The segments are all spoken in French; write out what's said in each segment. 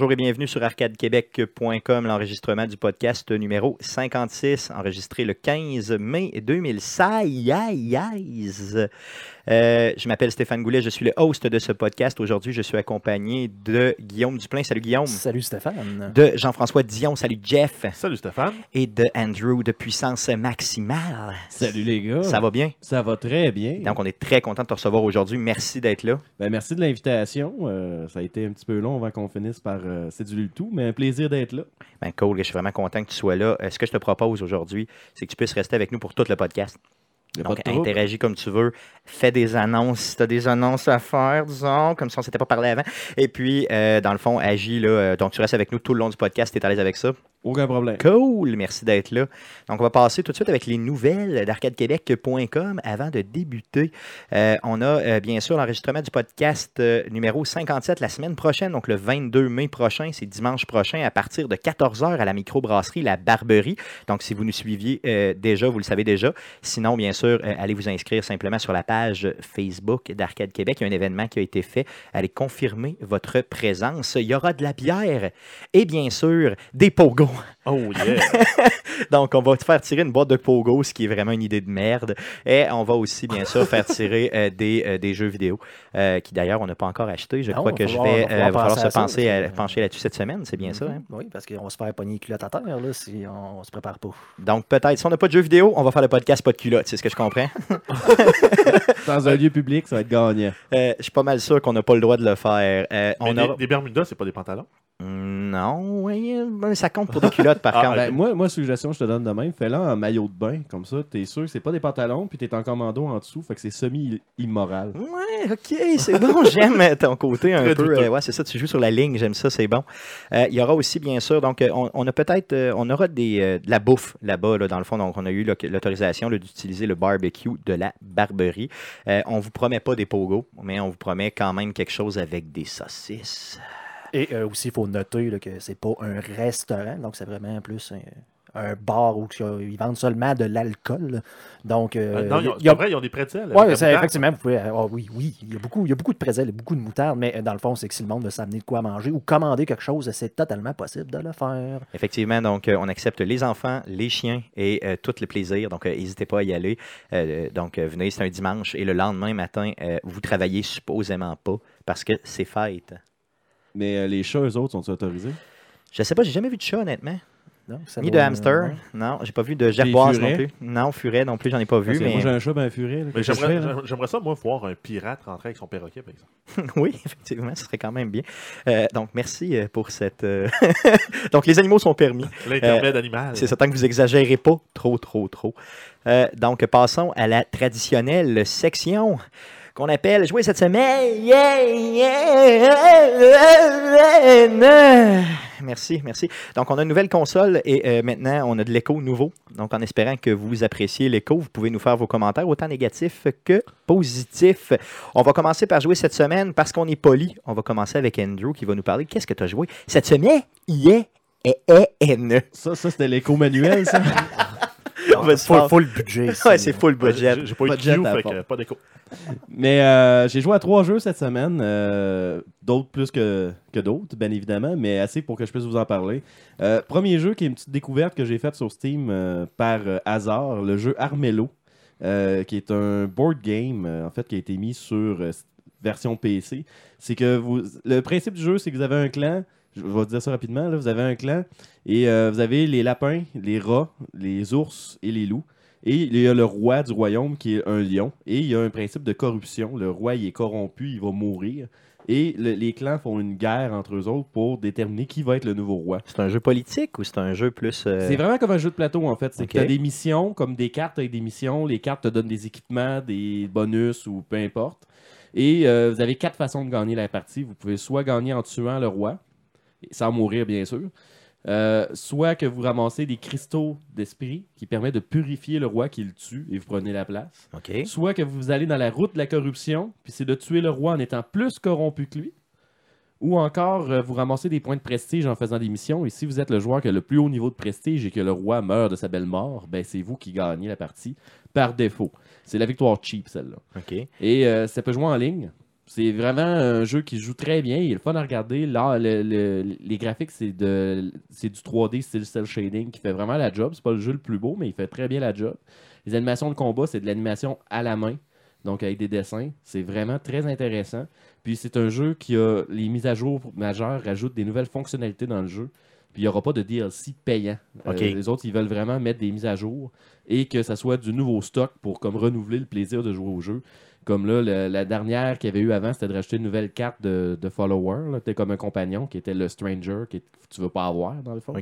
Bonjour et bienvenue sur arcadequebec.com, l'enregistrement du podcast numéro 56, enregistré le 15 mai 2016. Euh, je m'appelle Stéphane Goulet, je suis le host de ce podcast. Aujourd'hui, je suis accompagné de Guillaume Duplain. Salut Guillaume. Salut Stéphane. De Jean-François Dion. Salut Jeff. Salut Stéphane. Et de Andrew de Puissance Maximale. Salut les gars. Ça va bien? Ça va très bien. Donc, on est très content de te recevoir aujourd'hui. Merci d'être là. Ben, merci de l'invitation. Euh, ça a été un petit peu long avant qu'on finisse par euh, céduler le tout, mais un plaisir d'être là. Ben cool, je suis vraiment content que tu sois là. Euh, ce que je te propose aujourd'hui, c'est que tu puisses rester avec nous pour tout le podcast. Donc, interagis comme tu veux. Fais des annonces si tu as des annonces à faire, disons, comme si on ne s'était pas parlé avant. Et puis, euh, dans le fond, agis. Là, euh, donc, tu restes avec nous tout le long du podcast. Tu es à l'aise avec ça? Aucun problème. Cool, merci d'être là. Donc, on va passer tout de suite avec les nouvelles d'arcadequebec.com avant de débuter. Euh, on a euh, bien sûr l'enregistrement du podcast euh, numéro 57 la semaine prochaine, donc le 22 mai prochain, c'est dimanche prochain à partir de 14h à la microbrasserie La Barberie. Donc, si vous nous suiviez déjà, vous le savez déjà. Sinon, bien sûr, allez vous inscrire simplement sur la page Facebook d'Arcade Québec. Il y a un événement qui a été fait. Allez confirmer votre présence. Il y aura de la bière et bien sûr des pogos. Oh yeah. Donc, on va te faire tirer une boîte de Pogo, ce qui est vraiment une idée de merde. Et on va aussi, bien sûr, faire tirer euh, des, euh, des jeux vidéo, euh, qui d'ailleurs, on n'a pas encore acheté. Je Non, crois que je vais va falloir euh, va falloir penser se penser à- pencher là-dessus cette semaine. C'est bien ça. hein? Oui, parce qu'on va se faire pogner les culottes à terre là, si on, se prépare pas. Donc, peut-être, si on n'a pas de jeux vidéo, on va faire le podcast pas de culotte. C'est ce que je comprends. Dans un lieu public, ça va être gagnant. Euh, je suis pas mal sûr qu'on n'a pas le droit de le faire. Euh, Mais on des, aura... des Bermudas, c'est pas des pantalons? Non, oui, ça compte pour des culottes, par Ah, contre. Ben, moi, moi, suggestion, je te donne de même. Fais-le en maillot de bain. Comme ça, t'es sûr que c'est pas des pantalons, puis t'es en commando en dessous. Fait que c'est semi-immoral. Ouais, ok, c'est bon. J'aime ton côté un peu. euh, ouais, c'est ça, tu joues sur la ligne, j'aime ça, c'est bon. Euh, il y aura aussi, bien sûr, donc, euh, on, on a peut-être, euh, on aura des, de la bouffe là-bas, là, dans le fond. Donc, on a eu l'autorisation d'utiliser le barbecue de la Barberie. On vous promet pas des pogos, mais on vous promet quand même quelque chose avec des saucisses. Et euh, aussi, il faut noter là, que c'est pas un restaurant, donc c'est vraiment plus un, un bar où ils vendent seulement de l'alcool. Donc, euh, Euh, non, ont- il y a- c'est vrai, ils ont des pretzels. moutarde. effectivement, vous pouvez. ah oui, oui, il y a beaucoup, il y a beaucoup de prétzels et beaucoup de moutarde, mais euh, dans le fond, c'est que si le monde veut s'amener de quoi manger ou commander quelque chose, c'est totalement possible de le faire. Effectivement, donc, euh, on accepte les enfants, les chiens et euh, tout le plaisir. Donc, euh, n'hésitez pas à y aller. Euh, donc, euh, venez, c'est un dimanche et le lendemain matin, euh, vous travaillez supposément pas parce que c'est fête. Mais euh, les chats, eux autres, sont autorisés? Je sais pas, j'ai jamais vu de chat, honnêtement. Non, ça Ni doit- de hamster. ouais. Non, j'ai pas vu de gerboise non furets? plus. Non, furet non plus, j'en ai pas vu. Que Moi, j'ai un chat, ben un furet. là, Mais qu'est-ce que je j'aimerais fais, là? j'aimerais- j'aimerais ça, moi, voir un pirate rentrer avec son perroquet, par exemple. oui, effectivement, ce serait quand même bien. Euh, donc, merci euh, pour cette. euh, donc, les animaux sont permis. L'intermède animal. C'est certain que vous exagérez pas trop, trop, trop. Euh, donc, passons à la traditionnelle section qu'on appelle Jouer cette semaine. Yeah, yeah. Merci, merci. Donc, on a une nouvelle console et euh, maintenant, on a de l'écho nouveau. Donc, en espérant que vous appréciez l'écho, vous pouvez nous faire vos commentaires, autant négatifs que positifs. On va commencer par jouer cette semaine parce qu'on est poli. On va commencer avec Andrew qui va nous parler. Qu'est-ce que tu as joué cette semaine? Yeah, eh, eh, eh, ne. Ça, ça c'était l'écho manuel, ça. Faut le budget. Ouais, c'est full budget. J'ai pas eu de cue, fait que pas d'écho. Mais euh, j'ai joué à trois jeux cette semaine, euh, d'autres plus que, d'autres, bien évidemment, mais assez pour que je puisse vous en parler. Euh, premier jeu qui est une petite découverte que j'ai faite sur Steam par hasard, le jeu Armello, qui est un board game en fait qui a été mis sur version PC. C'est que le principe du jeu, c'est que vous avez un clan. Je vais dire ça rapidement. Vous avez un clan et vous avez les lapins, les rats, les ours et les loups. Et il y a le roi du royaume qui est un lion. Et il y a un principe de corruption. Le roi, il est corrompu, il va mourir. Et le- les clans font une guerre entre eux autres pour déterminer qui va être le nouveau roi. C'est un jeu politique ou c'est un jeu plus. euh, C'est vraiment comme un jeu de plateau, en fait. C'est que tu as des missions, comme des cartes avec des missions. Les cartes te donnent des équipements, des bonus ou peu importe. Et euh, vous avez quatre façons de gagner la partie. Vous pouvez soit gagner en tuant le roi, sans mourir, bien sûr. Euh, soit que vous ramassez des cristaux d'esprit qui permettent de purifier le roi qui le tue et vous prenez la place. Soit que vous allez dans la route de la corruption, puis c'est de tuer le roi en étant plus corrompu que lui. Ou encore, euh, vous ramassez des points de prestige en faisant des missions. Et si vous êtes le joueur qui a le plus haut niveau de prestige et que le roi meurt de sa belle mort, ben c'est vous qui gagnez la partie par défaut. C'est la victoire cheap, celle-là. Et euh, ça peut jouer en ligne. C'est vraiment un jeu qui joue très bien. Il est le fun à regarder. Là, le- le- les graphiques, c'est de c'est du 3D style cel shading qui fait vraiment la job. C'est pas le jeu le plus beau, mais il fait très bien la job. Les animations de combat, c'est de l'animation à la main, donc avec des dessins. C'est vraiment très intéressant. Puis c'est un jeu qui a les mises à jour majeures, rajoutent des nouvelles fonctionnalités dans le jeu. Puis il n'y aura pas de DLC payant. Euh, les autres, ils veulent vraiment mettre des mises à jour et que ça soit du nouveau stock pour comme renouveler le plaisir de jouer au jeu. Comme là, le- la dernière qu'il y avait eu avant, c'était de rajouter une nouvelle carte de, de follower. T'es comme un compagnon qui était le stranger que tu veux pas avoir dans le fond.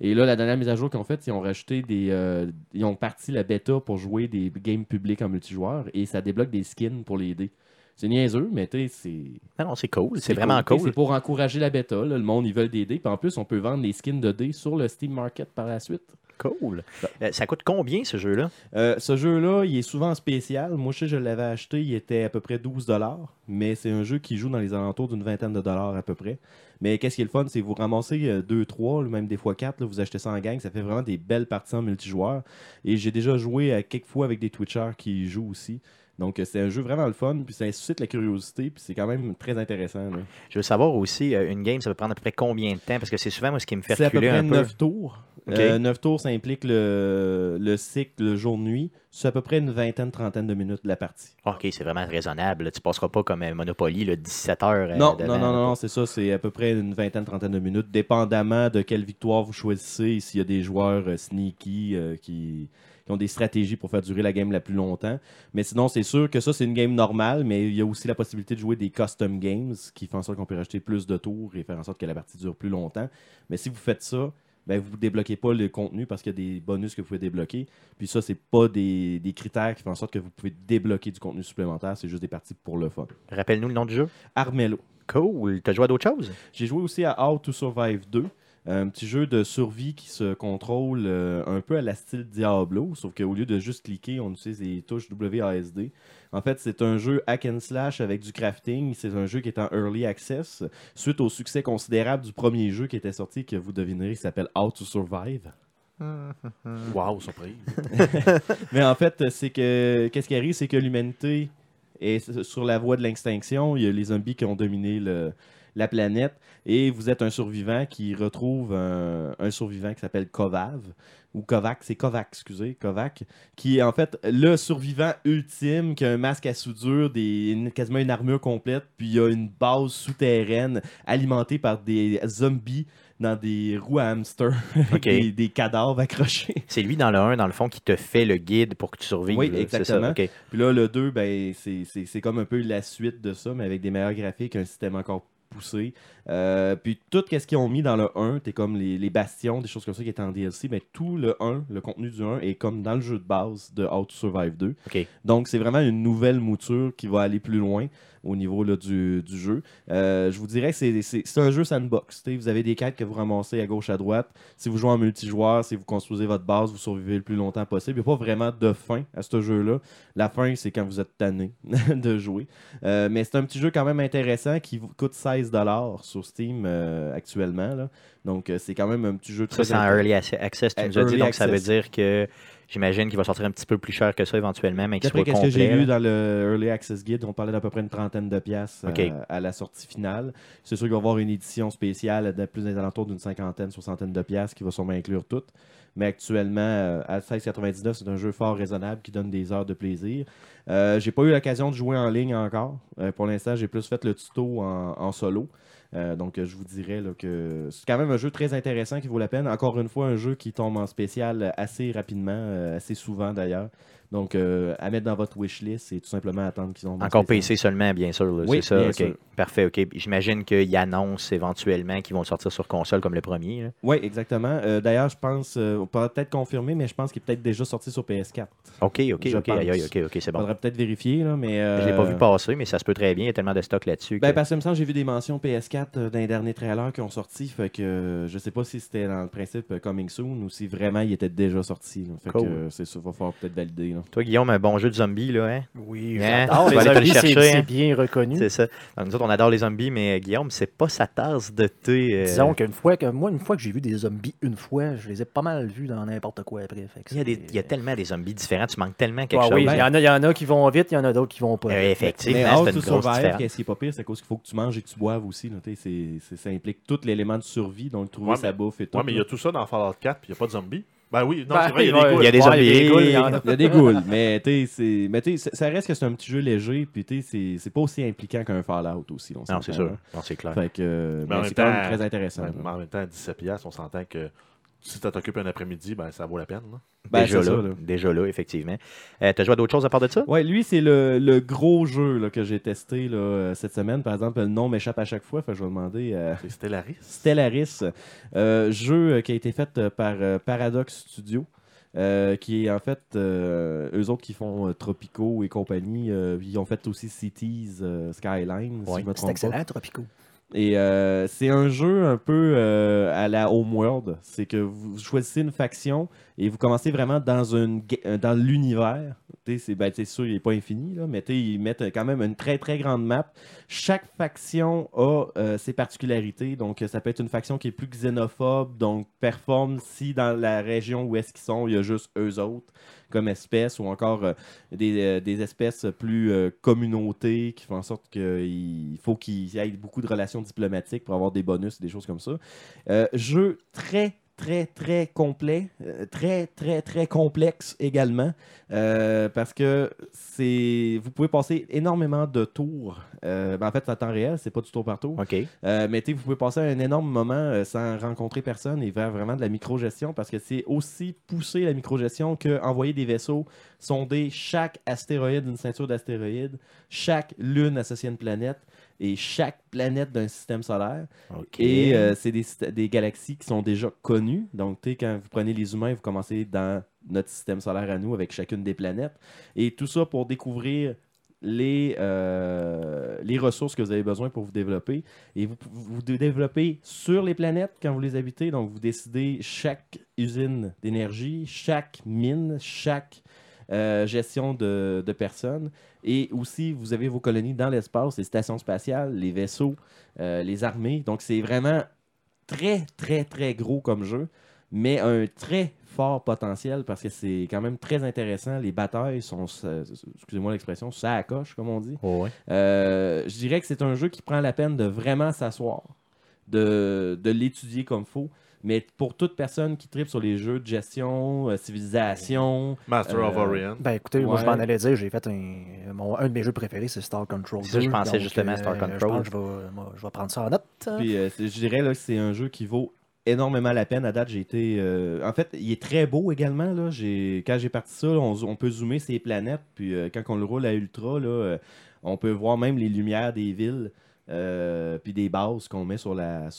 Et là, la dernière mise à jour qu'ils ont faite, ils ont rajouté des. euh, ils ont parti la bêta pour jouer des games publics en multijoueur et ça débloque des skins pour les dés. C'est niaiseux, mais tu sais, c'est. Ah non, c'est cool. C'est vraiment cool. C'est pour encourager la bêta. là. Le monde, ils veulent des dés. Puis en plus, on peut vendre les skins de dés sur le Steam Market par la suite. Cool. Euh, ça coûte combien, ce jeu-là? Euh, ce jeu-là, il est souvent spécial. Moi, je sais, je l'avais acheté, il était à peu près 12 mais c'est un jeu qui joue dans les alentours d'une vingtaine de dollars à peu près. Mais qu'est-ce qui est le fun, c'est vous ramassez 2, 3, même des fois 4, vous achetez ça en gang, ça fait vraiment des belles parties en multijoueur. Et j'ai déjà joué à quelques fois avec des Twitchers qui y jouent aussi. Donc euh, c'est un jeu vraiment le fun, puis ça suscite la curiosité, puis c'est quand même très intéressant. là. Je veux savoir aussi, euh, une game, ça peut prendre à peu près combien de temps? Parce que c'est souvent, moi, ce qui me fait C'est à peu reculer près un peu. 9 tours. Ok. 9 tours, ça implique le, le cycle jour-nuit. C'est à peu près une vingtaine, trentaine de minutes de la partie. OK, c'est vraiment raisonnable. Tu passeras pas comme euh, Monopoly, là, 17 heures. euh, Non, non, non, non, c'est ça, c'est à peu près une vingtaine, trentaine de minutes, dépendamment de quelle victoire vous choisissez, s'il y a des joueurs euh, sneaky euh, qui, ont des stratégies pour faire durer la game la plus longtemps. Mais sinon, c'est sûr que ça, c'est une game normale, mais il y a aussi la possibilité de jouer des custom games qui font en sorte qu'on peut rajouter plus de tours et faire en sorte que la partie dure plus longtemps. Mais si vous faites ça, ben, vous ne débloquez pas le contenu parce qu'il y a des bonus que vous pouvez débloquer. Puis ça, c'est pas des, des critères qui font en sorte que vous pouvez débloquer du contenu supplémentaire, c'est juste des parties pour le fun. Rappelle-nous le nom du jeu. Armello. Cool. T'as joué à d'autres choses? J'ai joué aussi à How to Survive 2, un petit jeu de survie qui se contrôle euh, un peu à la style Diablo, sauf qu'au lieu de juste cliquer, on utilise les touches WASD. En fait, c'est un jeu hack and slash avec du crafting. C'est un jeu qui est en early access suite au succès considérable du premier jeu qui était sorti, que vous devinerez, qui s'appelle How to Survive. Wow, surprise. Mais en fait, c'est que qu'est-ce qui arrive, c'est que l'humanité est sur la voie de l'extinction. Il y a les zombies qui ont dominé le- la planète et vous êtes un survivant qui retrouve un, un survivant qui s'appelle Kovav ou Kovac, c'est Kovac, excusez, Kovac, qui est en fait le survivant ultime qui a un masque à soudure, des, une- quasiment une armure complète, puis il y a une base souterraine alimentée par des zombies dans des roues à hamster des, des cadavres accrochés. C'est lui dans le 1, dans le fond, qui te fait le guide pour que tu survives. Oui, exactement. ça. Puis là, le 2, ben, c'est comme un peu la suite de ça, mais avec des meilleurs graphiques, un système encore poussé. Euh, puis tout ce qu'ils ont mis dans le 1, t'es comme les, les bastions, des choses comme ça qui étaient en DLC, mais tout le 1, le contenu du 1 est comme dans le jeu de base de How to Survive 2. OK. Donc c'est vraiment une nouvelle mouture qui va aller plus loin au niveau là, du, du jeu. Euh, je vous dirais que c'est- un jeu sandbox. Vous avez des quêtes que vous ramassez à gauche, à droite. Si vous jouez en multijoueur, si vous construisez votre base, vous survivez le plus longtemps possible. Il n'y a pas vraiment de fin à ce jeu-là. La fin, c'est quand vous êtes tanné de jouer. Euh, mais c'est un petit jeu quand même intéressant qui vous coûte 16$ sur Steam euh, actuellement. là. Donc euh, c'est quand même un petit jeu Ça, très c'est en early ac- access, tu Euh, nous as dit. Donc, ça veut dire que j'imagine qu'il va sortir un petit peu plus cher que ça éventuellement, mais qu'il soit qu'est-ce que j'ai complet. lu dans le Early Access Guide, on parlait d'à peu près une trentaine de euh, à la sortie finale. C'est sûr qu'il va y avoir une édition spéciale de plus des alentours d'une cinquantaine, soixantaine de piastres qui va sûrement inclure tout. Mais actuellement, euh, à 16,99, c'est un jeu fort raisonnable qui donne des heures de plaisir. Euh, j'ai pas eu l'occasion de jouer en ligne encore. Euh, pour l'instant, j'ai plus fait le tuto en, solo. Euh, donc, je vous dirais que c'est quand même un jeu très intéressant qui vaut la peine. Encore une fois, un jeu qui tombe en spécial assez rapidement, assez souvent d'ailleurs. Donc, euh, à mettre dans votre wishlist, c'est tout simplement attendre qu'ils ont. en Encore. PC seulement, bien sûr. là, Oui, c'est ça. bien sûr. Parfait, OK. J'imagine qu'ils annoncent éventuellement qu'ils vont sortir sur console comme le premier. là. Oui, exactement. Euh, d'ailleurs, je pense, euh, on pourra peut-être confirmer, mais je pense qu'il est peut-être déjà sorti sur PS4. OK, OK, OK. Aïe. OK, OK, c'est Il bon. faudrait peut-être vérifier, là, mais. Je l'ai pas euh, vu passer, mais ça se peut très bien. Il y a tellement de stock là-dessus. Ben, que- parce que, il me semble, j'ai vu des mentions PS4 euh, dans les derniers trailers qui ont sorti. Fait que euh, je sais pas si c'était dans le principe euh, coming soon ou si vraiment il était déjà sorti. Fait Cool. que euh, c'est ça, va falloir peut-être valider. là. Toi, Guillaume, un bon jeu de zombies, là, hein? Oui, Hein? j'adore les le zombies, c'est chercher, c'est hein? bien reconnu. C'est ça. Nous autres, on adore les zombies, mais euh, Guillaume, c'est pas sa tasse de thé. euh, Disons qu'une fois que moi, une fois que j'ai vu des zombies une fois, je les ai pas mal vus dans n'importe quoi après. Il, y a des- c'est- il y a tellement des zombies différents, tu manques tellement quelque Ouais, chose. oui, il y, en a, il y en a qui vont vite, il y en a d'autres qui vont pas. euh, vite. effectivement, Mais c'est une grosse Survive, différence. qu'est-ce qui est pas pire, c'est qu'il faut que tu manges et que tu boives aussi. ça implique tout l'élément de survie, donc trouver Ouais, sa bouffe et tout. Ouais, mais il y a tout ça dans Fallout 4, puis il n'y a pas de zombies. Ben oui, non, Ben, c'est vrai, il y a des Il y a des ghouls. Ouais, il y a des zombies. ghouls, il y a. Des ghouls, mais tu sais, c'est- mais tu sais, ça- reste que c'est un petit jeu léger, puis tu sais, c'est- c'est pas aussi impliquant qu'un Fallout aussi. on Non, c'est sûr. hein. Non, c'est clair. Fait que, Mais en mais même c'est quand même temps- très intéressant. Mais en même temps, à 17$, piastres, on s'entend que si tu t'occupes un après-midi, ben, ça vaut la peine. là. Ben, déjà, là, ça, là. déjà là, effectivement. Euh, T'as joué à d'autres choses à part de ça? Ouais, lui, c'est le, le gros jeu là, que j'ai testé là, euh, cette semaine. Par exemple, le nom m'échappe à chaque fois. Fait je vais demander à C'est Stellaris. Stellaris, euh, jeu euh, qui a été fait euh, par euh, Paradox Studio. euh, qui est en fait euh, eux autres qui font euh, Tropico et compagnie. euh, ils ont fait aussi Cities euh, Skyline, Ouais, C'est excellent, Tropico. Et euh, c'est un jeu un peu euh, à la Homeworld. C'est que vous choisissez une faction et vous commencez vraiment dans, euh, dans l'univers. C'est ben, sûr, il n'est pas infini, mais ils mettent quand même une très très grande map. Chaque faction a euh, ses particularités. Donc, ça peut être une faction qui est plus xénophobe, donc performe si dans la région où est-ce qu'ils sont, il y a juste eux autres comme espèces, ou encore euh, des, euh, des espèces plus communautés qui font en sorte qu'il faut qu'il y ait beaucoup de relations diplomatiques pour avoir des bonus des choses comme ça. Jeu très très très complet, euh, très très très complexe également, euh, parce que c'est vous pouvez passer énormément de tours. Euh, ben, en fait, c'est à temps réel, c'est pas du tour par tour. OK. Mais vous pouvez passer un énorme moment sans rencontrer personne et faire vraiment de la microgestion parce que c'est aussi pousser la microgestion que envoyer des vaisseaux, sonder chaque astéroïde d'une ceinture d'astéroïdes, chaque lune associée à une planète et chaque planète d'un système solaire. Et euh, c'est des, galaxies qui sont déjà connues. Donc, tu sais, quand vous prenez les humains, vous commencez dans notre système solaire à nous avec chacune des planètes. Et tout ça pour découvrir les, euh, les ressources que vous avez besoin pour vous développer. Et vous vous développez sur les planètes quand vous les habitez. Donc, vous décidez chaque usine d'énergie, chaque mine, chaque euh, gestion de, de personnes. Et aussi, vous avez vos colonies dans l'espace, les stations spatiales, les vaisseaux, euh, les armées. Donc, c'est vraiment très, très, très gros comme jeu, mais un très fort potentiel parce que c'est quand même très intéressant. Les batailles sont, excusez-moi l'expression, ça comme on dit. Oh, ouais. Euh, je dirais que c'est un jeu qui prend la peine de vraiment s'asseoir, de, de l'étudier comme faut. Mais pour toute personne qui tripe sur les jeux de gestion, euh, civilisation, Master of Euh, Orion. Ben écoutez, moi je m'en allais dire, j'ai fait un, mon- un de mes jeux préférés, c'est Star Control. C'est ça, je 2, pensais donc, justement à Star euh, Control. Je pense que je vais, moi, je vais prendre ça en note. Puis euh, je dirais là, que c'est un jeu qui vaut énormément la peine. À date, j'ai été. euh, En fait, il est très beau également. Là. J'ai... Quand j'ai parti ça, là, on, on peut zoomer ces planètes. Puis euh, quand on le roule à ultra, là, euh, on peut voir même les lumières des villes. Euh, puis des bases qu'on met sur, euh,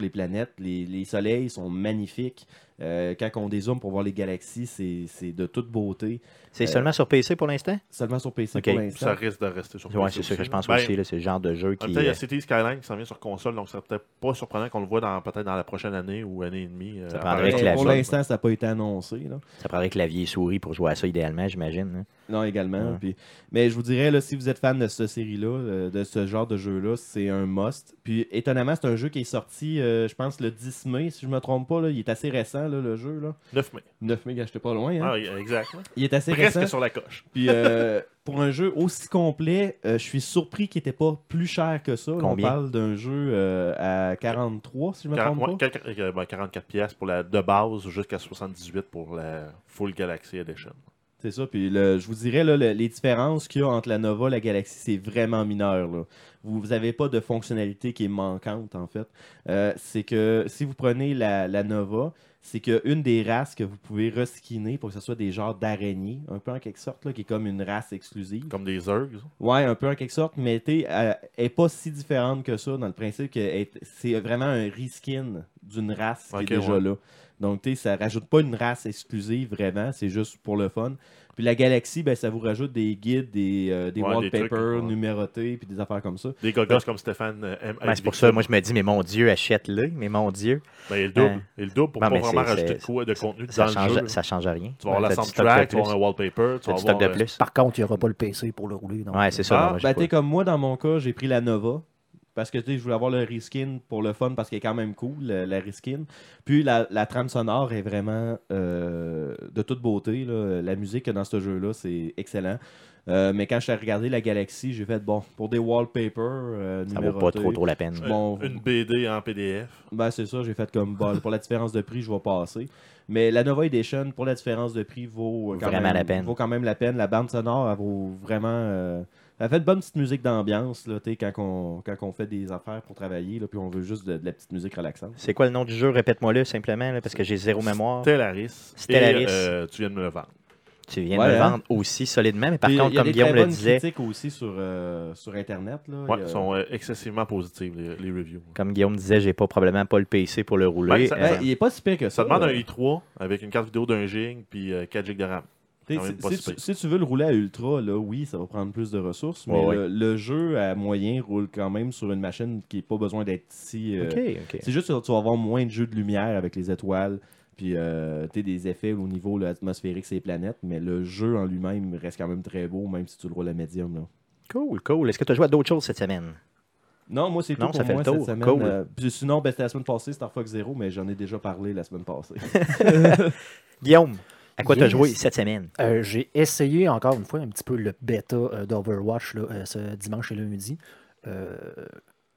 les planètes. Les soleils sont magnifiques. Euh, quand on dézoome pour voir les galaxies, c'est, c'est de toute beauté. C'est Euh, seulement sur PC pour l'instant? Seulement sur PC pour Ça l'instant. risque de rester sur Ouais, PC c'est ça que je pense Ben, aussi. C'est le genre de jeu qui. il y euh, a City Skyline qui s'en vient sur console, donc c'est peut-être pas surprenant qu'on le voit dans, peut-être dans la prochaine année ou année et demie. euh, Ça prendrait sur que la pour l'instant, ça n'a pas été annoncé. Là. Ça prendrait clavier et souris pour jouer à ça idéalement, j'imagine. hein. Non, également. Ouais. Puis, mais je vous dirais, là, si vous êtes fan de cette série-là, euh, de ce genre de jeu-là, c'est un must. Puis étonnamment, c'est un jeu qui est sorti, euh, je pense, le 10 mai, si je me trompe pas. Là. Il est assez récent, là, le jeu. Là. 9 mai. 9 mai, j'étais pas loin. hein. Ah, exact. Il est assez Presque récent. sur la coche. Puis euh, pour un jeu aussi complet, euh, je suis surpris qu'il n'était pas plus cher que ça. Là, on parle d'un jeu euh, à 43, si je me 40, trompe ouais, pas. quel- euh, ben, 44 pièces pour la de base jusqu'à 78 pour la Full Galaxy Edition. C'est ça. Puis le- je vous dirais, là, le- les différences qu'il y a entre la Nova et la Galaxy, c'est vraiment mineur. là. Vous n'avez pas de fonctionnalité qui est manquante, en fait. Euh, c'est que si vous prenez la, la Nova, c'est qu'une des races que vous pouvez reskiner pour que ce soit des genres d'araignées, un peu en quelque sorte, là, qui est comme une race exclusive. Comme des Zergs. Ouais, un peu en quelque sorte, mais elle est pas si différente que ça dans le principe que c'est vraiment un reskin d'une race qui est déjà ouais. là. Donc, tu ça rajoute pas une race exclusive vraiment, c'est juste pour le fun. Puis la galaxie, ben, ça vous rajoute des guides, des, euh, des Ouais, wallpapers numérotés, puis des affaires comme ça. Des gogos comme Stéphane euh, M. C'est pour ça, moi, je me dis, mais mon Dieu, achète-le, mais mon Dieu. Ben, il double. Hein. Il double pour Non, pas vraiment rajouter de, quoi, de contenu Ça dans change, le jeu. ça change rien. Tu vas avoir la soundtrack, tu vas avoir un wallpaper, tu vas du stock de avoir... euh, plus. Par contre, il n'y aura pas le PC pour le rouler. Ouais, c'est euh, ça. Ah, Ben, t'es comme moi, dans mon cas, j'ai pris la Nova. Parce que tu sais, je voulais avoir le reskin pour le fun, parce qu'elle est quand même cool, le- la reskin. Puis la, la trame sonore est vraiment euh, de toute beauté. là. La musique dans ce jeu-là, c'est excellent. Euh, mais quand j'ai regardé la galaxie, j'ai fait bon, pour des wallpapers euh, ça vaut pas trop, trop la peine. euh, Bon. Une BD en PDF. Ben, c'est ça, j'ai fait comme bon, pour la différence de prix, je vais passer. Mais la Nova Edition, pour la différence de prix, vaut quand Vraiment même, la peine. Vaut quand même la peine. La bande sonore, elle vaut vraiment. euh, elle fait de bonne petite musique d'ambiance là, tu quand, on, quand on fait des affaires pour travailler, là, puis on veut juste de, de la petite musique relaxante. C'est quoi le nom du jeu? Répète-moi-le simplement, là, parce que j'ai zéro mémoire. Stellaris. Stellaris. Et, euh, tu viens de me le vendre. Tu viens de Ouais, le hein? vendre aussi solidement, mais par Puis, il contre, y a comme des Guillaume très le bonnes disait, critiques aussi sur, euh, sur Internet. Là. Ouais, Il y a- sont euh, excessivement positifs, les, les reviews. comme Guillaume disait, j'ai pas probablement pas le PC pour le rouler. Ça- Euh, Ben, il est pas si pire que ça. Ça demande un là. i3 avec une carte vidéo d'un gig puis euh, 4 gigs de RAM. Si, tu, tu veux le rouler à ultra, là, oui, ça va prendre plus de ressources, mais Ouais, le, le jeu à moyen roule quand même sur une machine qui n'a pas besoin d'être si. euh, ok, ok. C'est juste que tu vas avoir moins de jeux de lumière avec les étoiles, puis euh, t'sais, des effets au niveau là, atmosphérique ces planètes, mais le jeu en lui-même reste quand même très beau, même si tu le roules à médium. Là. Cool, cool. Est-ce que tu as joué à d'autres choses cette semaine? Non, moi c'est tout Non, pour ça fait moi le tour. cette semaine. Cool. Euh, sinon, ben, c'était la semaine passée, Star Fox Zero, mais j'en ai déjà parlé la semaine passée. Guillaume, à quoi tu as joué cette semaine? Euh, J'ai essayé encore une fois un petit peu le bêta euh, d'Overwatch là, euh, ce dimanche et lundi. Euh,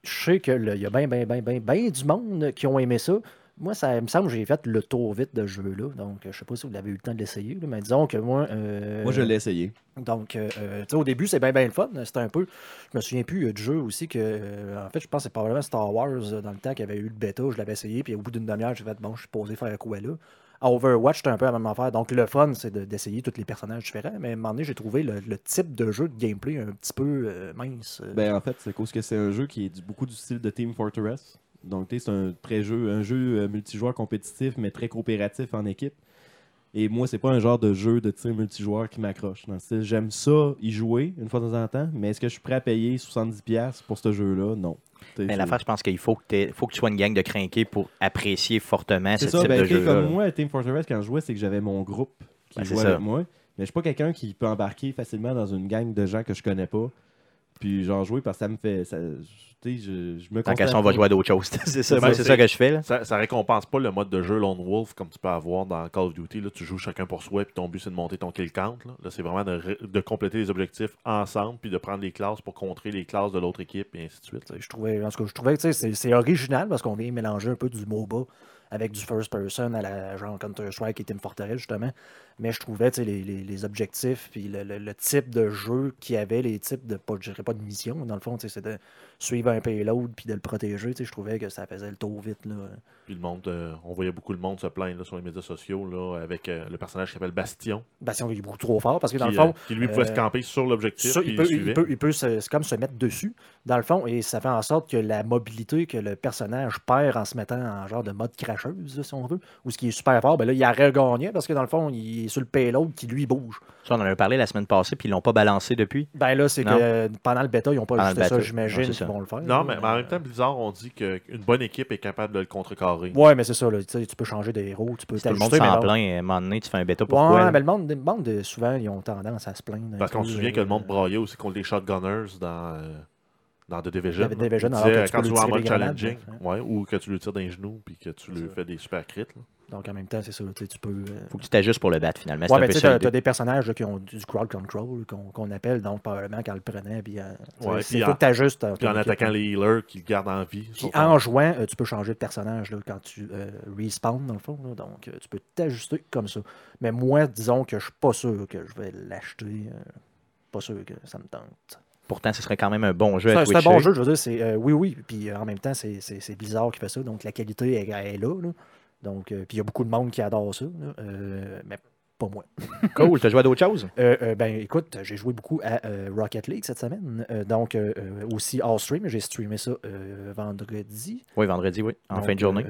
je sais qu'il y a bien, bien, bien, bien, bien du monde qui ont aimé ça. Moi, ça me semble que j'ai fait le tour vite de ce jeu-là. Donc, je sais pas si vous avez eu le temps de l'essayer. là, Mais disons que moi. euh, moi je l'ai essayé. Donc, euh, tu sais, au début, c'est bien, bien le fun. C'était un peu. Je me souviens plus euh, du jeu aussi que. euh, en fait, je pense que c'est probablement Star Wars euh, dans le temps qu'il y avait eu le bêta. Je l'avais essayé. Puis au bout d'une demi-heure, j'ai fait bon, je suis posé faire quoi là? À Overwatch, c'était un peu la même affaire. Donc, le fun, c'est de- d'essayer tous les personnages différents. Mais à un moment donné, j'ai trouvé le, type de jeu de gameplay un petit peu euh, mince. Ben, en fait, c'est cause que c'est un jeu qui est du- beaucoup du style de Team Fortress. Donc, c'est un très jeu, un jeu euh, multijoueur compétitif, mais très coopératif en équipe. Et moi, c'est pas un genre de jeu de tir multijoueur qui m'accroche. J'aime ça, y jouer une fois de temps en temps, mais est-ce que je suis prêt à payer 70$ pour ce jeu-là? Non. Mais l'affaire, je pense qu'il faut que, faut que tu sois une gang de crinqués pour apprécier fortement ce C'est ça, type ben, de jeu. comme moi, à Team Fortress, quand je jouais, c'est que j'avais mon groupe qui Ben, jouait avec moi. Mais je suis pas quelqu'un qui peut embarquer facilement dans une gang de gens que je connais pas. Puis genre jouer parce que ça me fait. Ça, tu sais, je, je me Tant qu'à ça, on va jouer à d'autres choses. c'est ça, Ben, ça que je fais. Là. Ça, ça récompense pas le mode de jeu Lone Wolf comme tu peux avoir dans Call of Duty. Là, tu joues chacun pour soi, puis ton but c'est de monter ton kill count. Là, Là, c'est vraiment de, de compléter les objectifs ensemble, puis de prendre les classes pour contrer les classes de l'autre équipe, et ainsi de suite. Je trouvais, en tout cas, je trouvais que c'est original parce qu'on vient mélanger un peu du MOBA avec du first person à la genre Counter-Strike et Team Fortress justement. Mais je trouvais les, les- les objectifs puis le, le- le type de jeu qu'il y avait, les types de pas, je dirais pas de mission, dans le fond, c'est de suivre un payload puis de le protéger. tu sais, Je trouvais que ça faisait le tour vite. Là. Puis le monde, euh, on voyait beaucoup le monde se plaindre là, sur les médias sociaux là, avec euh, le personnage qui s'appelle Bastion, Bastion il est beaucoup trop fort parce que dans qui, le fond, euh, qui lui pouvait se camper sur l'objectif, il il peut, il peut, il peut se, comme se mettre dessus, dans le fond, et ça fait en sorte que la mobilité que le personnage perd en se mettant en genre de mode cracheuse, si on veut, ou ce qui est super fort, ben là, il a regagné parce que dans le fond, il est sur le payload qui lui bouge. Ça, on en avait parlé la semaine passée, puis ils l'ont pas balancé depuis. Ben là, c'est que pendant le bêta, ils n'ont pas Pendant ajusté ça, j'imagine qu'ils vont le faire. Non, mais, mais en même temps, Blizzard, on dit qu'une bonne équipe est capable de le contrecarrer. Ouais, mais c'est ça, là, tu peux changer de héros, tu peux Tout le monde s'en plaint. À un moment donné, tu fais un bêta pourquoi? Ouais, là? mais le monde, le monde, souvent, ils ont tendance à se plaindre. Parce qu'on se souvient que euh, le monde braillait aussi contre les shotgunners dans, euh, dans The Division. The Division, Il alors que disait, tu quand tu vas en mode challenging, hein. ouais, ou que tu lui tires dans les genoux puis que tu lui fais des super crits. là. Donc en même temps, c'est ça, tu peux. euh, Faut que tu t'ajustes pour le battre finalement. Ouais, mais tu l'idée. t'as des personnages là, qui ont du crowd control qu'on qu'on appelle, donc probablement quand le prenait, puis euh, Ouais, puis faut en- que tu ajustes. Puis en attaquant les healers qui le gardent en vie. Puis en jouant, euh, tu peux changer de personnage là, quand tu euh, respawn, dans le fond. là. donc, euh, tu peux t'ajuster comme ça. Mais moi, disons que je suis pas sûr que je vais l'acheter. euh, pas sûr que ça me tente. Pourtant, ce serait quand même un bon jeu C'est à un, c'est un Twitcher. bon jeu, je veux dire. c'est, euh, oui, oui. Puis euh, en même temps, c'est- c'est Blizzard qui fait ça. Donc la qualité elle est là. là. Donc, euh, puis il y a beaucoup de monde qui adore ça. mais pas moi. Cool. Tu as joué à d'autres choses? Euh, euh, ben écoute, j'ai joué beaucoup à euh, Rocket League cette semaine. Donc aussi all stream, j'ai streamé ça vendredi. Oui, vendredi, oui. En Donc, fin de journée.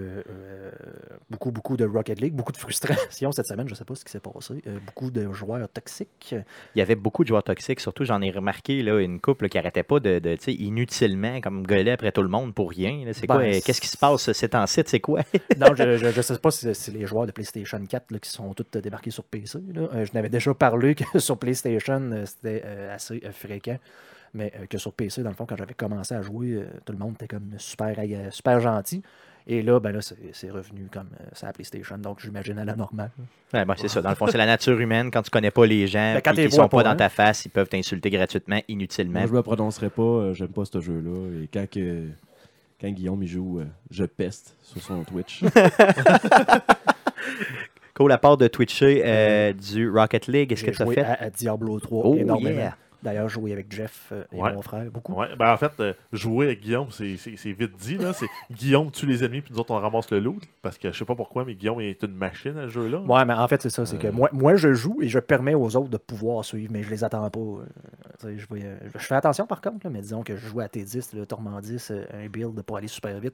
beaucoup, beaucoup de Rocket League, beaucoup de frustration cette semaine. Je ne sais pas ce qui s'est passé. Beaucoup de joueurs toxiques. Il y avait beaucoup de joueurs toxiques, surtout j'en ai remarqué là, une couple qui arrêtait pas de, de tu sais, inutilement comme gueuler après tout le monde pour rien. C'est Ben, quoi Qu'est-ce qui se passe C'est en site, c'est quoi? Non, je ne sais pas si c'est- les joueurs de PlayStation 4 là, qui sont tous débarqués sur PC. Là. Euh, je n'avais déjà parlé que sur PlayStation, euh, c'était euh, assez fréquent. Mais que sur PC, dans le fond, quand j'avais commencé à jouer, tout le monde était comme super, super gentil. Et là, ben là, c'est revenu comme ça à PlayStation. Donc, j'imagine à la normale. Ouais, ben, c'est ça. Dans le fond, c'est la nature humaine. Quand tu connais pas les gens, Ben, quand vois sont pas pas, dans ta face, ils peuvent t'insulter gratuitement, inutilement. Moi, je me prononcerai pas, euh, j'aime pas ce jeu-là. Et quand, que, quand Guillaume il joue, euh, je peste sur son Twitch. Cool, à part de Twitcher euh, du Rocket League, est-ce que tu as fait? à, à Diablo 3 Oh, énormément. yeah. D'ailleurs, joué avec Jeff euh, et Ouais. mon frère beaucoup. Ouais, ben en fait, euh, jouer avec Guillaume, c'est c'est- c'est vite dit. là. C'est Guillaume tue les ennemis, puis nous autres, on ramasse le loot. Parce que je sais pas pourquoi, mais Guillaume est une machine à ce jeu-là. Ouais, mais en fait, c'est ça. C'est que moi, moi, je joue et je permets aux autres de pouvoir suivre, mais je les attends pas. euh, je, vais, je fais attention par contre, là, mais disons que je joue à T10, le Tormandis, euh, un build pour aller super vite.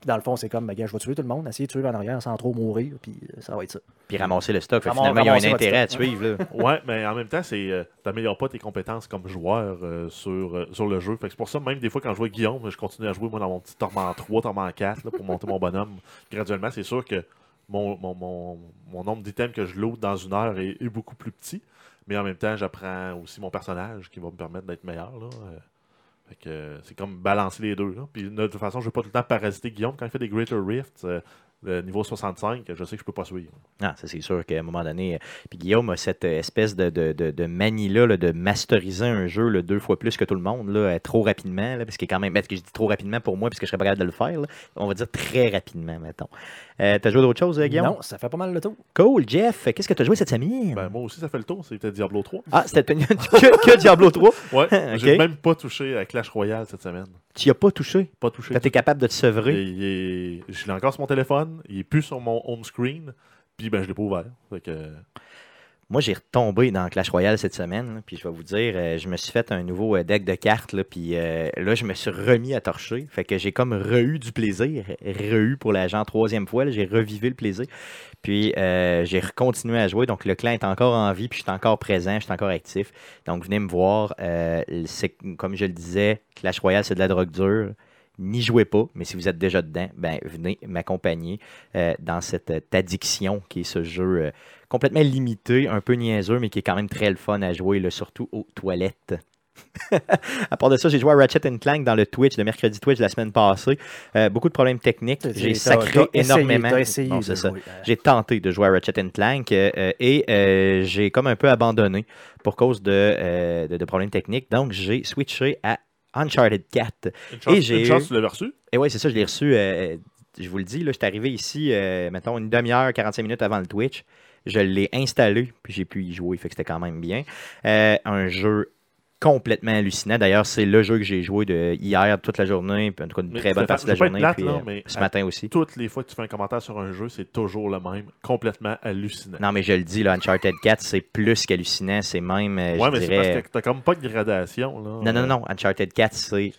Puis dans le fond, c'est comme, ben, gars, je vais tuer tout le monde, essayer de tuer en arrière sans trop mourir, puis euh, ça va être ça. Puis ramasser le stock. Fait finalement, il y a un intérêt à suivre. Là. Ouais, mais en même temps, c'est euh, t'améliores pas tes compétences comme joueur euh, sur, euh, sur le jeu. Fait que c'est pour ça, même des fois, quand je joue avec Guillaume, je continue à jouer moi dans mon petit Torment 3, Torment 4 là, pour monter mon bonhomme graduellement. C'est sûr que mon, mon, mon, mon nombre d'items que je load dans une heure est, est beaucoup plus petit. Mais en même temps, j'apprends aussi mon personnage qui va me permettre d'être meilleur. Là. Euh, fait que euh, c'est comme balancer les deux. Puis de toute façon, je ne vais pas tout le temps parasiter Guillaume. Quand il fait des Greater Rifts, euh, le niveau 65, je sais que je peux pas suivre. Ah, ça, c'est sûr qu'à un moment donné. euh, Puis Guillaume a cette euh, espèce de, de, de, de manie-là là, de masteriser un jeu là, deux fois plus que tout le monde, là, euh, trop rapidement. Là, parce qu'il est quand même. Parce que je dis trop rapidement pour moi, puisque je serais pas capable de le faire. là. On va dire très rapidement, mettons. Euh, T'as joué d'autres choses, Guillaume? Non, ça fait pas mal le tour. Cool, Jeff. Qu'est-ce que t'as joué cette semaine? Ben, moi aussi, ça fait le tour. C'était Diablo 3. Ah, c'était que, que Diablo 3. Ouais, Ok. j'ai même pas touché à Clash Royale cette semaine. Tu y as pas touché? Pas touché. Quand t'es capable de te Et sevrer. est- Je l'ai encore sur mon téléphone, il est plus sur mon home screen, puis ben je l'ai pas ouvert. Fait que... Moi, j'ai retombé dans Clash Royale cette semaine. Puis je vais vous dire, euh, je me suis fait un nouveau euh, deck de cartes. Là, puis euh, là, je me suis remis à torcher. Fait que j'ai comme re-eu du plaisir. Re-eu pour la troisième fois. J'ai revivé le plaisir. Puis j'ai continué à jouer. Donc le clan est encore en vie. Puis je suis encore présent. Je suis encore actif. Donc venez me voir. Comme je le disais, Clash Royale, c'est de la drogue dure. N'y jouez pas, mais si vous êtes déjà dedans, ben, venez m'accompagner euh, dans cette euh, addiction qui est ce jeu euh, complètement limité, un peu niaiseux, mais qui est quand même très le fun à jouer, là, surtout aux toilettes. à part de ça, j'ai joué à Ratchet Clank dans le Twitch, le mercredi Twitch de la semaine passée. Euh, beaucoup de problèmes techniques. J'ai sacré énormément. Bon, euh, J'ai tenté de jouer à Ratchet Clank euh, et euh, j'ai comme un peu abandonné pour cause de, de, de problèmes techniques. Donc, j'ai switché à Uncharted 4. Une chance, Et j'ai une chance tu l'avais reçu. Et oui, c'est ça, je l'ai reçu. euh, je vous le dis, là, je suis arrivé ici, euh, mettons, une demi-heure, 45 minutes avant le Twitch. Je l'ai installé, puis j'ai pu y jouer, fait que c'était quand même bien. Euh, un jeu complètement hallucinant. D'ailleurs, c'est le jeu que j'ai joué de hier toute la journée, puis en tout cas une Mais très bonne partie de la journée, plate, puis euh, mais ce matin aussi. Toutes les fois que tu fais un commentaire sur un jeu, c'est toujours le même. Complètement hallucinant. Non, mais je le dis, là, Uncharted 4, c'est plus qu'hallucinant, c'est même, euh, ouais, je mais c'est dirais... parce que t'as comme pas de gradation. Là. Non, non, non, Uncharted 4, c'est...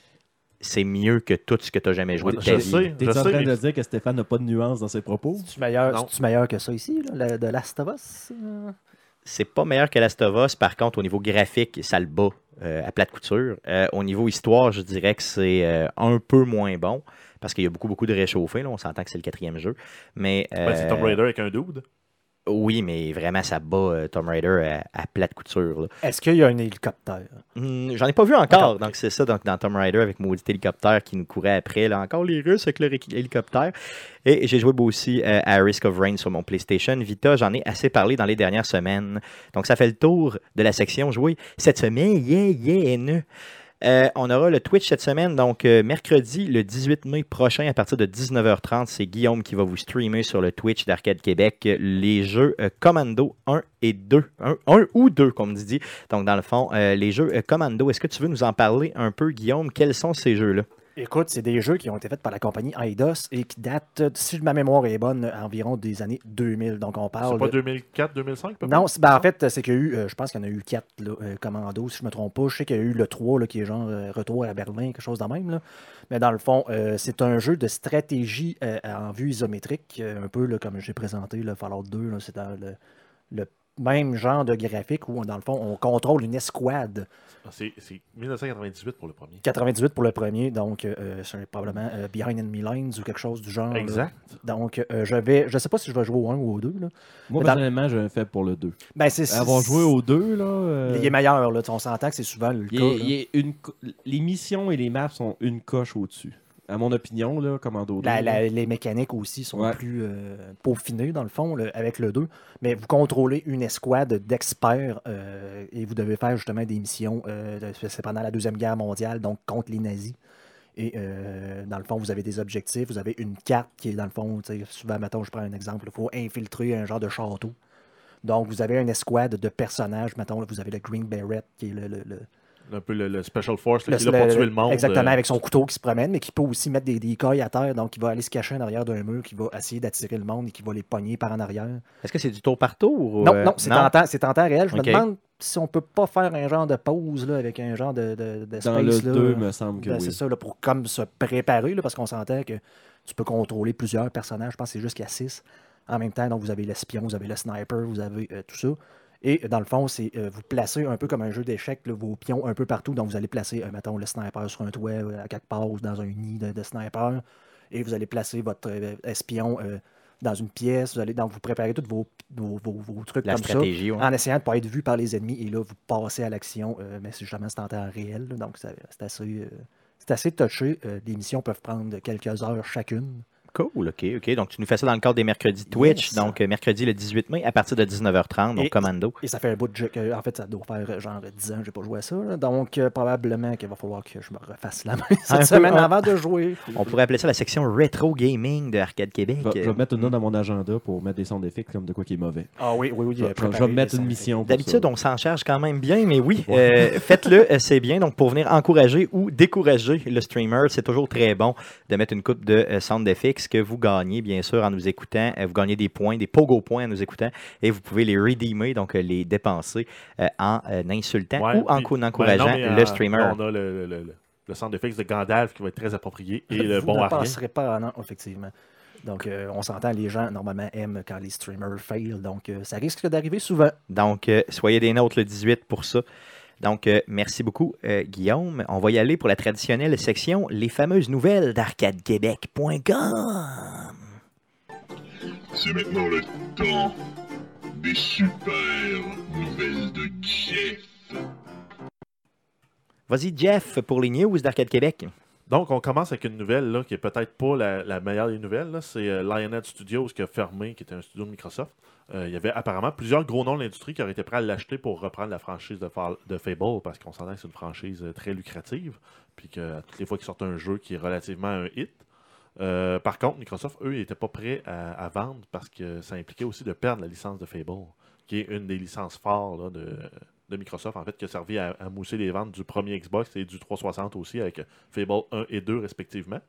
C'est mieux que tout ce que tu as jamais joué de je ta vie. sais. T'es en train mais- de dire que Stéphane n'a pas de nuance dans ses propos? C'est-tu meilleur, meilleur que ça ici, là, de Last of Us? euh? C'est pas meilleur que Last of Us. Par contre, au niveau graphique, ça le bat euh, à plate couture. Euh, au niveau histoire, je dirais que c'est euh, un peu moins bon parce qu'il y a beaucoup, beaucoup de réchauffés. Là. On s'entend que c'est le quatrième jeu. Mais, Ouais, c'est Tomb Raider avec un dude. Oui, mais vraiment, ça bat euh, Tomb Raider à, à plate couture. Est-ce qu'il y a un hélicoptère? Hmm, J'en ai pas vu encore. Donc, c'est ça, donc, dans Tomb Raider avec maudit hélicoptère qui nous courait après. Là, encore les Russes avec leur héli- hélicoptère. Et j'ai joué aussi euh, à Risk of Rain sur mon PlayStation Vita. J'en ai assez parlé dans les dernières semaines. Donc, ça fait le tour de la section jouer cette semaine. Yeah, yeah. Euh, on aura le Twitch cette semaine, donc euh, mercredi, le 18 mai prochain, à partir de 19h30, c'est Guillaume qui va vous streamer sur le Twitch d'Arcade Québec les jeux euh, Commando 1 et 2. 1, ou 2, comme dit. Donc, dans le fond, les jeux Commando, est-ce que tu veux nous en parler un peu, Guillaume? Quels sont ces jeux-là? Écoute, c'est des jeux qui ont été faits par la compagnie Eidos et qui datent, si ma mémoire est bonne, environ des années 2000. Donc on C'est parle. pas de- 2004, 2005 peut-être? Non, c'est- ben, en fait, c'est qu'il y a eu, euh, je pense qu'il y en a eu quatre là, euh, Commando, si je me trompe pas. Je sais qu'il y a eu le 3, là, qui est genre euh, Retour à Berlin, quelque chose de même. Là. Mais dans le fond, euh, c'est un jeu de stratégie en vue isométrique, un peu là, comme j'ai présenté, le Fallout 2. là, C'est dans le, le même genre de graphique où, dans le fond, on contrôle une escouade. Ah, C'est c'est 1998 pour le premier. 98 pour le premier, donc euh, c'est probablement euh, Behind Enemy Lines ou quelque chose du genre. là. Exact. Donc, euh, je vais, je sais pas si je vais jouer au 1 ou au 2. Là. Moi, dans- personnellement, j'ai un fait pour le 2. Ben, c'est, Avoir joué au 2, là. euh, Il est meilleur, là. On s'entend que c'est souvent le il cas. est- il est une co- les missions et les maps sont une coche au-dessus. À mon opinion, là, Commando 2. La- là. la- les mécaniques aussi sont Ouais. plus euh, peaufinées, dans le fond, avec le 2. Mais vous contrôlez une escouade d'experts euh, et vous devez faire justement des missions. euh, c'est pendant la Deuxième Guerre mondiale, donc contre les nazis. Et dans le fond, vous avez des objectifs. Vous avez une carte qui est, dans le fond, souvent, mettons, je prends un exemple, il faut infiltrer un genre de château. Donc, vous avez une escouade de personnages. Mettons, vous avez le Green Beret, qui est le- le- le, Un peu le, le Special Force là, le- qui est là pour le- tuer le monde. Exactement, euh, avec son couteau qui se promène, mais qui peut aussi mettre des decoys à terre. Donc, il va aller se cacher en arrière d'un mur, qui va essayer d'attirer le monde et qui va les pogner par en arrière. Est-ce que c'est du tour par tour? ou, Non, euh, non, c'est en, temps- c'est en temps réel. Je me demande si on peut pas faire un genre de pause là, avec un genre de, de, de Dans le space, là. 2, me semble que Ben, oui. C'est ça, là, pour comme se préparer, là, parce qu'on s'entend que tu peux contrôler plusieurs personnages. Je pense que c'est jusqu'à 6 en même temps. Donc, vous avez l'espion, vous avez le sniper, vous avez euh, tout ça. Et euh, dans le fond, c'est euh, vous placez un peu comme un jeu d'échecs vos pions un peu partout. Donc, vous allez placer, euh, mettons, le sniper sur un toit à quelque part ou dans un nid de, de sniper. Et vous allez placer votre espion dans une pièce. Vous allez donc vous préparez tous vos, vos, vos- vos trucs La comme ça ouais. en essayant de ne pas être vu par les ennemis. Et là, vous passez à l'action, mais c'est justement c'est en temps réel. là, donc, c'est assez, c'est assez touché. Euh, les missions peuvent prendre quelques heures chacune. Cool, OK, OK. Donc, tu nous fais ça dans le cadre des mercredis Twitch. Yes. Donc, euh, mercredi le 18 mai à partir de 19h30, donc Et- commando. Et ça fait un bout de jeu que, en fait, ça doit faire euh, genre 10 ans que j'ai pas joué à ça. là. donc, euh, probablement qu'il va falloir que je me refasse la main Un cette peu, semaine on- avant de jouer. On pourrait appeler ça la section rétro gaming de Arcade Québec. Je vais, je vais mettre une note dans mon agenda pour mettre des sons d'effets comme de quoi qui est mauvais. Ah oui, oui, oui. Je, je- je vais me mettre une mission. D'habitude, on s'en charge quand même bien, mais oui, euh, faites-le, c'est bien. Donc, pour venir encourager ou décourager le streamer, c'est toujours très bon de mettre une coupe de euh, sound effects que vous gagnez, bien sûr, en nous écoutant. Euh, vous gagnez des points, des pogo points en nous écoutant, et vous pouvez les redeemer, donc euh, les dépenser euh, en euh, insultant ouais, ou en, puis- ben, encourageant non, mais, le euh, streamer. on a le, le, le, le centre d'effets de Gandalf qui va être très approprié et le Vous bon ne passerez pas non, effectivement. Donc, euh, on s'entend, les gens, normalement, aiment quand les streamers fail. Donc, euh, ça risque d'arriver souvent. Donc, euh, soyez des nôtres le 18 pour ça. Donc, euh, merci beaucoup, euh, Guillaume. On va y aller pour la traditionnelle section, les fameuses nouvelles d'arcadequebec.com. C'est maintenant le temps des super nouvelles de Jeff. Vas-y, Jeff, pour les news d'Arcade Québec. Donc, on commence avec une nouvelle là, qui est peut-être pas la, la meilleure des nouvelles. C'est euh, Lionhead Studios qui a fermé, qui était un studio de Microsoft. Euh, il y avait apparemment plusieurs gros noms de l'industrie qui auraient été prêts à l'acheter pour reprendre la franchise de, Fable parce qu'on s'entend que c'est une franchise euh, très lucrative. Puis que toutes les fois qu'ils sortent un jeu qui est relativement un hit. Euh, par contre, Microsoft, eux, n'étaient pas prêts à, vendre parce que ça impliquait aussi de perdre la licence de Fable, qui est une des licences de, de Microsoft, en fait, qui a servi à, à mousser les ventes du premier Xbox et du 360 aussi, avec Fable 1 et 2 respectivement.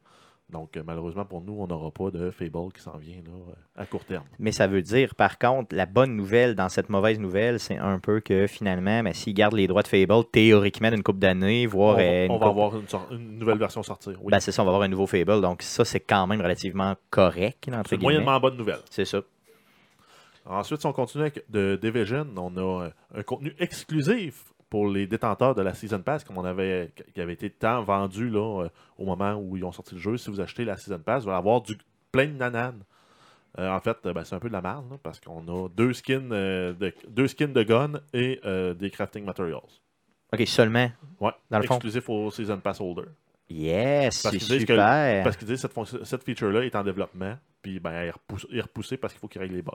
Donc, euh, malheureusement pour nous, on n'aura pas de Fable qui s'en vient là, euh, à court terme. Mais ça veut dire, par contre, la bonne nouvelle dans cette mauvaise nouvelle, c'est un peu que finalement, ben, s'ils gardent les droits de Fable, théoriquement, d'une couple d'années, voire. on va, euh, une on va avoir une, nouvelle version sortir. Oui. Ben, c'est ça, on va avoir un nouveau Fable. Donc, ça, c'est quand même relativement correct. c'est moyennement bonne nouvelle. C'est ça. Ensuite, si on continue avec de Division, on a un contenu exclusif pour les détenteurs de la Season Pass, comme on avait, qui avait été tant vendu là, euh, au moment où ils ont sorti le jeu. Si vous achetez la Season Pass, vous allez avoir du, plein de nananes. Euh, en fait, euh, ben, c'est un peu de la merde, là, parce qu'on a deux skins, euh, de, deux skins de gun et des crafting materials. OK, seulement? Ouais, Dans le fond? exclusif aux Season Pass holder. Yes, Parce c'est qu'ils disent que- super. Parce qu'ils disent que cette, cette feature-là est en développement, puis ben, elle est repousse- elle est repoussée parce qu'il faut qu'ils règlent les bugs.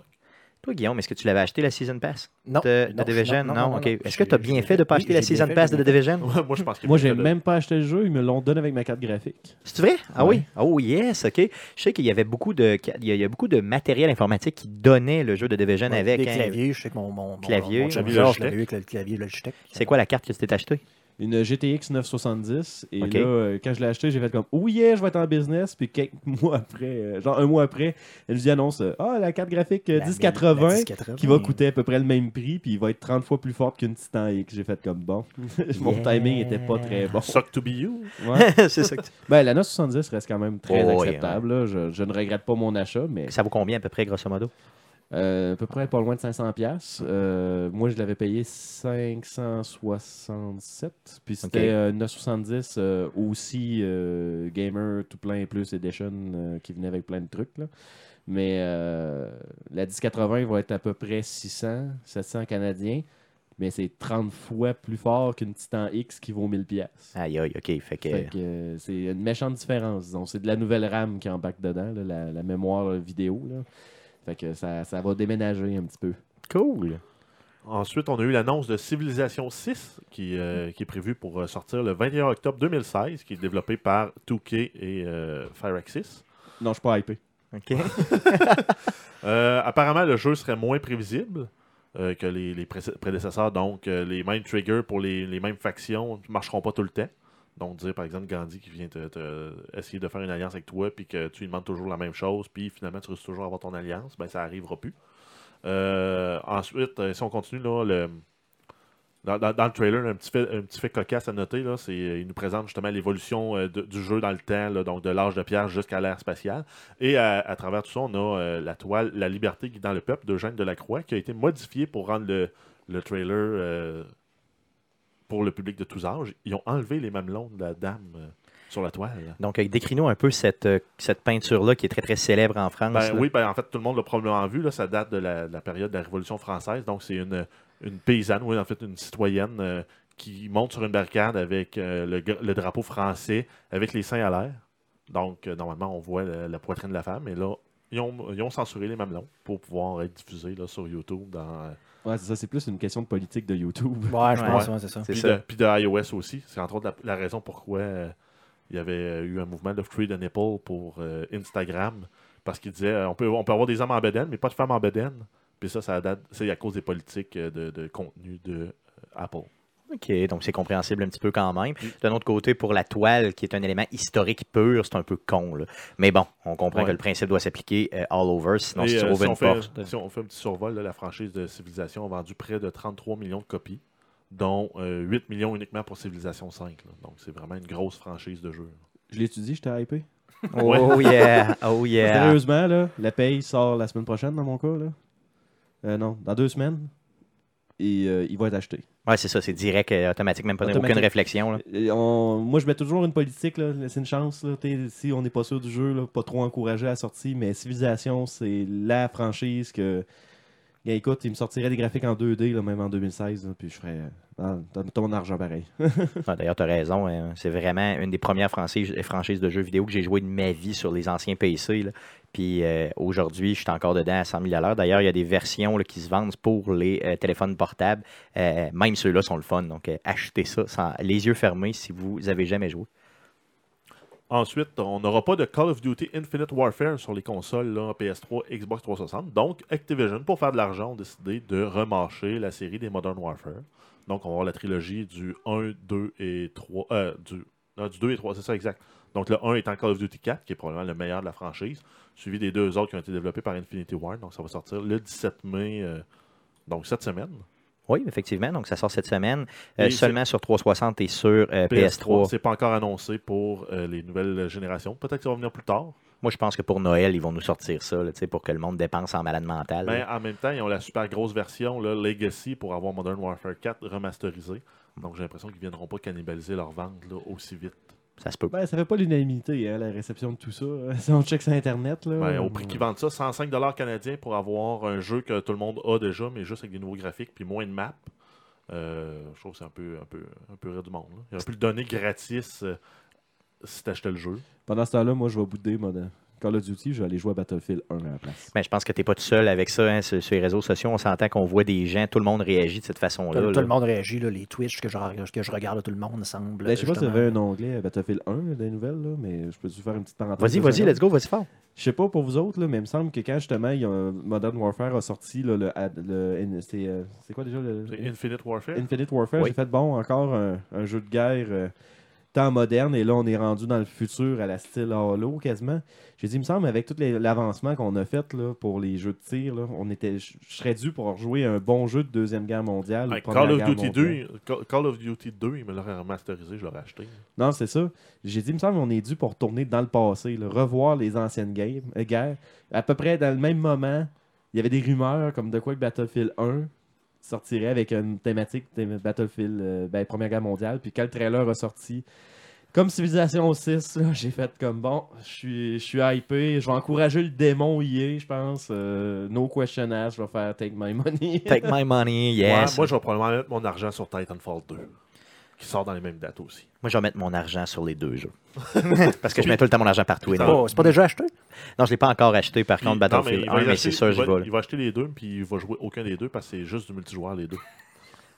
Toi, Guillaume, est-ce que tu l'avais acheté la Season Pass Non. de, non, Division? non, Non, non, non, OK. non. Est-ce que tu as bien fait de pas oui, acheter la Season fait, Pass de fait. Division? Moi, je pense que Moi, j'ai même pas acheté le jeu, ils me l'ont donné avec ma carte graphique. C'est vrai? Ah oui? Oh yes, OK. Je sais qu'il y avait beaucoup de il y a, il y a beaucoup de matériel informatique qui donnait le jeu de Division Ouais, avec. Des hein. claviers, je sais que mon, mon, mon- Clavier. mon Clavier Georges Logitech. l'avait eu avec le clavier Logitech. C'est quoi la carte que tu t'es acheté? Une GTX 970. Et là, euh, quand je l'ai acheté, j'ai fait comme Oh yeah, je vais être en business. Puis quelques mois après, euh, genre un mois après, elle nous annonce euh, Ah, la carte graphique euh, La 1080 la 1080. qui va coûter à peu près le même prix. Puis il va être 30 fois plus forte qu'une Titan X. J'ai fait comme bon. Mon Yeah. timing était pas très bon. Suck to be you. Ouais. c'est ça. que tu- Ben, la 970 reste quand même très Oh, oui, acceptable. là. Je, je ne regrette pas mon achat, mais Ça vaut combien à peu près, grosso modo? Euh, à peu près pas loin de 500$. piastres. Euh, moi, je l'avais payé 567$. Puis c'était Ok. euh, 970$ euh, aussi Gamer tout plein plus Edition qui venait avec plein de trucs. là. Mais la 1080 va être à peu près 600, 700 canadiens. Mais c'est 30 fois plus fort qu'une Titan X qui vaut 1000$. piastres. Aïe, aïe, OK. Fait que... Fait que, c'est une méchante différence. C'est de la nouvelle RAM qui embarque dedans, là, la, la mémoire vidéo. Là. Fait que ça, ça va déménager un petit peu. Cool. Ensuite, on a eu l'annonce de Civilization 6 qui, euh, qui est prévue pour euh, sortir le 21 octobre 2016, qui est développé par 2K et euh, Firaxis. Non, je suis pas hypé. OK. Euh, apparemment, le jeu serait moins prévisible euh, que les, les pré- prédécesseurs. Donc, euh, les mêmes triggers pour les, les mêmes factions ne marcheront pas tout le temps. Donc, dire par exemple Gandhi qui vient essayer de faire une alliance avec toi, puis que tu lui demandes toujours la même chose, puis finalement tu risques toujours à avoir ton alliance, ben ça arrivera plus. Euh, ensuite, euh, si on continue, là, dans, le trailer, un petit, fait, un petit fait cocasse à noter, là, c'est euh, il nous présente justement l'évolution de- du jeu dans le temps, donc de l'âge de pierre jusqu'à l'ère spatiale. Et à, travers tout ça, on a la toile La liberté dans le peuple d'Eugène Delacroix, qui a été modifiée pour rendre le, le trailer pour le public de tous âges. Ils ont enlevé les mamelons de la dame euh, sur la toile. Donc, euh, décris-nous un peu cette, euh, cette peinture-là qui est très, très célèbre en France. Ben, oui, ben, en fait, tout le monde l'a probablement vu. Là, ça date de la, de la période de la Révolution française. Donc, c'est une, une paysanne, oui, en fait, une citoyenne euh, qui monte sur une barricade avec euh, le, drapeau français, avec les seins à l'air. Donc, euh, normalement, on voit la, la poitrine de la femme. Et là, ils ont, ils ont censuré les mamelons pour pouvoir être diffusés là, sur YouTube. Dans, Ouais, c'est ça, c'est plus une question de politique de YouTube. Ouais, je Ouais. pense, ouais, c'est ça. Puis, ça. de, puis de iOS aussi. C'est entre autres la, la raison pourquoi euh, il y avait euh, eu un mouvement de Free the Nipple pour euh, Instagram. Parce qu'il disait euh, on, peut, on peut avoir des hommes en bedaine, mais pas de femmes en bedaine. Puis ça, ça date, c'est à cause des politiques de, de contenu de euh, Apple. OK, donc c'est compréhensible un petit peu quand même. D'un autre côté, pour la toile, qui est un élément historique pur, c'est un peu con. là. Mais bon, on comprend Ouais. que le principe doit s'appliquer euh, all over, sinon Et, si tu euh, ouvres si, une on fait, porte. si on fait un petit survol, là, la franchise de Civilization a vendu près de 33 millions de copies, dont euh, 8 millions uniquement pour Civilization 5. là. Donc c'est vraiment une grosse franchise de jeu. Je l'étudie, j'étais hypé. Oh yeah, oh yeah. Sérieusement, là, la paye sort la semaine prochaine dans mon cas. Là. Euh, non, dans deux semaines. Et euh, il va être acheté. Ouais, c'est ça, c'est direct, euh, automatique, même pas Automatique. aucune réflexion. là. On- Moi, je mets toujours une politique, là, laisser une chance. Là, si on n'est pas sûr du jeu, là, pas trop encourager à la sortie, mais Civilization, c'est la franchise que. Écoute, il me sortirait des graphiques en 2D, là, même en 2016, là, puis je ferais. Ah, donne ton argent pareil. Ah, D'ailleurs, tu as raison. hein. C'est vraiment une des premières franchises, franchises de jeux vidéo que j'ai joué de ma vie sur les anciens PC. Puis euh, aujourd'hui, je suis encore dedans à 100 000 à. D'ailleurs, il y a des versions qui se vendent pour les euh, téléphones portables. Euh, même ceux-là sont le fun. Donc, euh, achetez ça sans les yeux fermés si vous avez jamais joué. Ensuite, on n'aura pas de Call of Duty Infinite Warfare sur les consoles là, PS3, Xbox 360. Donc, Activision, pour faire de l'argent, ont décidé de remarcher la série des Modern Warfare. Donc, on va avoir la trilogie du 1, 2 et 3. Euh, du, non, du 2 et 3, c'est ça exact. Donc, le 1 étant Call of Duty 4, qui est probablement le meilleur de la franchise, suivi des deux autres qui ont été développés par Infinity Ward. Donc, ça va sortir le 17 mai, euh, donc cette semaine. Oui, effectivement. Donc, ça sort cette semaine. euh, seulement sur 360 et sur euh, PS3. C'est pas encore annoncé pour euh, les nouvelles générations. Peut-être que ça va venir plus tard. Moi, je pense que pour Noël, ils vont nous sortir ça là, pour que le monde dépense en malade mental. Mais là. en même temps, ils ont la super grosse version, là, Legacy, pour avoir Modern Warfare 4 remasterisé. Donc j'ai l'impression qu'ils ne viendront pas cannibaliser leur vente là, aussi vite. Ça se peut. Ben, ça fait pas l'unanimité, hein, la réception de tout ça. Si on check sur Internet, là. Ben, au prix qu'ils vendent ça, 105 canadiens pour avoir un jeu que tout le monde a déjà, mais juste avec des nouveaux graphiques puis moins de maps. Euh, je trouve que c'est un peu, un peu, un peu rire du monde. là. Ils auraient pu le donner gratis euh, si tu achetais le jeu. Pendant ce temps-là, moi, je vais bouder, de- Call of Duty, je vais aller jouer à Battlefield 1 à la place. Mais je pense que tu n'es pas tout seul avec ça hein, sur, sur les réseaux sociaux. On s'entend qu'on voit des gens, tout le monde réagit de cette façon-là. Tout, le monde réagit, là, les Twitch que je, que je regarde, tout le monde semble. Ben, je sais pas si y avait un onglet à Battlefield 1 des nouvelles, là, mais je peux faire une petite parenthèse? Vas-y, vas-y, let's go, vas-y fort. Je sais pas pour vous autres, là, mais il me semble que quand justement il y a- Modern Warfare a sorti là, le, ad- le- c'est euh, c'est quoi déjà le? C'est Infinite Warfare. Infinite Warfare, Oui. j'ai fait bon encore un, un jeu de guerre euh, temps moderne et là on est rendu dans le futur à la style Halo quasiment. J'ai dit il me semble avec tout l'avancement qu'on a fait là, pour les jeux de tir, là, on était je serais dû pour jouer un bon jeu de deuxième guerre mondiale. Call of Guerre Duty mondiale. 2, Call- of Duty 2, il me l'aurait remasterisé, je l'aurais acheté. Non, c'est ça. J'ai dit, il me semble qu'on est dû pour retourner dans le passé, là, revoir les anciennes games, euh, guerres. À peu près dans le même moment, il y avait des rumeurs comme de quoi que Battlefield 1 sortirait avec une thématique thé- Battlefield, euh, ben, Première Guerre mondiale. Puis quand le trailer a sorti, comme Civilization 6, là, j'ai fait comme bon, je suis, je suis hypé, je vais encourager le démon EA, je pense. Euh, no question asked, je vais faire Take My Money. Take my money, yes. Moi, moi, je vais probablement mettre mon argent sur Titanfall 2, qui sort dans les mêmes dates aussi. Moi, je vais mettre mon argent sur les deux jeux. Parce que je mets tout le temps mon argent partout. Oh, c'est pas déjà acheté? Non, je ne l'ai pas encore acheté, par contre, non, Battlefield il 1, va mais, acheter- c'est sûr, va, vais. il va acheter les deux, puis il va jouer aucun des deux parce que c'est juste du multijoueur les deux.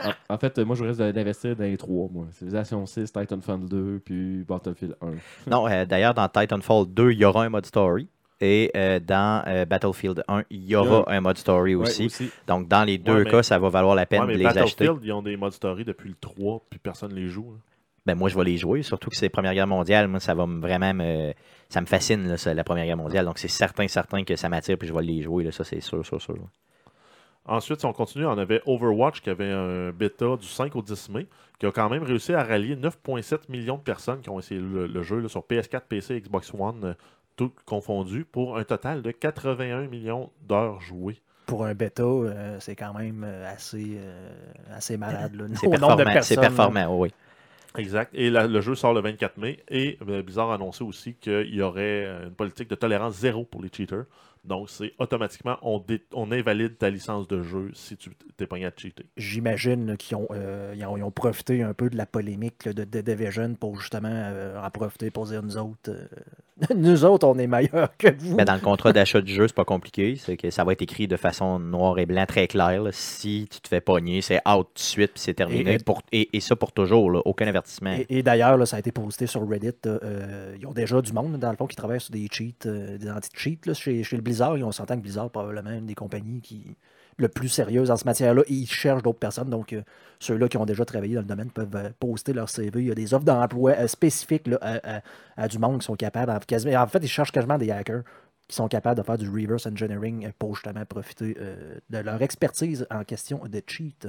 En, en fait, moi, je reste d'investir dans les trois, moi. Civilization 6, Titanfall 2, puis Battlefield 1. Non, euh, d'ailleurs, dans Titanfall 2, il y aura un mode story. Et euh, dans euh, Battlefield 1, il y aura un mode story Ouais, aussi. Donc, dans les deux Ouais, mais- cas, ça va valoir la peine Ouais, mais de les acheter. Battlefield, ils ont des modes story depuis le 3, puis personne les joue. hein. Ben, moi, je vais les jouer, surtout que c'est Première Guerre mondiale. Moi, ça va me- vraiment me. Ça me fascine, là, ça, la Première Guerre mondiale. Donc, c'est certain, certain que ça m'attire, puis je vais les jouer. Là, ça, c'est sûr, sûr, sûr. Ensuite, si on continue, on avait Overwatch qui avait un bêta du 5 au 10 mai, qui a quand même réussi à rallier 9,7 millions de personnes qui ont essayé le, le jeu là, sur PS4, PC, Xbox One, euh, tout confondu, pour un total de 81 millions d'heures jouées. Pour un bêta, euh, c'est quand même euh, assez, euh, assez malade. C'est de performant. Personnes, là. performant, oui. Exact. Et le jeu sort le 24 mai. Et euh, Blizzard a annoncé aussi qu'il y aurait une politique de tolérance zéro pour les cheaters. Donc, c'est automatiquement, on, dé- on invalide ta licence de jeu si tu t'es pogné à cheater. J'imagine qu'ils ont, euh, ils ont, ils ont profité un peu de la polémique là, de, de Division pour justement euh, en profiter pour dire nous autres, euh, nous autres, on est meilleurs que vous. Ben, dans le contrat d'achat du jeu, c'est pas compliqué. C'est que ça va être écrit de façon noir et blanc, très clair. là. Si tu te fais pogner, c'est out tout de suite, puis c'est terminé. Et- Pour- Et, et ça pour toujours, là. aucun avertissement. Et, et d'ailleurs, ça a été posté sur Reddit. euh, ils ont déjà du monde, dans le fond, qui travaille sur des cheats, euh, des anti-cheats. là, Chez, chez le Blizzard, ont s'entend que Blizzard, probablement une des compagnies qui le plus sérieuse en ce matière-là. Ils cherchent d'autres personnes. Donc, euh, ceux-là qui ont déjà travaillé dans le domaine peuvent euh, poster leur CV. Il y a des offres d'emploi euh, spécifiques à, du monde qui sont capables. En, quasiment- en fait, ils cherchent quasiment des hackers qui sont capables de faire du reverse engineering pour justement profiter de leur expertise en question de cheat.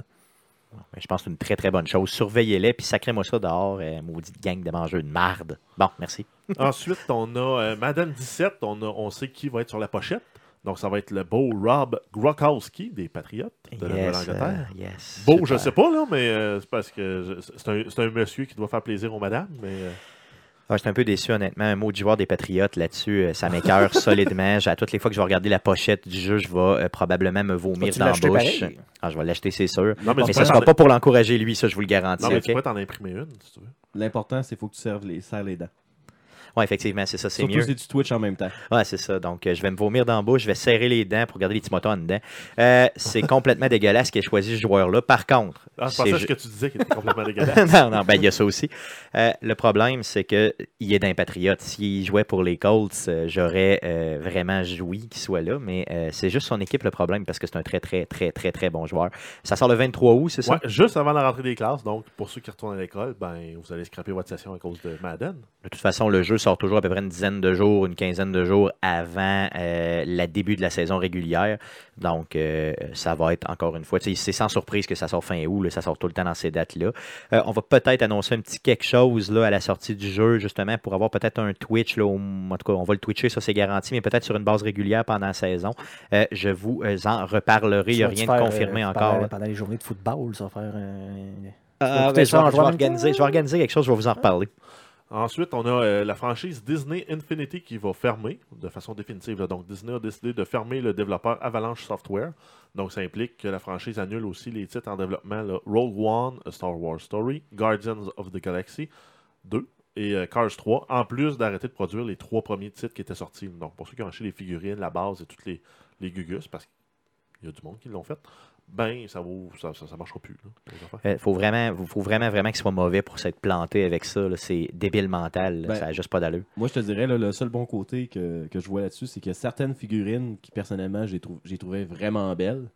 Je pense que c'est une très très bonne chose. Surveillez-les, puis sacrez-moi ça dehors, euh, maudite gang de mangeurs de marde. Bon, merci. Ensuite, on a euh, Madden 17. On, a- on sait qui va être sur la pochette. Donc, ça va être le beau Rob Gronkowski des Patriotes de la Yes, Nouvelle-Angleterre. euh, yes. Beau, Super. je sais pas, là, mais euh, c'est parce que c'est un, monsieur qui doit faire plaisir aux madames. Mais Ah, J'étais un peu déçu, honnêtement. Un mot du joueur des Patriotes là-dessus, euh, ça m'écœure solidement. J'ai- À toutes les fois que je vais regarder la pochette du jeu, je vais euh, probablement me vomir dans la bouche. Ah, je vais l'acheter, c'est sûr. non, mais, ça ne sera pas pour l'encourager, lui, ça, je vous le garantis. non, mais tu pourrais t'en imprimer une, si tu veux. L'important, c'est qu'il faut que tu serves les, serres les dents. Ouais, effectivement, c'est ça, c'est Surtout mieux. si tu Twitch en même temps. Ouais, c'est ça. Donc, euh, je vais me vomir dans la bouche, je vais serrer les dents pour garder les petits motons en dedans. Euh, c'est complètement dégueulasse qu'il ait choisi ce joueur-là. Par contre, Ah, je c'est pensais ju- que tu disais qu'il était complètement dégueulasse. non, non, ben, il y a ça aussi. Euh, le problème, c'est qu'il est d'un patriote. S'il jouait pour les Colts, euh, j'aurais euh, vraiment joui qu'il soit là, mais euh, c'est juste son équipe le problème parce que c'est un très, très, très, très, très bon joueur. Ça sort le 23 août, c'est ça? Ouais, juste avant la rentrée des classes. Donc, pour ceux qui retournent à l'école, ben, vous allez scraper votre session à cause de Madden. De toute façon, le jeu sort toujours à peu près une dizaine de jours, une quinzaine de jours avant euh, le début de la saison régulière. Donc, euh, ça va être encore une fois, c'est sans surprise que ça sort fin août, là, ça sort tout le temps dans ces dates-là. Euh, on va peut-être annoncer un petit quelque chose là, à la sortie du jeu, justement, pour avoir peut-être un Twitch. Là, au- en tout cas, on va le Twitcher, ça c'est garanti, mais peut-être sur une base régulière pendant la saison. Euh, je vous en reparlerai. Il n'y a rien de confirmé euh, encore. Pendant, les journées de football, ça va faire un. Ah, ben, ça vais, vais organiser, je vais organiser quelque chose, je vais vous en reparler. Ensuite, on a euh, la franchise Disney Infinity qui va fermer de façon définitive. Donc, Disney a décidé de fermer le développeur Avalanche Software. Donc, ça implique que la franchise annule aussi les titres en développement là, Rogue One, Star Wars Story, Guardians of the Galaxy 2, et euh, Cars 3, en plus d'arrêter de produire les trois premiers titres qui étaient sortis. Donc, pour ceux qui ont acheté les figurines, la base et toutes les, les gugus, parce qu'il y a du monde qui l'ont fait, ben, ça vaut, ça, ça, ça marchera plus. Il faut vraiment, faut vraiment, vraiment qu'il soit mauvais pour s'être planté avec ça. C'est débile mental. Ben, ça n'a juste pas d'allure. Moi, je te dirais, là, le seul bon côté que, que je vois là-dessus, c'est que certaines figurines qui, personnellement, j'ai trou- j'ai trouvé vraiment belles,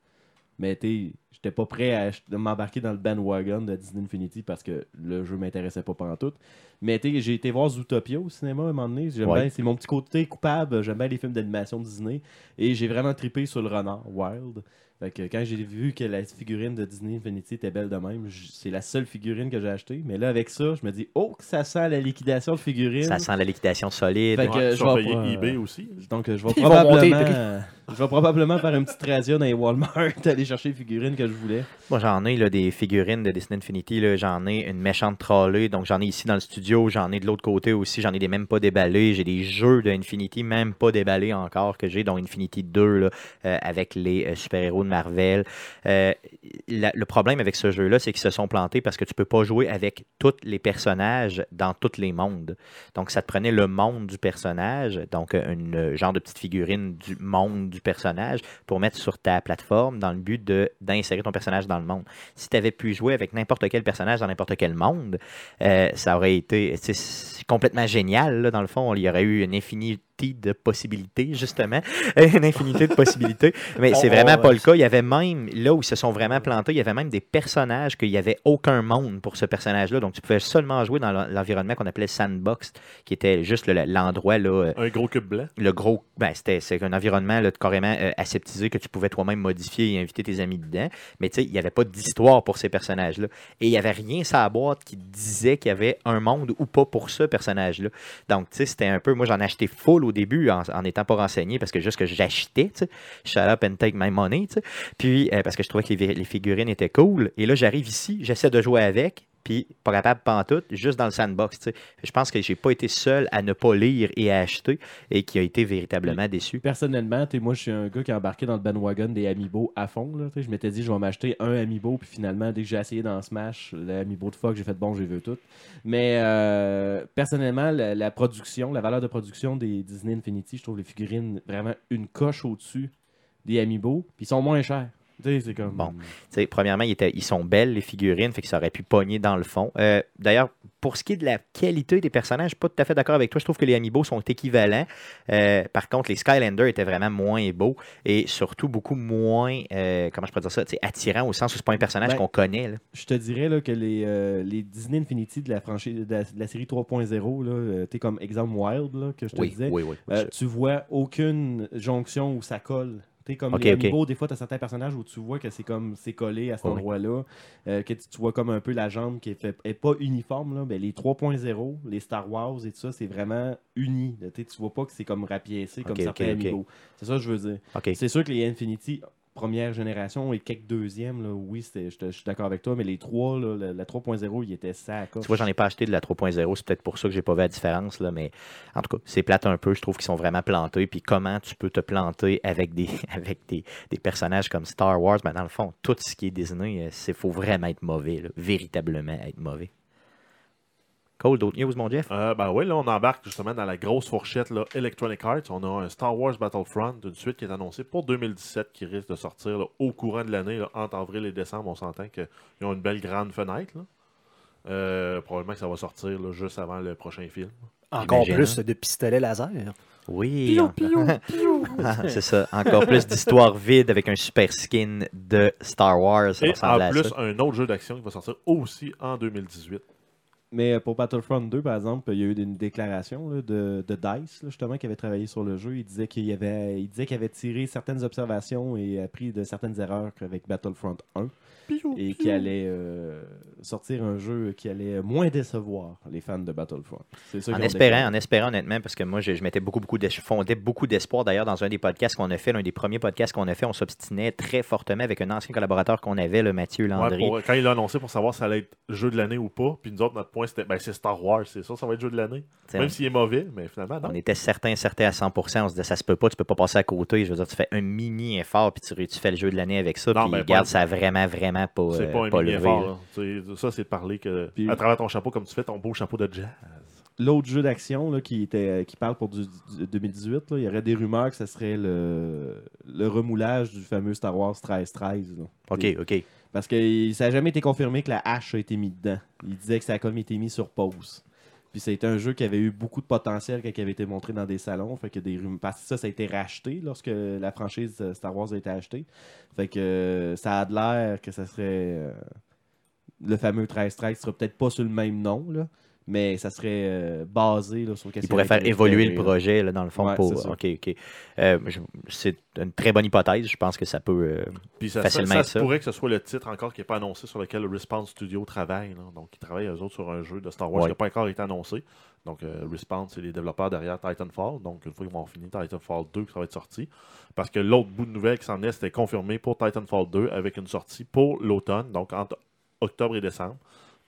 mais tu j'étais pas prêt à m'embarquer dans le bandwagon de Disney Infinity parce que le jeu m'intéressait pas pendant tout. Mais tu j'ai été voir Zootopia au cinéma à un moment donné. J'aime Ouais. bien- C'est mon petit côté coupable. J'aime bien les films d'animation Disney. Et j'ai vraiment trippé sur le renard, Wild. Fait que quand j'ai vu que la figurine de Disney Infinity était belle de même, c'est la seule figurine que j'ai achetée. Mais là, avec ça, je me dis, oh, que ça sent la liquidation de figurines. Ça sent la liquidation solide. Fait que- Ouais, je vais payer eBay euh, aussi. Donc, je vais Ils probablement, je vais probablement faire une petite ration dans les Walmart, aller chercher les figurines que je voulais. Moi, j'en ai là, des figurines de Disney Infinity. là. J'en ai une méchante trolley. Donc, j'en ai ici dans le studio. J'en ai de l'autre côté aussi. J'en ai des même pas déballés. J'ai des jeux de Infinity, même pas déballés encore, que j'ai, dont Infinity 2 là, euh, avec les euh, super-héros Marvel. Euh, le problème avec ce jeu-là, c'est qu'ils se sont plantés parce que tu peux pas jouer avec tous les personnages dans tous les mondes. Donc, ça te prenait le monde du personnage, donc euh, une euh, genre de petite figurine du monde du personnage, pour mettre sur ta plateforme dans le but d'insérer ton personnage dans le monde. Si tu avais pu jouer avec n'importe quel personnage dans n'importe quel monde, ça aurait été complètement génial. dans le fond, il y aurait eu une infinité de possibilités, justement. une infinité de possibilités. Mais c'est vraiment pas le cas. Il y avait même, là où ils se sont vraiment plantés, il y avait même des personnages qu'il n'y avait aucun monde pour ce personnage-là. Donc, tu pouvais seulement jouer dans l'en- l'environnement qu'on appelait Sandbox, qui était juste le- l'endroit, là, euh, Un gros cube blanc. le gros, ben, c'était un environnement là, carrément euh, aseptisé que tu pouvais toi-même modifier et inviter tes amis dedans. Mais tu sais, il n'y avait pas d'histoire pour ces personnages-là. Et il n'y avait rien sur la boîte qui disait qu'il y avait un monde ou pas pour ce personnage-là. Donc, tu sais, c'était un peu. Moi, j'en ai acheté full au début en n'étant pas renseigné parce que juste que j'achetais, tu. Shut up and take my money. Puis, euh, parce que je trouvais que les figurines étaient cool. Et là, j'arrive ici, j'essaie de jouer avec. Puis, pas capable pantoute, juste dans le sandbox. Je pense que j'ai pas été seul à ne pas lire et à acheter et qui a été véritablement déçu. Personnellement, moi, je suis un gars qui a embarqué dans le bandwagon des Amiibo à fond. Là, je m'étais dit, je vais m'acheter un Amiibo, puis finalement, dès que j'ai essayé dans Smash, le Amiibo de fuck, j'ai fait bon, j'ai vu tout. Mais euh, personnellement, la, la production, la valeur de production des Disney Infinity, je trouve les figurines vraiment une coche au-dessus des Amiibo, puis ils sont moins chers. T'sais, C'est comme. Bon. Tu premièrement, ils, étaient- ils sont belles, les figurines, fait que ça aurait pu pogner dans le fond. Euh, D'ailleurs, pour ce qui est de la qualité des personnages, je suis pas tout à fait d'accord avec toi. Je trouve que les Amiibo sont équivalents. Euh, par contre, les Skylanders étaient vraiment moins beaux et surtout beaucoup moins, euh, comment je peux dire ça, tu attirants au sens où c'est pas un personnage Ben, qu'on connaît. là. Je te dirais là, que les, les Disney Infinity de la franchise de la, de la série 3.0, là, euh, t'es comme exemple Wild là, que je te Oui, disais. oui, oui. Tu vois aucune jonction où ça colle. T'es comme Ok, les des fois, tu as certains personnages où tu vois que c'est comme c'est collé à cet endroit-là. euh, que tu, tu vois comme un peu la jambe qui est, fait- est pas uniforme. Là, mais les 3.0, les Star Wars et tout ça, c'est vraiment uni. là. T'sais, tu vois pas que c'est comme rapiécé comme certains. Amiibo. C'est ça que je veux dire. C'est sûr que les Infinity première génération et quelques deuxièmes, là, oui, je suis d'accord avec toi, mais les 3, là, la, la 3.0, il était sac. Tu vois, j'en ai pas acheté de la 3.0. C'est peut-être pour ça que j'ai pas vu la différence. Là, mais en tout cas, c'est plate un peu. Je trouve qu'ils sont vraiment plantés. Puis comment tu peux te planter avec des, avec des, des personnages comme Star Wars? Ben, dans le fond, tout ce qui est Disney, il faut vraiment être mauvais. véritablement être mauvais. Cole, d'autres news, mon Jeff? Euh, ben oui, là, on embarque justement dans la grosse fourchette là, Electronic Arts. On a un Star Wars Battlefront d'une suite qui est annoncé pour 2017 qui risque de sortir là, au courant de l'année. là, Entre avril et décembre, on s'entend qu'ils ont une belle grande fenêtre. là. Euh, probablement que ça va sortir là, juste avant le prochain film. Encore plus hein? de pistolets laser. Oui. Ah, c'est ça. Encore plus d'histoires vides avec un super skin de Star Wars. Ça Et en à plus, ça. un autre jeu d'action qui va sortir aussi en 2018. Mais euh, pour Battlefront 2, par exemple, il y a eu une déclaration de, DICE, justement, qui avait travaillé sur le jeu. Il disait qu'il avait, il disait qu'il avait tiré certaines observations et appris de certaines erreurs avec Battlefront 1 et qu'il allait euh, sortir un jeu qui allait moins décevoir les fans de Battlefront. Ça En espérant, en espérant honnêtement, parce que moi, je, je mettais beaucoup, beaucoup fondais beaucoup d'espoir. D'ailleurs, dans un des podcasts qu'on a fait, l'un des premiers podcasts qu'on a fait, on s'obstinait très fortement avec un ancien collaborateur qu'on avait, le Mathieu Ouais, Landry. pour- quand il l'a annoncé pour savoir si ça allait être jeu de l'année ou pas, puis nous autres, notre point c'était ben, c'est Star Wars, c'est ça, ça va être jeu de l'année. Même s'il est mauvais, mais finalement, non. on était certains, certains à 100%. On se disait, ça se peut pas, tu peux pas passer à côté. Je veux dire, tu fais un mini effort, puis tu, tu fais le jeu de l'année avec ça. Non, puis ben, regarde, ça a vraiment, vraiment pas, C'est euh, pas un pas levé. là. Ça, c'est de parler que Puis- à travers ton chapeau, comme tu fais ton beau chapeau de jazz. l'autre jeu d'action là, qui, était, qui parle pour du, du- 2018, là, il y aurait des rumeurs que ce serait le, le remoulage du fameux Star Wars 13-13. là. OK, OK. Parce que ça n'a jamais été confirmé que la hache a été mise dedans. Il disait que ça a comme été mis sur pause. Puis c'était un jeu qui avait eu beaucoup de potentiel quand il avait été montré dans des salons. Fait que des. Parce que ça, ça a été racheté lorsque la franchise euh, Star Wars a été achetée. Fait que euh, ça a de l'air que ça serait. euh, le fameux 13-13 sera peut-être pas sur le même nom, mais ça serait euh, basé là, sur qu'est-ce Il pourrait faire évoluer le projet, là, dans le fond. Ouais, pour... OK, OK. Euh, je- c'est une très bonne hypothèse. Je pense que ça peut. euh, Puis ça, Facilement ça, pourrait que ce soit le titre encore qui n'est pas annoncé sur lequel Respawn Studio travaille. là. Donc, ils travaillent eux autres sur un jeu de Star Wars Ouais. qui n'a pas encore été annoncé. Donc, euh, Respawn, c'est les développeurs derrière Titanfall. Donc, une fois qu'ils vont finir Titanfall 2, ça va être sorti. Parce que l'autre bout de nouvelle qui s'en est, c'était confirmé pour Titanfall 2 avec une sortie pour l'automne, donc entre octobre et décembre.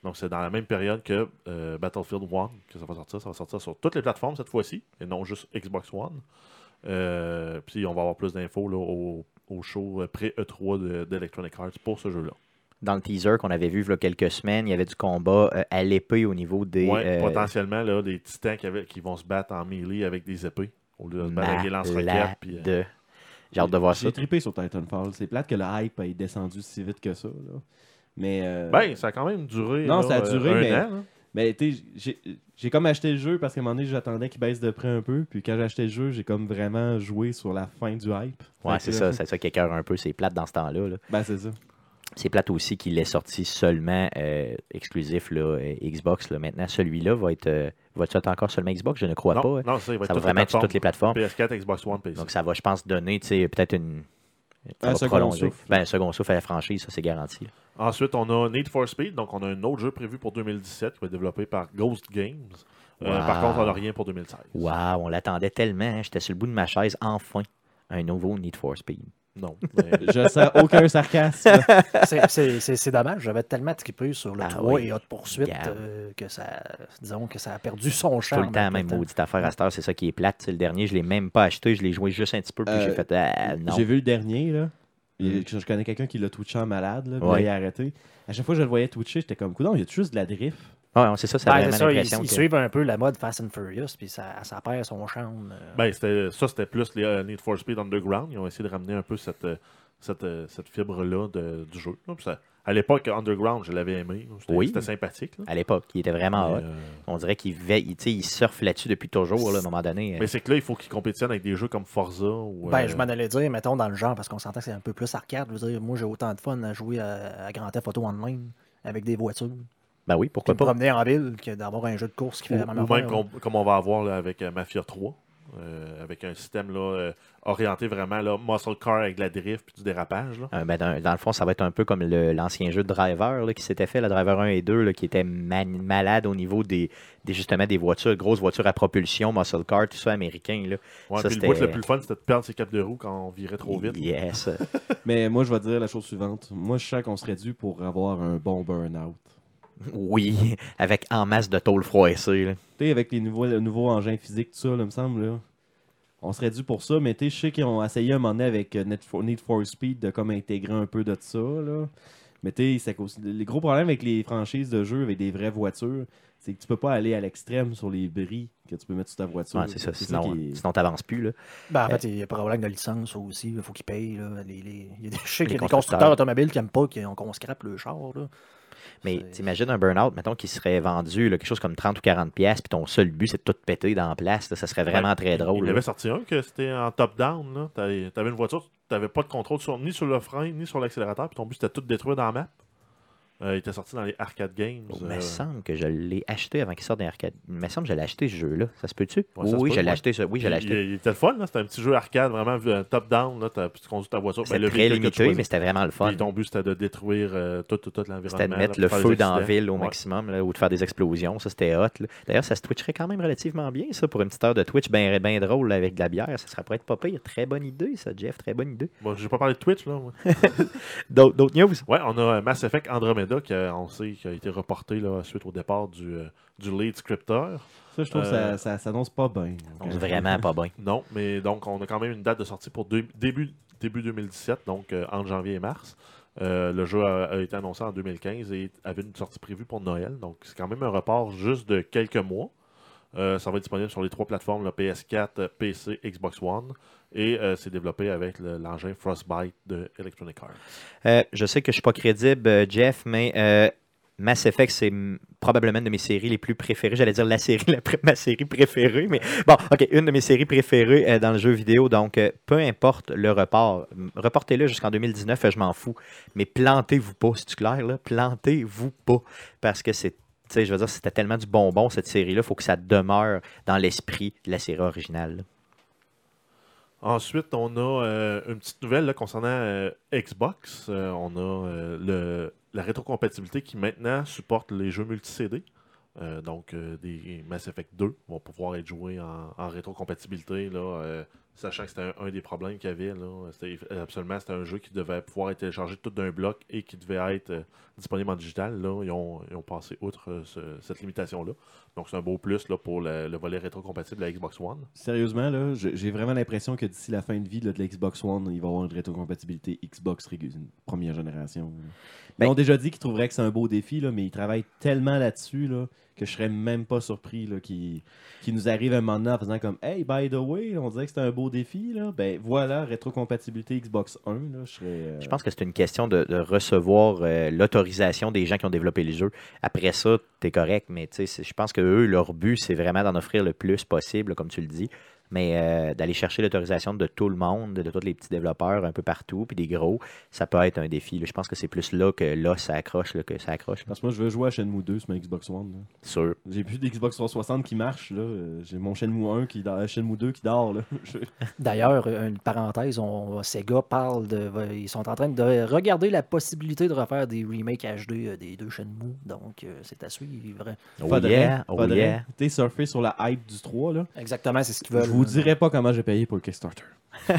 Donc, c'est dans la même période que euh, Battlefield 1 que ça va sortir. Ça va sortir sur toutes les plateformes cette fois-ci, et non juste Xbox One. Euh, puis, on va avoir plus d'infos là, au, au show euh, pré-E3 de- d'Electronic Arts pour ce jeu-là. dans le teaser qu'on avait vu il y a quelques semaines, il y avait du combat euh, à l'épée au niveau des. Ouais, euh, potentiellement, là, des titans qui, avaient- qui vont se battre en melee avec des épées. Au lieu de se battre avec des lance-roquettes. malade. J'ai hâte de voir ça. J'ai trippé sur Titanfall. C'est plate que le hype ait descendu si vite que ça. là. Mais. euh, Ben, ça a quand même duré. Non, là, ça a euh, duré, un mais- an. Mais tu sais, j'ai- j'ai comme acheté le jeu parce qu'à un moment donné, j'attendais qu'il baisse de prix un peu. Puis quand j'ai acheté le jeu, j'ai comme vraiment joué sur la fin du hype. Ouais, c'est ça, c'est ça qui écœure un peu. C'est plate dans ce temps-là. là. Ben, c'est ça. C'est plate aussi qu'il est sorti seulement euh, exclusif là, Xbox. Là. Maintenant, celui-là va être. euh, va-tu être encore seulement Xbox? Je ne crois Non, pas. hein. non, ça, il va être Ça va vraiment être sur toutes les plateformes. PS4, Xbox One, PC. Donc, ça va, je pense, donner tu sais, peut-être une. ça Un va second prolonger. souffle. Ben, un second souffle à la franchise, ça, c'est garanti. Ensuite, on a Need for Speed. Donc, on a un autre jeu prévu pour 2017 qui va être développé par Ghost Games. Euh. Par contre, on n'a rien pour 2016. Waouh, on l'attendait tellement. hein. J'étais sur le bout de ma chaise. Enfin, un nouveau Need for Speed. Non. mais- Je sens aucun sarcasme. C'est- C'est c'est- c'est dommage, j'avais tellement trippé sur le Ah 3 oui. et Hot Poursuite Regarde. euh, que ça, disons que ça a perdu son Tout charme. le temps, même maudite affaire à cette heure, c'est ça qui est plate. C'est le dernier, je l'ai même pas acheté. Je l'ai joué juste un petit peu, puis Euh, j'ai fait ah, non. J'ai vu le dernier, là. Mm. Je connais quelqu'un qui l'a twitché en malade, là, puis Ouais. là, il a arrêté. À chaque fois que je le voyais twitcher, j'étais comme, coudon, il y a juste de la drift. Ouais, c'est ça, ça Ben, ça, ils, l'impression ils que... suivent un peu la mode Fast and Furious, puis ça, ça perd son charme. euh. Ben, c'était- ça, c'était plus les euh, Need for Speed Underground. Ils ont essayé de ramener un peu cette, euh, cette, euh, cette fibre-là de- du jeu. là. Puis ça- à l'époque, Underground, je l'avais aimé. C'était Oui. c'était sympathique. là. À l'époque, il était vraiment Mais, hot. euh, On dirait qu'il il, il surfe là-dessus depuis toujours, là, à un moment donné. euh. mais c'est que là, il faut qu'ils compétitionnent avec des jeux comme Forza. Ou, Ben, euh, je m'en allais dire, mettons, dans le genre, parce qu'on s'entend que c'est un peu plus arcade. Je veux dire, moi, j'ai autant de fun à jouer à, à Grand Theft Auto Online avec des voitures. Ben oui, pourquoi pas. promener en ville que d'avoir un jeu de course qui fait ou, la même ou même comme, comme on va avoir là, avec Mafia 3. Euh, avec un système là, euh, orienté vraiment là, muscle car avec de la drift puis du dérapage. Là. Euh, ben, dans, dans le fond, ça va être un peu comme le- l'ancien jeu de Driver là, qui s'était fait, le Driver 1 et 2, là, qui était man- malade au niveau des, des- justement des voitures, grosses voitures à propulsion, muscle car, tout ça américain. Là. Ouais, Ça, puis le bout le plus fun, c'était de perdre ses capes de roue quand on virait trop vite. Yes. Mais moi, je vais te dire la chose suivante. Moi, je sens qu'on serait dû pour avoir un bon burn-out. Oui, avec en masse de tôle froissée. là. Tu sais, avec les nouveaux, le nouveau engin physique, tout ça, là, me semble, là. On serait dû pour ça, mais tu sais, je sais qu'ils ont essayé un moment donné avec euh, Need for, Need for Speed de comme intégrer un peu de ça, là. Mais tu sais, les gros problèmes avec les franchises de jeux avec des vraies voitures, c'est que tu peux pas aller à l'extrême sur les bris que tu peux mettre sur ta voiture. Ouais, c'est ça. Sinon, qui est- sinon t'avances plus. Là. Ben, en fait, il y a problème de licence aussi. Il faut qu'ils payent. Là. Les, les- il y a des, je sais qu'il y a Les des constructeurs. constructeurs automobiles qui n'aiment pas qu'on qu'on scrape le char. Là. Mais t'imagines un burn-out, mettons, qui serait vendu là, quelque chose comme 30 ou 40 pièces, puis ton seul but, c'est de tout péter dans la place. là, ça serait vraiment Ouais. très Il drôle. là. avait sorti un que c'était en top-down. là. T'avais t'avais une voiture, tu n'avais pas de contrôle sur, ni sur le frein, ni sur l'accélérateur, puis ton but c'était tout détruire dans la map. Euh, il était sorti dans les arcade games. Il euh, me semble que je l'ai acheté avant qu'il sorte des arcades. Il me semble que je l'ai acheté ce jeu-là. Ça se peut-tu? Ouais, oui, je l'ai acheté. ça. Oui, je l'ai acheté. il était le fun, là. c'était un petit jeu arcade vraiment euh, top-down. Tu conduis ta voiture. ben, C'était le très limité, mais c'était vraiment le fun. Puis ton but c'était de détruire euh, tout, tout, tout l'environnement. C'était de mettre le feu dans la ville au Ouais. maximum, là, ou de faire des explosions. Ça, c'était hot. D'ailleurs, ça se twitcherait quand même relativement bien, ça, pour une petite heure de Twitch bien ben drôle avec de la bière. Ça serait pourrait être pas pire. Très bonne idée, ça, Jeff. Très bonne idée. Bon, j'ai pas parlé de Twitch, là. D'autres news? Ouais, on a Mass Effect Andromeda qui a, on sait, qui a été reporté là, suite au départ du, euh, du lead scripteur. Ça, je trouve que Euh, ça, ça s'annonce pas bien. Vraiment pas bien. Non, mais donc on a quand même une date de sortie pour deux- début, début 2017, donc euh, entre janvier et mars. Euh, le jeu a, a été annoncé en 2015 et avait une sortie prévue pour Noël. Donc c'est quand même un report juste de quelques mois. Euh, ça va être disponible sur les trois plateformes, le PS4, euh, PC, Xbox One. Et euh, c'est développé avec le- l'engin Frostbite de Electronic Arts. Euh, je sais que je suis pas crédible, euh, Jeff, mais euh, Mass Effect, c'est probablement une de mes séries les plus préférées. J'allais dire la série, ma série préférée, mais bon, ok, une de mes séries préférées dans le jeu vidéo. Donc, peu importe le report, reportez-le jusqu'en 2019, euh, je m'en fous. Mais plantez-vous pas, c'est clair, là? Plantez-vous pas. Parce que c'est. Je veux dire, c'était tellement du bonbon, cette série-là. Il faut que ça demeure dans l'esprit de la série originale. Ensuite, on a euh, une petite nouvelle concernant euh, Xbox. Euh, on a la rétrocompatibilité qui maintenant supporte les jeux multi-CD. Donc, des Mass Effect 2 vont pouvoir être joués en, rétrocompatibilité, sachant que c'était un, des problèmes qu'il y avait. Là. C'était, absolument, c'était un jeu qui devait pouvoir être téléchargé tout d'un bloc et qui devait être euh, disponible en digital. Là. Ils, ont, ils ont passé outre euh, ce- cette limitation-là. Donc, c'est un beau plus là, pour le, le volet rétrocompatible à Xbox One. Sérieusement, là, j'ai vraiment l'impression que d'ici la fin de vie de la Xbox One, il va y avoir une rétrocompatibilité Xbox première génération. Ils Ben- ont déjà dit qu'ils trouveraient que c'est un beau défi, là, mais ils travaillent tellement là-dessus là, que je serais même pas surpris qu'ils nous arrivent un moment donné en faisant comme Hey, by the way, on dirait que c'était un beau défi. Là. Ben voilà, rétrocompatibilité Xbox 1. Là, je serais. euh, Je pense que c'est une question de, de recevoir euh, l'autorisation des gens qui ont développé le jeu. Après ça, tu es correct, mais c'est- je pense que eux, leur but, c'est vraiment d'en offrir le plus possible, comme tu le dis. Mais euh, d'aller chercher l'autorisation de tout le monde, de tous les petits développeurs un peu partout, puis des gros, ça peut être un défi. là. Je pense que c'est plus là que là, ça accroche, là, que ça accroche. là. Parce que moi, je veux jouer à Shenmue 2 sur ma Xbox One. là. Sûr. J'ai plus d'Xbox 360 qui marche. là. Euh, J'ai mon Shenmue 1 qui dort- Shenmue 2 qui dort. D'ailleurs, euh, une parenthèse, on, Sega parle de. Ils sont en train de regarder la possibilité de refaire des remakes HD des deux Shenmue. Donc, c'est à suivre. Oh Faudrait, yeah, oh faudrait. yeah. T'es surfé sur la hype du 3. Là. Exactement, c'est ce qu'ils veulent. Vous dirai pas comment j'ai payé pour le Kickstarter.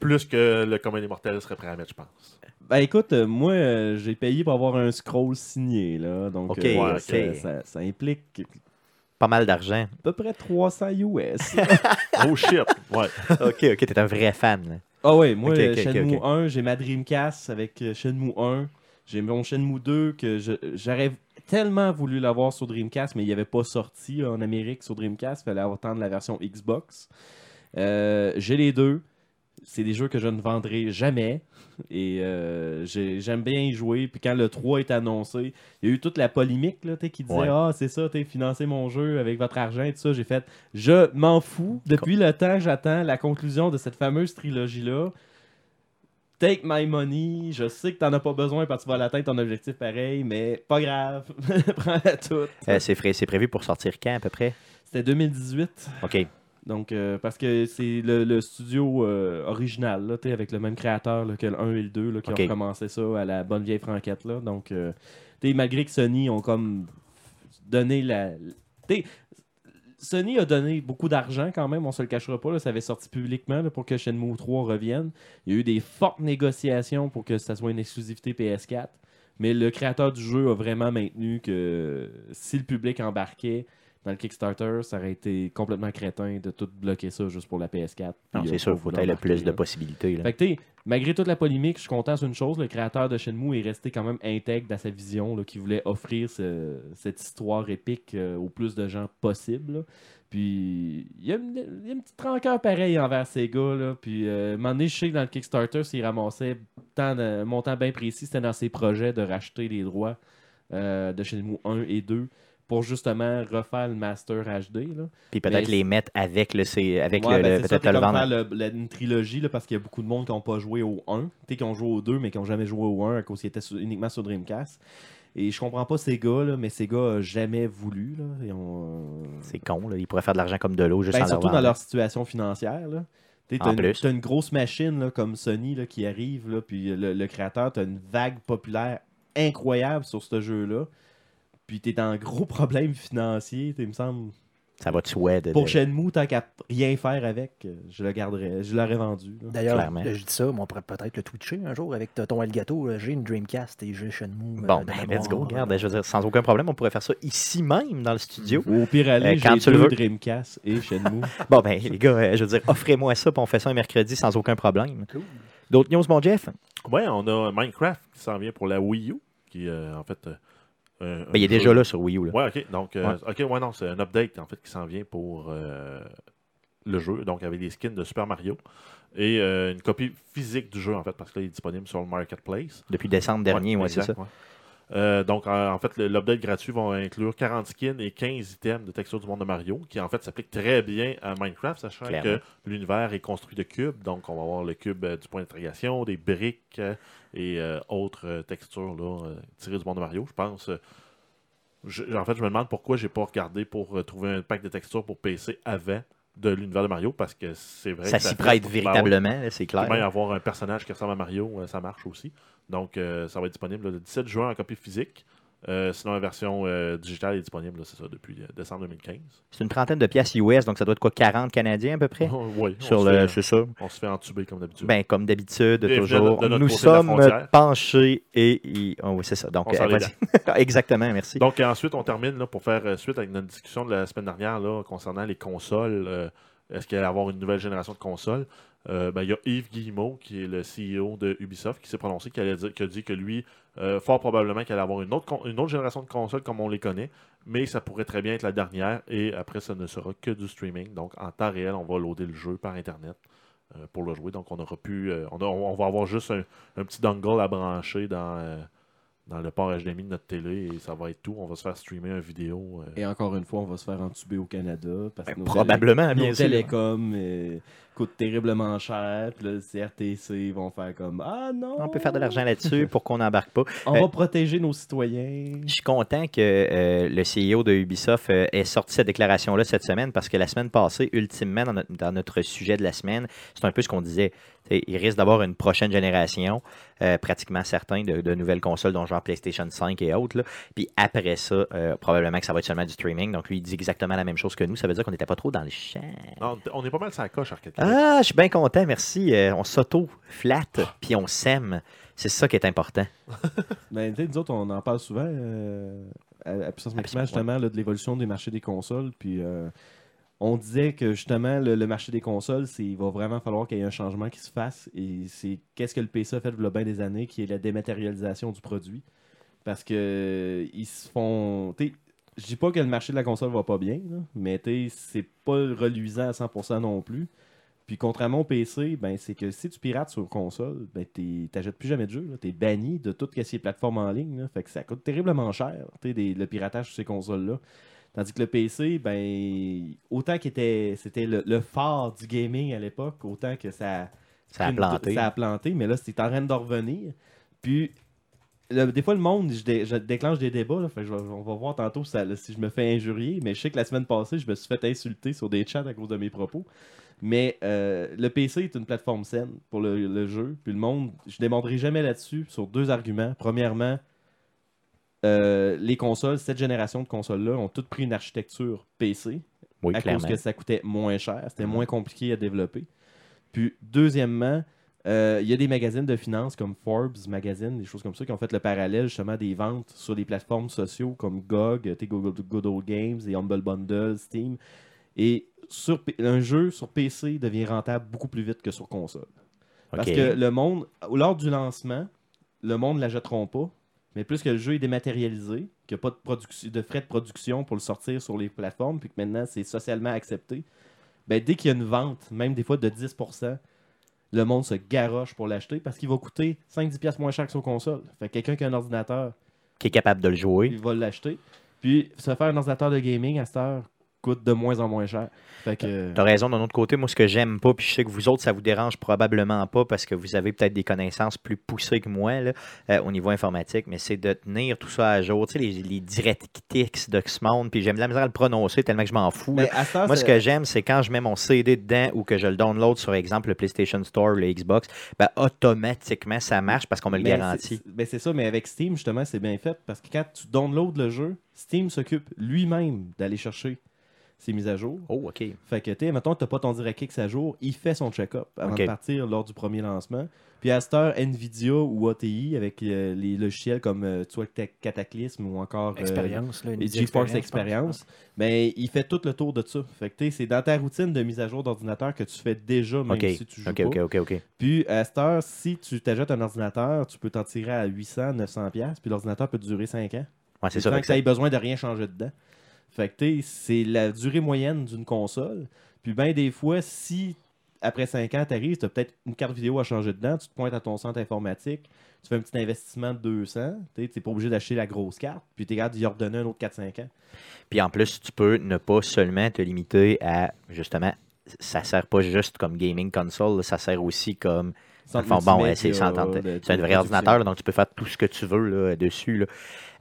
Plus que le commun des mortels serait prêt à mettre, je pense. Ben écoute, euh, moi euh, j'ai payé pour avoir un scroll signé. Là, donc Ok, euh. Ça, ça- ça implique à Pas mal d'argent. peu près 300 US. Oh shit! Ouais. ok, ok, t'es un vrai fan. là. Ah ouais, moi, Ok, ok, ok, Shenmue ok. 1, j'ai ma Dreamcast avec euh, Shenmue 1. J'ai mon Shenmue 2 que je- j'aurais tellement voulu l'avoir sur Dreamcast, mais il n'y avait pas sorti là, en Amérique sur Dreamcast. Il fallait attendre la version Xbox. Euh, j'ai les deux. C'est des jeux que je ne vendrai jamais. Et euh, j'ai- j'aime bien y jouer. Puis quand le 3 est annoncé, il y a eu toute la polémique là, qui disait Ouais. Ah, c'est ça, tu financé mon jeu avec votre argent et tout ça. J'ai fait Je m'en fous. Depuis le temps, j'attends la conclusion de cette fameuse trilogie-là. Take my money. Je sais que t'en as pas besoin parce que tu vas l'atteindre ton objectif pareil, mais pas grave. Prends-la toute. Euh, c'est, frais- c'est prévu pour sortir quand à peu près? C'était 2018. Ok. Donc, euh, parce que c'est le, le studio euh, original, là, avec le même créateur là, que le 1 et le 2, là, qui ont commencé ça à la bonne vieille franquette. Là. Donc, euh, malgré que Sony ont comme donné la. Sony a donné beaucoup d'argent quand même, on se le cachera pas. ça avait sorti publiquement pour que Shenmue 3 revienne. Il y a eu des fortes négociations pour que ça soit une exclusivité PS4. Mais le créateur du jeu a vraiment maintenu que si le public embarquait dans le Kickstarter, ça aurait été complètement crétin de tout bloquer ça juste pour la PS4. Non, c'est sûr, faut avoir le plus de possibilités. là. Fait que, malgré toute la polémique, je suis content sur une chose, le créateur de Shenmue est resté quand même intègre dans sa vision, qui voulait offrir ce- cette histoire épique euh, au plus de gens possible. là. Puis, il y, a une, il y a une petite rancœur pareil envers ces gars. Là. Puis, euh, à un moment donné, je sais que dans le Kickstarter, s'il ramassait tant de, un montant bien précis, c'était dans ses projets de racheter les droits euh, de Shenmue 1 et 2 pour justement refaire le Master HD. Là. Puis peut-être les mettre avec le, C- avec Ouais, le, ben, le- peut-être le vendre. le- une trilogie là, parce qu'il y a beaucoup de monde qui n'ont pas joué au 1, t'sais, qui ont joué au 2 mais qui n'ont jamais joué au 1 à cause qu'il était sur- uniquement sur Dreamcast. Et je comprends pas ces gars, là, mais ces gars n'ont jamais voulu. Euh, C'est con, là. Ils pourraient faire de l'argent comme de l'eau juste ben, en surtout leur dans leur situation financière. Là. T'as une, grosse machine là, comme Sony là, qui arrive, là, puis le, le créateur, t'as une vague populaire incroyable sur ce jeu-là. Puis t'es dans un gros problème financier, il me semble. Ça va de souhait. De, Pour Shenmue, tant qu'à rien faire avec, je le garderais, je l'aurais vendu. D'ailleurs, je dis ça, mais on pourrait peut-être le twitcher un jour avec ton Elgato. euh, J'ai une Dreamcast et j'ai Shenmue. euh, Bon, ben, let's go. Regarde, je veux dire, sans aucun problème, on pourrait faire ça ici même dans le studio. Au pire aller, Euh, quand j'ai tu le veux. Dreamcast et Shenmue. Bon, ben, les gars, euh, je veux dire, offrez-moi ça, puis on fait ça un mercredi sans aucun problème. Cool. D'autres news, mon Jeff? Ouais, on a Minecraft qui s'en vient pour la Wii U, qui est euh, en fait euh, Ben, il est déjà là sur Wii U. Là. Ouais, ok. Donc, euh, Ouais. ok, ouais, non, c'est un update en fait qui s'en vient pour euh, le jeu. Donc, avec des skins de Super Mario et euh, une copie physique du jeu en fait, parce que là, il est disponible sur le marketplace. Depuis décembre dernier, ouais, c'est ça. Euh, donc, en, en fait, l'update gratuit va inclure 40 skins et 15 items de texture du monde de Mario, qui en fait s'applique très bien à Minecraft, sachant Clairement. que l'univers est construit de cubes. Donc, on va avoir le cube euh, du point d'interrogation, des briques euh, et autres textures là, tirées du monde de Mario. Je pense. je- en fait, je me demande pourquoi j'ai pas regardé pour trouver un pack de textures pour PC avant de l'univers de Mario, parce que c'est vrai Ça que s'y prête véritablement, c'est Puis même clair. avoir un personnage qui ressemble à Mario, ça marche aussi. Donc, euh, ça va être disponible là, le 17 juin en copie physique. Euh, sinon, la version euh, digitale est disponible, c'est ça, depuis décembre 2015. C'est une trentaine de pièces US, donc ça doit être quoi, 40 Canadiens à peu près? Oh, oui, Sur le, c'est ça. on se fait entuber comme d'habitude. Ben, comme d'habitude, toujours. de Nous de la sommes penchés et. et- oh, oui, c'est ça. Donc. Exactement, merci. Donc, ensuite, on termine là, pour faire suite avec notre discussion de la semaine dernière là, concernant les consoles. Est-ce qu'il va y avoir une nouvelle génération de consoles? Euh, ben, Il y a Yves Guillemot, qui est le CEO de Ubisoft, qui s'est prononcé, qui, allait dire- qui a dit que lui, euh, fort probablement qu'il allait avoir une autre, une autre génération de consoles comme on les connaît, mais ça pourrait très bien être la dernière, et après, ça ne sera que du streaming. Donc, en temps réel, on va loader le jeu par Internet euh, pour le jouer. Donc, on aura pu, euh, on, a- on va avoir juste un, un petit dongle à brancher dans, euh, dans le port HDMI de notre télé, et ça va être tout. On va se faire streamer une vidéo. euh, Et encore une fois, on va se faire entuber au Canada. Parce que Ben, nos probablement, télé- bien nos sûr. télécoms euh, coûtent terriblement cher. Puis le CRTC vont faire comme Ah non On peut faire de l'argent là-dessus pour qu'on n'embarque pas. On Euh, va protéger nos citoyens. Je suis content que euh, le CEO de Ubisoft euh, ait sorti cette déclaration-là cette semaine parce que la semaine passée, ultimement, dans notre, dans notre sujet de la semaine, c'est un peu ce qu'on disait. T'sais, il risque d'avoir une prochaine génération, euh, pratiquement certain, de, de nouvelles consoles, dont genre PlayStation 5 et autres. là. Puis après ça, euh, probablement que ça va être seulement du streaming. Donc lui, il dit exactement la même chose que nous. Ça veut dire qu'on n'était pas trop dans le champ. Non, on est pas mal sur la coche, Arcade. Ah, je suis bien content, merci. Euh, on s'auto-flatte, puis on s'aime. C'est ça qui est important. Ben, tu sais, nous autres, on en parle souvent euh, à, à Puissance Maximale, Absolument, justement, là, de l'évolution des marchés des consoles. Puis euh, on disait que justement, le, le marché des consoles, il va vraiment falloir qu'il y ait un changement qui se fasse. Et c'est qu'est-ce que le PC a fait a bien des années, qui est la dématérialisation du produit. Parce que ils se font. Je dis pas que le marché de la console va pas bien, là, mais c'est pas reluisant à 100% non plus. Puis contrairement au PC, ben, c'est que si tu pirates sur console, ben, tu n'achètes plus jamais de jeu. Tu es banni de toutes ces plateformes en ligne. là. Fait que ça coûte terriblement cher, des- le piratage sur ces consoles-là. Tandis que le PC, ben, autant que c'était le, le phare du gaming à l'époque, autant que ça, Ça a planté. Ça a planté, mais là, c'est en train de revenir. Puis, le- des fois, le monde, je, dé- je déclenche des débats. Là, fait que je vais- on va voir tantôt ça- là, si je me fais injurier. Mais je sais que la semaine passée, je me suis fait insulter sur des chats à cause de mes propos. Mais euh, le PC est une plateforme saine pour le, le jeu. Puis le monde, je ne démontrerai jamais là-dessus sur deux arguments. Premièrement, euh, les consoles, cette génération de consoles-là, ont toutes pris une architecture PC Oui, à clairement. cause que ça coûtait moins cher, c'était Mhm. moins compliqué à développer. Puis, deuxièmement, euh, il y a des magazines de finances comme Forbes Magazine, des choses comme ça, qui ont fait le parallèle justement des ventes sur des plateformes sociaux comme GOG, Google Good Old Games, et Humble Bundle, Steam. Et sur, un jeu sur PC devient rentable beaucoup plus vite que sur console. Parce que le monde, lors du lancement, le monde ne l'achèteront pas. Mais plus que le jeu est dématérialisé, qu'il n'y a pas de, production- de frais de production pour le sortir sur les plateformes, puis que maintenant c'est socialement accepté, ben, dès qu'il y a une vente, même des fois de 10%, le monde se garoche pour l'acheter parce qu'il va coûter 5-10$ piastres moins cher que sur console. Fait que quelqu'un qui a un ordinateur, Qui est capable de le jouer. il va l'acheter. Puis se faire un ordinateur de gaming à cette heure coûte de moins en moins cher. Que. T'as raison, d'un autre côté, moi, ce que j'aime pas, puis je sais que vous autres, ça vous dérange probablement pas parce que vous avez peut-être des connaissances plus poussées que moi là, euh, au niveau informatique, mais c'est de tenir tout ça à jour. Tu sais, les, les DirectX de ce monde, puis j'aime la misère à le prononcer tellement que je m'en fous. Moi, ce que j'aime, c'est quand je mets mon CD dedans ou que je le download sur, exemple, le PlayStation Store ou le Xbox, ben, automatiquement, ça marche parce qu'on me le Mais garantit. c'est- Ben c'est ça, mais avec Steam, justement, c'est bien fait parce que quand tu downloads le jeu, Steam s'occupe lui-même d'aller chercher ses mises à jour. Oh, OK. Fait que, tu mettons, t'as pas ton DirectX à jour, il fait son check-up avant de partir lors du premier lancement. Puis à cette heure, Nvidia ou ATI, avec euh, les logiciels comme euh, tu vois, Cataclysm ou encore euh, là. Nvidia GeForce Experience, Experience, ben, il fait tout le tour de ça. Fait que tu c'est dans ta routine de mise à jour d'ordinateur que tu fais déjà, même OK. si tu joues OK, pas. OK, OK, OK. Puis à cette heure, si tu t'achètes un ordinateur, tu peux t'en tirer à 800, 900 pièces, puis l'ordinateur peut durer 5 ans. Ouais, c'est ça. sans que que ça ait besoin de rien changer dedans. Fait que c'est la durée moyenne d'une console. Puis bien des fois, si après 5 ans, tu arrives, tu as peut-être une carte vidéo à changer dedans, tu te pointes à ton centre informatique, tu fais un petit investissement de 200, tu n'es pas obligé d'acheter la grosse carte, puis tu es capable d'y redonner un autre 4-5 ans. Puis en plus, tu peux ne pas seulement te limiter à justement, ça sert pas juste comme gaming console, ça sert aussi comme. Dans le Centre fond, bon, ouais, c'est multimédia, 130 de- c'est un vrai ordinateur, là, donc tu peux faire tout ce que tu veux là, dessus. là.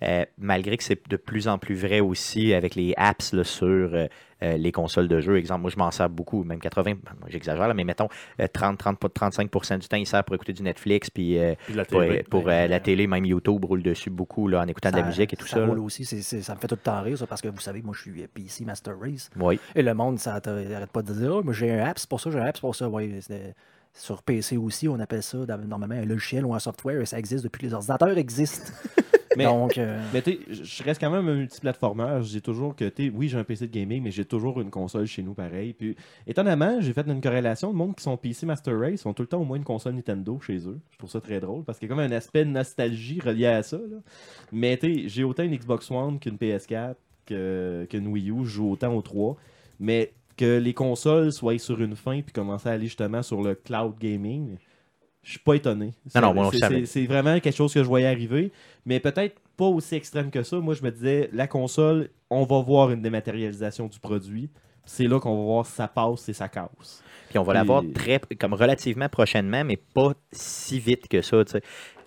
Euh, malgré que c'est de plus en plus vrai aussi avec les apps là, sur euh, euh, les consoles de jeu. Exemple, moi je m'en sers beaucoup, même 80, ben, j'exagère, là, mais mettons euh, 30, 30, 35% du temps, il sert pour écouter du Netflix, puis euh, Puis la pour, télé. pour, Ben, euh, la euh, télé, même YouTube roule dessus beaucoup là, en écoutant de la musique et tout ça. Ça roule aussi, ça me fait tout le temps rire, ça, parce que vous savez, moi, je suis PC Master Race. Oui. Et le monde, ça n'arrête pas de dire, Ah, moi, j'ai un app, c'est pour ça, j'ai un app, c'est pour ça. Ouais, sur PC aussi, on appelle ça normalement un logiciel ou un software, et ça existe depuis que les ordinateurs existent. Mais- Donc, euh, Mais tu sais, je reste quand même un multiplateformeur. J'ai toujours que, tu sais, oui, j'ai un PC de gaming, mais j'ai toujours une console chez nous pareil. Puis, étonnamment, j'ai fait une corrélation. Le monde qui sont PC Master Race ont tout le temps au moins une console Nintendo chez eux. Je trouve ça très drôle parce qu'il y a comme un aspect de nostalgie relié à ça. là. Mais tu sais, j'ai autant une Xbox One qu'une PS4, que- qu'une Wii U. Je joue autant aux trois. Mais que les consoles soient sur une fin puis commencer à aller justement sur le cloud gaming, je suis pas étonné. Non, C'est- vraiment quelque chose que je voyais arriver, mais peut-être pas aussi extrême que ça. Moi, je me disais, la console, on va voir une dématérialisation du produit. C'est là qu'on va voir ça passe et ça casse. Puis on va l'avoir très, comme relativement prochainement, mais pas si vite que ça.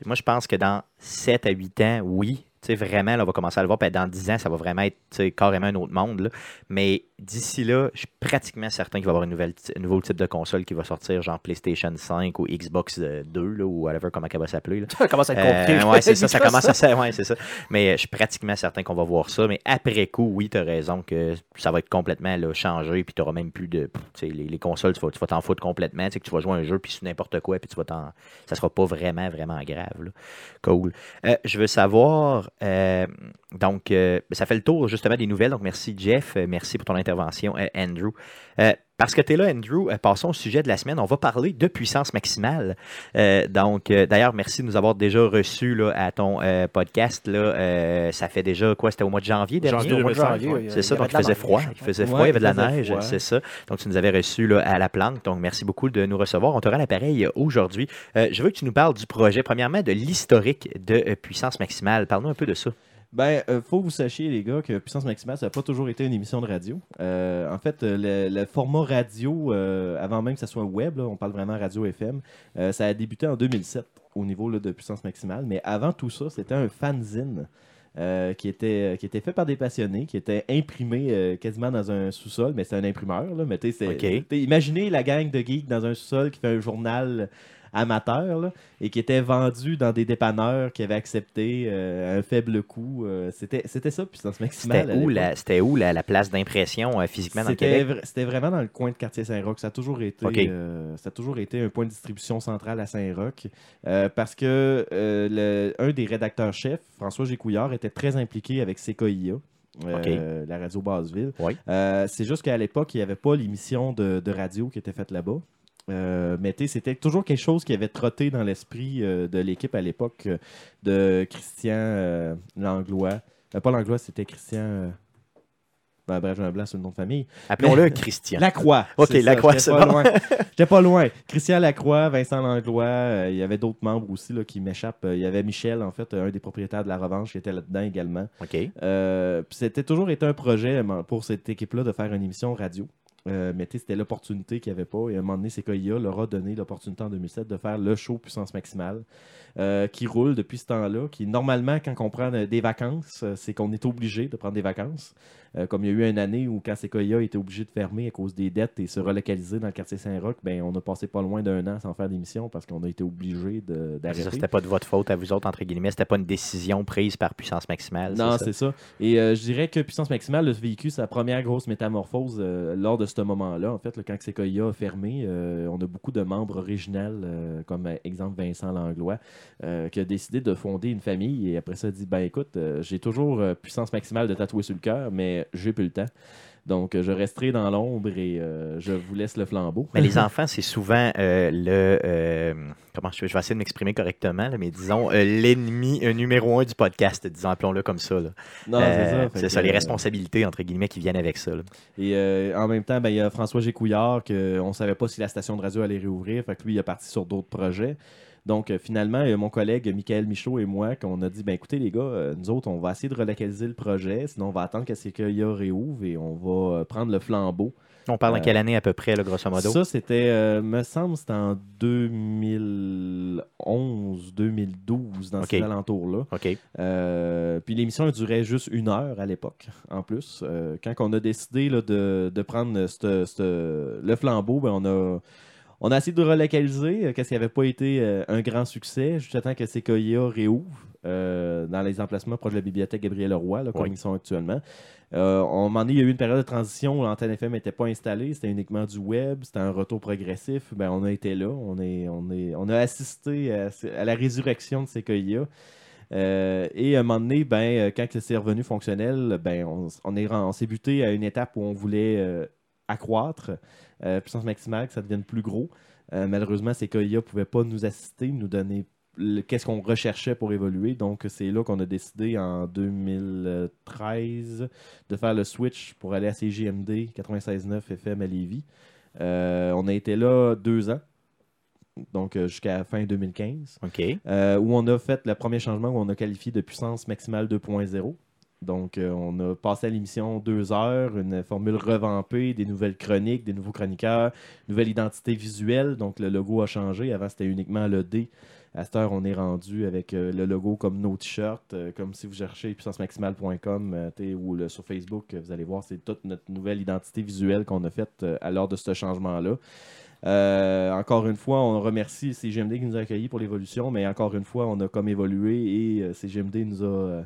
Moi, je pense que dans 7 à 8 ans, oui. Sais, Vraiment, là, on va commencer à le voir. Puis dans 10 ans, ça va vraiment être carrément un autre monde. là. Mais d'ici là, je suis pratiquement certain qu'il va y avoir une nouvelle, un nouveau type de console qui va sortir, genre PlayStation 5 ou Xbox euh, 2, là, ou whatever, comment elle va s'appeler. là. ça commence à être compliqué. Euh, ouais, c'est ça, ça commence à se- ouais, c'est ça. Mais euh, je suis pratiquement certain qu'on va voir ça. Mais après coup, oui, tu as raison que ça va être complètement là, changé. Puis tu n'auras même plus de. Les, les consoles, tu vas tu vas t'en foutre complètement. Tu sais, que tu vas jouer à un jeu, puis sur n'importe quoi, puis tu vas t'en. Ça sera pas vraiment, vraiment grave. là. Cool. Euh, je veux savoir. Euh, donc, euh, ça fait le tour justement des nouvelles. Donc, merci Jeff. Euh, merci pour ton intervention, Andrew. Parce que tu es là, Andrew, euh, passons au sujet de la semaine. On va parler de puissance maximale. Euh, donc, euh, d'ailleurs, merci de nous avoir déjà reçus là, à ton euh, podcast. Là, ça fait déjà quoi C'était au mois de janvier dernier? Janvier Au mois de 2005, janvier, ouais. il y a- C'est ça, il donc il faisait froid. Il faisait Ouais, froid, il y avait de la neige, c'est ça. Donc tu nous avais reçus là, à la planque. Donc merci beaucoup de nous recevoir. On t'aura l'appareil euh, aujourd'hui. Je veux que tu nous parles du projet, premièrement, de l'historique de puissance maximale. Parle-nous un peu de ça. Ben, euh, faut que vous sachiez, les gars, que Puissance Maximale, ça n'a pas toujours été une émission de radio. Euh, en fait, euh, le, le format radio, euh, avant même que ça soit web, là, on parle vraiment radio FM, ça a débuté en 2007 au niveau là, de Puissance Maximale. Mais avant tout ça, c'était un fanzine. euh, qui, était, qui était fait par des passionnés, qui était imprimé euh, quasiment dans un sous-sol, mais c'est un imprimeur. Là, mais tu sais, c'est- Ok. t'sais, imaginez la gang de geeks dans un sous-sol qui fait un journal amateur là, et qui était vendu dans des dépanneurs qui avaient accepté euh, un faible coût. euh, c'était, c'était ça, Puissance Maximale. C'était où, la, c'était où la, la place d'impression euh, physiquement dans le Québec? c'était vraiment dans le coin de quartier Saint-Roch. Ça a toujours été, ça a toujours été un point de distribution central à Saint-Roch. parce que le- un des rédacteurs-chefs, François Gécouillard, était très impliqué avec CKIA. euh, la radio Basseville. Oui. Euh, c'est juste qu'à l'époque, il n'y avait pas l'émission de, de radio qui était faite là-bas. Euh, mais c'était toujours quelque chose qui avait trotté dans l'esprit euh, de l'équipe à l'époque euh, de Christian Langlois. Pas Langlois, c'était Christian. Ben, bref, j'ai un blanc sur le nom de famille. Appelons-le Christian. Lacroix. Ok, Lacroix, j'étais c'est pas bon. loin. J'étais pas loin. Christian Lacroix, Vincent Langlois, il y avait d'autres membres aussi là, qui m'échappent. Il y avait Michel, en fait, un des propriétaires de la Revanche, qui était là-dedans également. OK. Puis c'était toujours été un projet pour cette équipe-là de faire une émission radio. Euh, mais c'était l'opportunité qu'il n'y avait pas. Et à un moment donné, CKIA leur a donné l'opportunité en 2007 de faire le show Puissance Maximale, euh, qui roule depuis ce temps-là, qui normalement, quand on prend euh, des vacances, euh, c'est qu'on est obligé de prendre des vacances. Euh, comme il y a eu une année où quand CKIA était obligé de fermer à cause des dettes et se relocaliser dans le quartier Saint-Roch, ben, on a passé pas loin d'un an sans faire d'émission parce qu'on a été obligé d'arrêter. C'était pas de votre faute à vous autres, entre guillemets. C'était pas une décision prise par puissance maximale. Non, c'est ça? Et euh, je dirais que Puissance Maximale a vécu sa première grosse métamorphose euh, lors de ce moment-là. En fait, là, quand CKIA a fermé, on a beaucoup de membres originaux, comme exemple Vincent Langlois, euh, qui a décidé de fonder une famille et après ça a dit ben écoute, euh, j'ai toujours euh, Puissance Maximale de tatouer sur le cœur, mais j'ai plus le temps. Donc, je resterai dans l'ombre et euh, je vous laisse le flambeau. Mais les enfants, c'est souvent euh, le. euh, comment je, je vais essayer de m'exprimer correctement, là, mais disons l'ennemi numéro un du podcast, disons, appelons-le comme ça. là. Non, c'est ça. c'est ça, les responsabilités, entre guillemets, qui viennent avec ça. là. Et en même temps, ben, il y a François Gécouillard, qu'on ne savait pas si la station de radio allait réouvrir. Fait que lui, il est parti sur d'autres projets. Donc, euh, finalement, a mon collègue Michael Michaud et moi, qu'on a dit ben écoutez, les gars, euh, nous autres, on va essayer de relocaliser le projet. Sinon, on va attendre que CKIA réouvre et on va euh, prendre le flambeau. On parle Euh, en quelle année à peu près, là, grosso modo? Ça, c'était, euh, me semble, c'était en 2011, 2012, dans ces alentours-là. OK. Euh, puis l'émission durait juste une heure à l'époque, en plus. Euh, quand on a décidé là, de, de prendre c'te- c'te- le flambeau, ben, on, a, on a essayé de relocaliser, euh, qu'est-ce qui n'avait pas été euh, un grand succès, jusqu'à temps que CKIA réouvre euh, dans les emplacements proches de la bibliothèque Gabriel Leroy, là, comme Oui. ils sont actuellement. Euh, on, à un moment donné, il y a eu une période de transition où l'antenne FM n'était pas installée, c'était uniquement du web, c'était un retour progressif. Ben, on a été là, on, est, on, est, on a assisté à, à la résurrection de. Euh, et à un moment donné, ben, quand c'est revenu fonctionnel, ben, on, s'est buté à une étape où on voulait accroître, euh, puissance maximale, que ça devienne plus gros. Euh, malheureusement, CKIA ne pouvait pas nous assister, nous donner qu'est-ce qu'on recherchait pour évoluer. Donc, c'est là qu'on a décidé en 2013 de faire le switch pour aller à CGMD 96.9 FM à Lévis. Euh, on a été là deux ans, donc jusqu'à fin 2015 OK. euh, où on a fait le premier changement où on a qualifié de puissance maximale 2.0. Donc, euh, on a passé à l'émission deux heures, une formule revampée, des nouvelles chroniques, des nouveaux chroniqueurs, nouvelle identité visuelle. Donc, le logo a changé. Avant, c'était uniquement le D. À cette heure, on est rendu avec euh, le logo comme nos t-shirts, euh, comme si vous cherchez puissancemaximale.com ou sur Facebook, vous allez voir, c'est toute notre nouvelle identité visuelle qu'on a faite à l'heure de ce changement-là. Encore une fois, on remercie CGMD qui nous a accueillis pour l'évolution, mais encore une fois, on a comme évolué et CGMD nous a.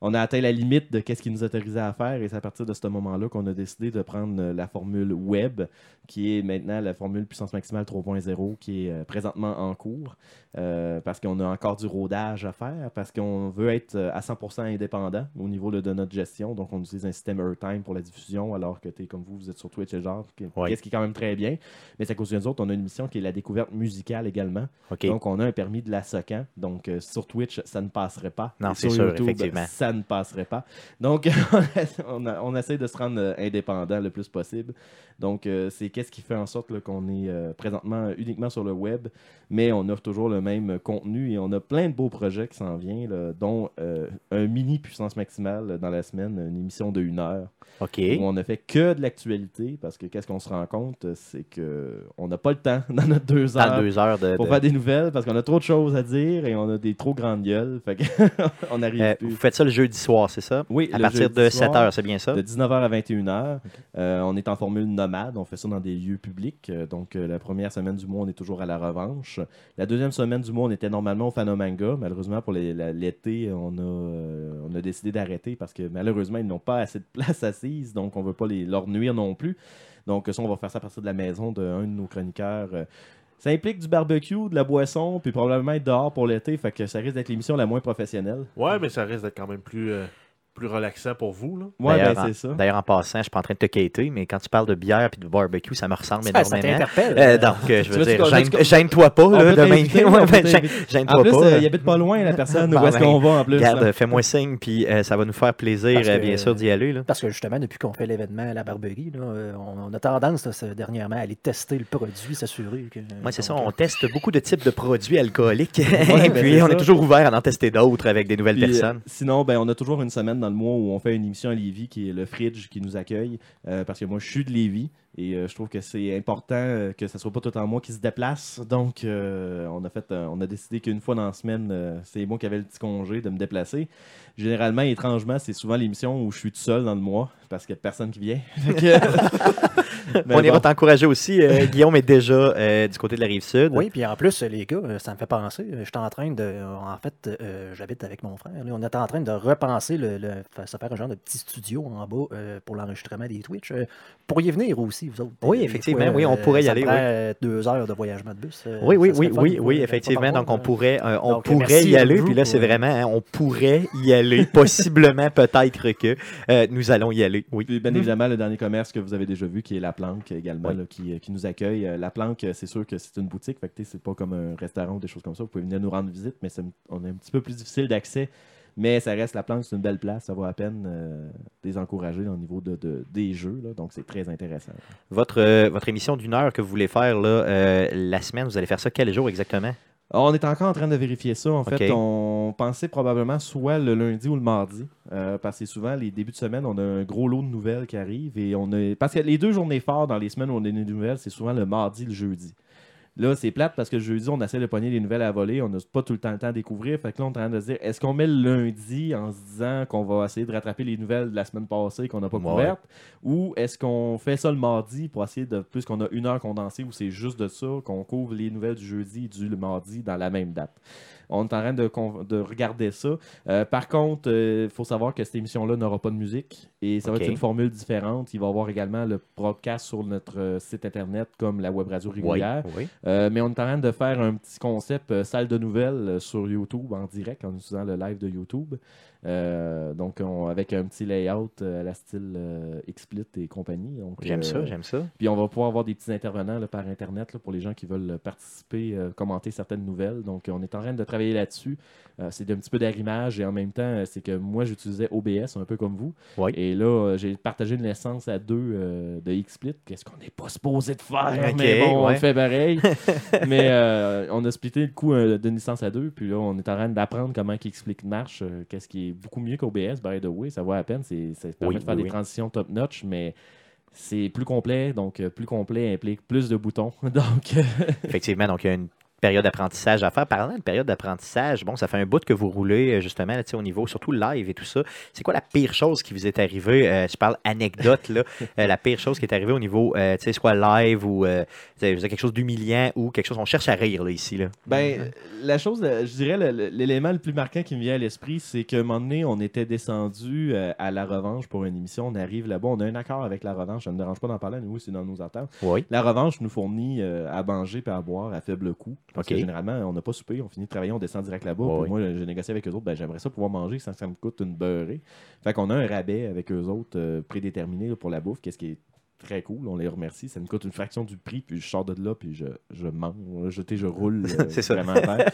on a atteint la limite de ce qu'ils nous autorisaient à faire et c'est à partir de ce moment-là qu'on a décidé de prendre euh, la formule web, qui est maintenant la formule puissance maximale 3.0, qui est euh, présentement en cours, euh, parce qu'on a encore du rodage à faire, parce qu'on veut être à 100% indépendant au niveau de, notre gestion. Donc, on utilise un système Airtime pour la diffusion, alors que, t'es comme vous, vous êtes sur Twitch et genre, qui- Ouais. qu'est-ce qui est quand même très bien. Mais c'est à cause de nous autres, on a une mission qui est la découverte musicale également. Donc, on a un permis de la SOCAN. Donc, euh, sur Twitch, ça ne passerait pas. Non, c'est sûr, YouTube, effectivement. Ça ne passerait pas. Donc, on, a- on essaie de se rendre euh, indépendant le plus possible. Donc, euh, c'est qu'est-ce qui fait en sorte qu'on est euh, présentement uniquement sur le web, mais on offre toujours le même contenu et on a plein de beaux projets qui s'en viennent, là, dont euh, un mini puissance maximale dans la semaine, une émission de une heure OK. où on ne fait que de l'actualité parce que qu'est-ce qu'on se rend compte, c'est que on n'a pas le temps dans notre deux Dans heures deux heures de. pour de- faire des nouvelles parce qu'on a trop de choses à dire et on a des trop grandes gueules. Fait on Euh, plus. vous faites ça le jeudi soir, c'est ça? Oui, À partir de soir, 7 heures, c'est bien ça? De 19h à 21h. Euh, on est en formule nomade. On fait ça dans des lieux publics. Euh, donc, euh, la première semaine du mois, on est toujours à la revanche. La deuxième semaine du mois, on était normalement au Fanomanga. Malheureusement, pour l'été, on, a, euh, on a décidé d'arrêter parce que malheureusement, ils n'ont pas assez de place assise. Donc, on ne veut pas les, leur nuire non plus. Donc, ça, on va faire ça à partir de la maison d'un de nos chroniqueurs. Ça implique du barbecue, de la boisson, puis probablement être dehors pour l'été. Fait que ça risque d'être l'émission la moins professionnelle. Ouais, mais ça risque d'être quand même plus, euh, plus relaxant pour vous. Là. Ouais, ben, en- c'est ça. D'ailleurs, en passant, je suis pas en train de te quitter, mais quand tu parles de bière et de barbecue, ça me ressemble ça énormément. t'interpelle. Euh, donc, euh, je veux dire, gêne-toi pas, là, peut de t'inviter, même. on Ouais, peut ben, Gêne-toi plus, pas. euh, il habite pas loin, la personne. Où est-ce ben, qu'on va en plus? Regarde, euh, fais-moi signe, puis euh, ça va nous faire plaisir, euh, bien sûr, d'y aller. Là. Parce que justement, depuis qu'on fait l'événement à la Barberie, là, euh, on, a tendance dernièrement à aller tester le produit, s'assurer que. Moi, c'est ça, on teste beaucoup de types de produits alcooliques, ben, et puis on ça. est toujours ouvert à en tester d'autres avec des nouvelles euh, personnes. sinon, ben, on a toujours une semaine dans le mois où on fait une émission à Lévis qui est le Fridge qui nous accueille. euh, parce que moi, je suis de Lévis et euh, je trouve que c'est important euh, que ce soit pas tout en moi qui se déplace. Donc, euh, on, a fait, euh, on a décidé qu'une fois dans la semaine, euh, c'est moi qui avais le petit congé de me déplacer. Généralement, étrangement, c'est souvent l'émission où je suis tout seul dans le mois parce qu'il n'y a personne qui vient. On ira bon. t'encourager aussi. euh, Guillaume est déjà euh, du côté de la rive sud. Oui, puis en plus, les gars, ça me fait penser. euh, J'étais en train de. En fait, euh, j'habite avec mon frère. là, on était en train de repenser le, le- faire un genre de petit studio en bas euh, pour l'enregistrement des Twitch. Euh, pourriez venir aussi, vous autres. Oui, effectivement, fois, oui, on euh, pourrait y aller, oui. euh, deux heures de voyagement de bus. euh, Oui, oui, oui, fun, oui, oui, effectivement. Donc, on pourrait, euh, on Donc, pourrait merci, y aller. Puis là, c'est euh, vraiment, hein, on pourrait y aller. Possiblement, peut-être que euh, nous allons y aller. Oui. Puis, bien évidemment, le dernier commerce que vous avez déjà vu, qui est La Planque également, Oui. là, qui, euh, qui nous accueille. Euh, La Planque, euh, c'est sûr que c'est une boutique, fait que tu sais, c'est pas comme un restaurant ou des choses comme ça. Vous pouvez venir nous rendre visite, mais c'est- on est un petit peu plus difficile d'accès. Mais ça reste La Planque, c'est une belle place. Ça vaut la peine euh, les encourager au niveau de, de- des jeux. là. donc, c'est très intéressant. Votre, euh, votre émission d'une heure que vous voulez faire là, euh, la semaine, vous allez faire ça quel jour exactement? On est encore en train de vérifier ça. En fait, on pensait probablement soit le lundi ou le mardi. euh, parce que souvent, les débuts de semaine, on a un gros lot de nouvelles qui arrivent. Et on a... Parce que les deux journées forts dans les semaines où on a des nouvelles, c'est souvent le mardi et le jeudi. Là, c'est plate parce que le jeudi, on essaie de pogner les nouvelles à voler. On n'a pas tout le temps le temps à découvrir. Fait que là, on est en train de se dire est-ce qu'on met le lundi en se disant qu'on va essayer de rattraper les nouvelles de la semaine passée qu'on n'a pas Ouais. couvertes? Ou est-ce qu'on fait ça le mardi pour essayer de. Plus qu'on a une heure condensée où c'est juste de ça, qu'on couvre les nouvelles du jeudi et du le mardi dans la même date? On est en train de, de regarder ça. Euh, par contre, il faut savoir que cette émission-là n'aura pas de musique et ça va être une formule différente. Il va y avoir également le broadcast sur notre euh, site internet comme la web radio régulière. oui. Euh, mais on est en train de faire un petit concept euh, salle de nouvelles sur YouTube en direct en utilisant le live de YouTube. Euh, donc, on- avec un petit layout à la style XSplit et compagnie. J'aime ça, j'aime ça. puis on va pouvoir avoir des petits intervenants là, par Internet là, pour les gens qui veulent participer, commenter certaines nouvelles. Donc, on est en train de travailler là-dessus. C'est un petit peu d'arrimage et en même temps, c'est que moi, j'utilisais OBS un peu comme vous. Oui. Et là, euh, j'ai partagé une licence à deux euh, de XSplit. Qu'est-ce qu'on n'est pas supposé de faire? Mais bon, on le fait pareil. mais euh, on a splitté le coût euh, d'une licence à deux. Puis là, on est en train d'apprendre comment XSplit marche. euh, Qu'est-ce qui est beaucoup mieux qu'OBS, by the way. Ça vaut la peine. C'est, ça permet Oui, de faire oui, des oui. transitions top-notch, mais c'est plus complet, donc plus complet implique plus de boutons. Donc, Effectivement, donc il y a une période d'apprentissage à faire. Parlant de période d'apprentissage, bon, ça fait un bout que vous roulez euh, justement là, au niveau, surtout live et tout ça. C'est quoi la pire chose qui vous est arrivée? Euh, je parle anecdote, là. Euh, la pire chose qui est arrivée au niveau, euh, tu sais, soit live ou quelque chose d'humiliant ou quelque chose. On cherche à rire là, ici. Là. ben, la chose, je dirais, l'élément le plus marquant qui me vient à l'esprit, c'est qu'à un moment donné, on était descendu à la revanche pour une émission. On arrive là-bas, on a un accord avec la revanche. Ça ne me dérange pas d'en parler, nous, c'est dans nos attentes. Oui. La revanche nous fournit à manger et à boire à faible coût. Parce que généralement, on n'a pas soupé, on finit de travailler, on descend direct là-bas. Ouais. moi, j'ai négocié avec eux autres, ben, j'aimerais ça pouvoir manger sans que ça me coûte une beurrée. Fait qu'on a un rabais avec eux autres euh, prédéterminé pour la bouffe, qu'est-ce qui est très cool, on les remercie. Ça me coûte une fraction du prix, puis je sors de là, puis je, je mange, je, je roule euh, C'est ça. vraiment à terre.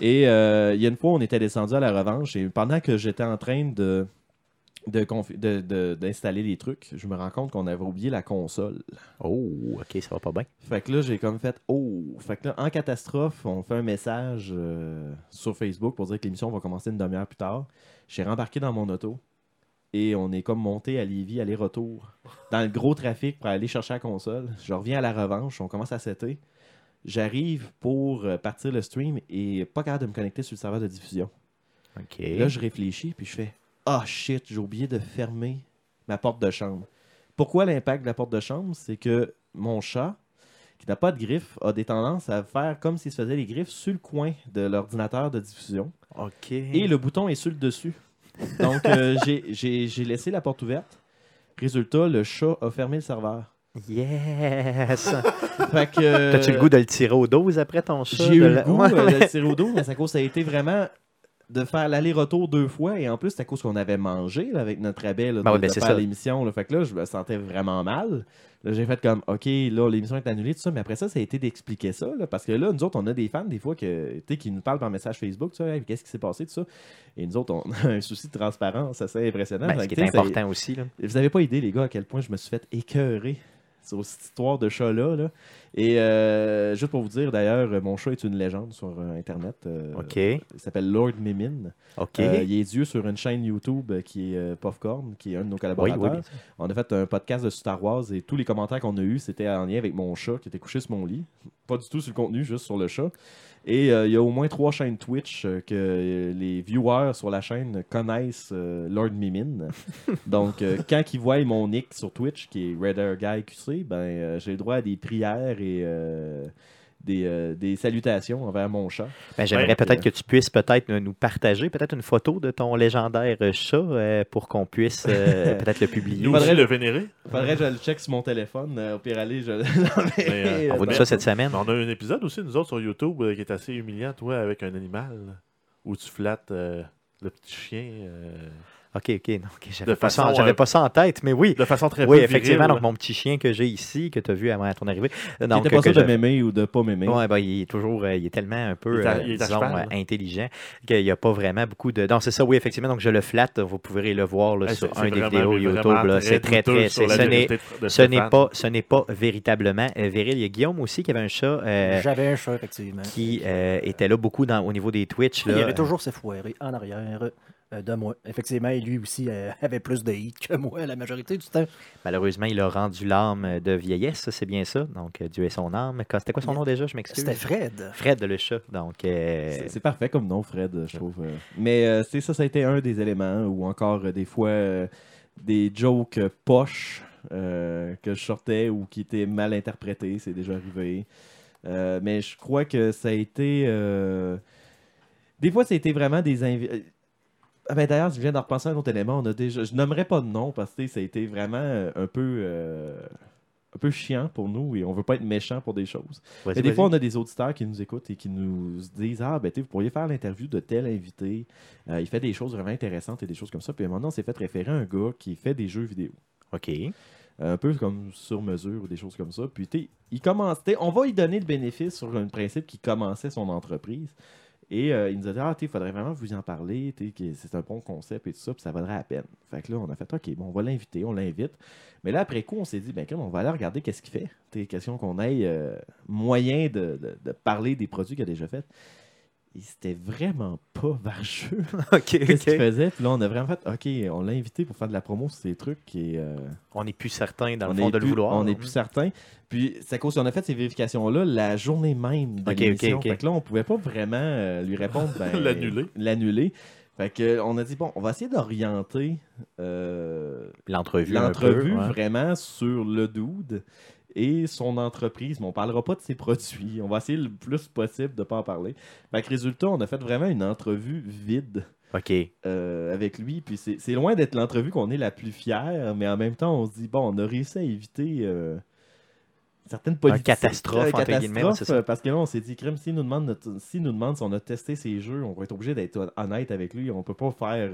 Et euh, il y a une fois, on était descendu à la revanche, et pendant que j'étais en train de de confi- de- de- d'installer les trucs, je me rends compte qu'on avait oublié la console. Oh, ok, ça va pas bien. Fait que là, j'ai comme fait Oh! Fait que là, en catastrophe, on fait un message euh, sur Facebook pour dire que l'émission va commencer une demi-heure plus tard. J'ai rembarqué dans mon auto et on est comme monté à Lévis, aller-retour, dans le gros trafic pour aller chercher la console. Je reviens à la revanche, on commence à setter. J'arrive pour euh, partir le stream et pas capable de me connecter sur le serveur de diffusion. Ok. Là, je réfléchis, puis je fais Ah shit, j'ai oublié de fermer ma porte de chambre. Pourquoi l'impact de la porte de chambre? C'est que mon chat, qui n'a pas de griffes, a des tendances à faire comme s'il se faisait les griffes sur le coin de l'ordinateur de diffusion. ok. Et le bouton est sur le dessus. Donc, euh, j'ai- laissé la porte ouverte. Résultat, le chat a fermé le serveur. Yes! Fait que, euh, T'as-tu le goût de le tirer aux doses après ton chat? J'ai eu le la- goût Ouais, euh, mais- de le tirer au dos, mais ça cause ça a été vraiment de faire l'aller-retour deux fois. Et en plus, c'est à cause qu'on avait mangé là, avec notre rabais là, Ben de, ben de faire l'émission. Fait que là, je me sentais vraiment mal. Là, j'ai fait comme, OK, là, l'émission est annulée, tout ça. Mais après ça, ça a été d'expliquer ça. là, parce que là, nous autres, on a des fans, des fois, que, tu sais, qui nous parlent par message Facebook, ça, Hey, qu'est-ce qui s'est passé, tout ça. Et nous autres, on a un souci de transparence assez impressionnant. Ben, ce qui est tu important aussi. Là. vous avez pas idée, les gars, à quel point je me suis fait écœurer sur cette histoire de chat-là. là. Et euh, juste pour vous dire, d'ailleurs, euh, mon chat est une légende sur euh, Internet. euh, OK. Il s'appelle Lord Mimin. OK. Euh, il est dieu sur une chaîne YouTube qui est Popcorn, qui est un de nos oui, collaborateurs. oui, sûr. On a fait un podcast de Star Wars et tous les commentaires qu'on a eus, c'était en lien avec mon chat qui était couché sur mon lit. Pas du tout sur le contenu, juste sur le chat. Et euh, il y a au moins trois chaînes Twitch euh, que euh, les viewers sur la chaîne connaissent Lord Mimin. Donc, quand ils voient mon nick sur Twitch, qui est Redder Guy QC, ben, j'ai le droit à des prières et des, euh, des salutations envers mon chat. Ben, J'aimerais Ouais, peut-être euh, que tu puisses peut-être nous partager peut-être une photo de ton légendaire euh, chat euh, pour qu'on puisse euh, peut-être le publier. Nous faudrait le- vénérer. Faudrait que je le check sur mon téléphone. euh, au pire, aller, je Mais, l'enverrai. euh, On va Ben, dire ça cette semaine. On a un épisode aussi, nous autres, sur YouTube, euh, qui est assez humiliant, toi, avec un animal, où tu flattes euh, le petit chien euh, OK, OK. non, ok, J'avais De pas, ça- façon, j'avais euh, pas ça en tête, mais oui. de façon très Oui, effectivement. virile. Donc, mon petit chien que j'ai ici, que tu as vu avant ton arrivée. Il Donc, était pas que sûr de je- m'aimer ou de pas m'aimer. Ouais, ben, il est toujours, euh, il est tellement un peu, Il est à- euh, il est à disons, cheval, euh, intelligent qu'il n'y a pas vraiment beaucoup de. Non, c'est ça, oui, effectivement. Donc, je le flatte. Vous pourrez le voir là, sur un des vidéos YouTube. C'est très, très. Ce n'est, pas, ce n'est pas véritablement euh, viril. Il y a Guillaume aussi qui avait un chat euh, J'avais un chat, effectivement. qui euh, était là beaucoup au niveau des Twitch. Il Là. y avait toujours ses foirés en arrière euh, de moi. Effectivement, lui aussi euh, avait plus de hits que moi la majorité du temps. Malheureusement, il a rendu l'âme de vieillesse, c'est bien ça. Donc, euh, Dieu est son âme. C'était quoi son nom déjà? Je m'excuse. C'était Fred. Fred le chat. Donc, euh, C'est- parfait comme nom, Fred, je trouve. euh. Mais euh, c'est ça, ça a été un des éléments, ou encore euh, des fois euh, des jokes euh, poches euh, que je sortais ou qui étaient mal interprétés, c'est déjà arrivé. Euh, mais je crois que ça a été. euh, Des fois, ça a été vraiment des invi- Ah ben D'ailleurs, je viens d'en repenser à un autre élément. On a déjà... Je nommerai pas de nom parce que ça a été vraiment euh, un peu. euh, Un peu chiant pour nous et on veut pas être méchant pour des choses. Mais des fois, on a des auditeurs qui nous écoutent et qui nous disent Ah, ben, vous pourriez faire l'interview de tel invité. Euh, il fait des choses vraiment intéressantes et des choses comme ça. Puis maintenant, on s'est fait référer à un gars qui fait des jeux vidéo. OK. Un peu comme sur mesure ou des choses comme ça. Puis, il commence. tu sais, On va lui donner le bénéfice sur un principe qui commençait son entreprise. Et euh, il nous a dit Ah, il faudrait vraiment vous en parler. C'est un bon concept et tout ça. Puis ça vaudrait la peine. Fait que là, on a fait OK, bon, on va l'inviter, on l'invite. Mais là, après coup, on s'est dit Ben, on va aller regarder qu'est-ce qu'il fait. Sais, question qu'on ait euh, moyen de, de- de parler des produits qu'il a déjà fait. C'était vraiment pas vargeux. OK, Qu'est-ce qu'il faisait? Puis là, on a vraiment fait OK, on l'a invité pour faire de la promo sur ces trucs. Et, euh, On n'est plus certain, dans le on fond, de le vouloir. On n'est plus certain. Puis c'est à cause qu'on a fait ces vérifications-là la journée même de Ok, l'émission. ok, ok. Fait que là, on pouvait pas vraiment euh, lui répondre. ben, L'annuler. L'annuler. Fait que on a dit, bon, on va essayer d'orienter euh, L'entrevue. l'entrevue peu, ouais. vraiment sur le dude et son entreprise. Mais on parlera pas de ses produits. On va essayer le plus possible de pas en parler. Fait que résultat, on a fait vraiment une entrevue vide OK. euh, avec lui. Puis c'est loin d'être l'entrevue qu'on est la plus fière, mais en même temps, on se dit, bon, on a réussi à éviter euh, certaines politiques. catastrophe, euh, entre guillemets, catastrophe, euh, Parce que là, on s'est dit, crème, s'il nous, demande notre- s'il nous demande si on a testé ses jeux, on va être obligé d'être honnête avec lui. On peut pas faire.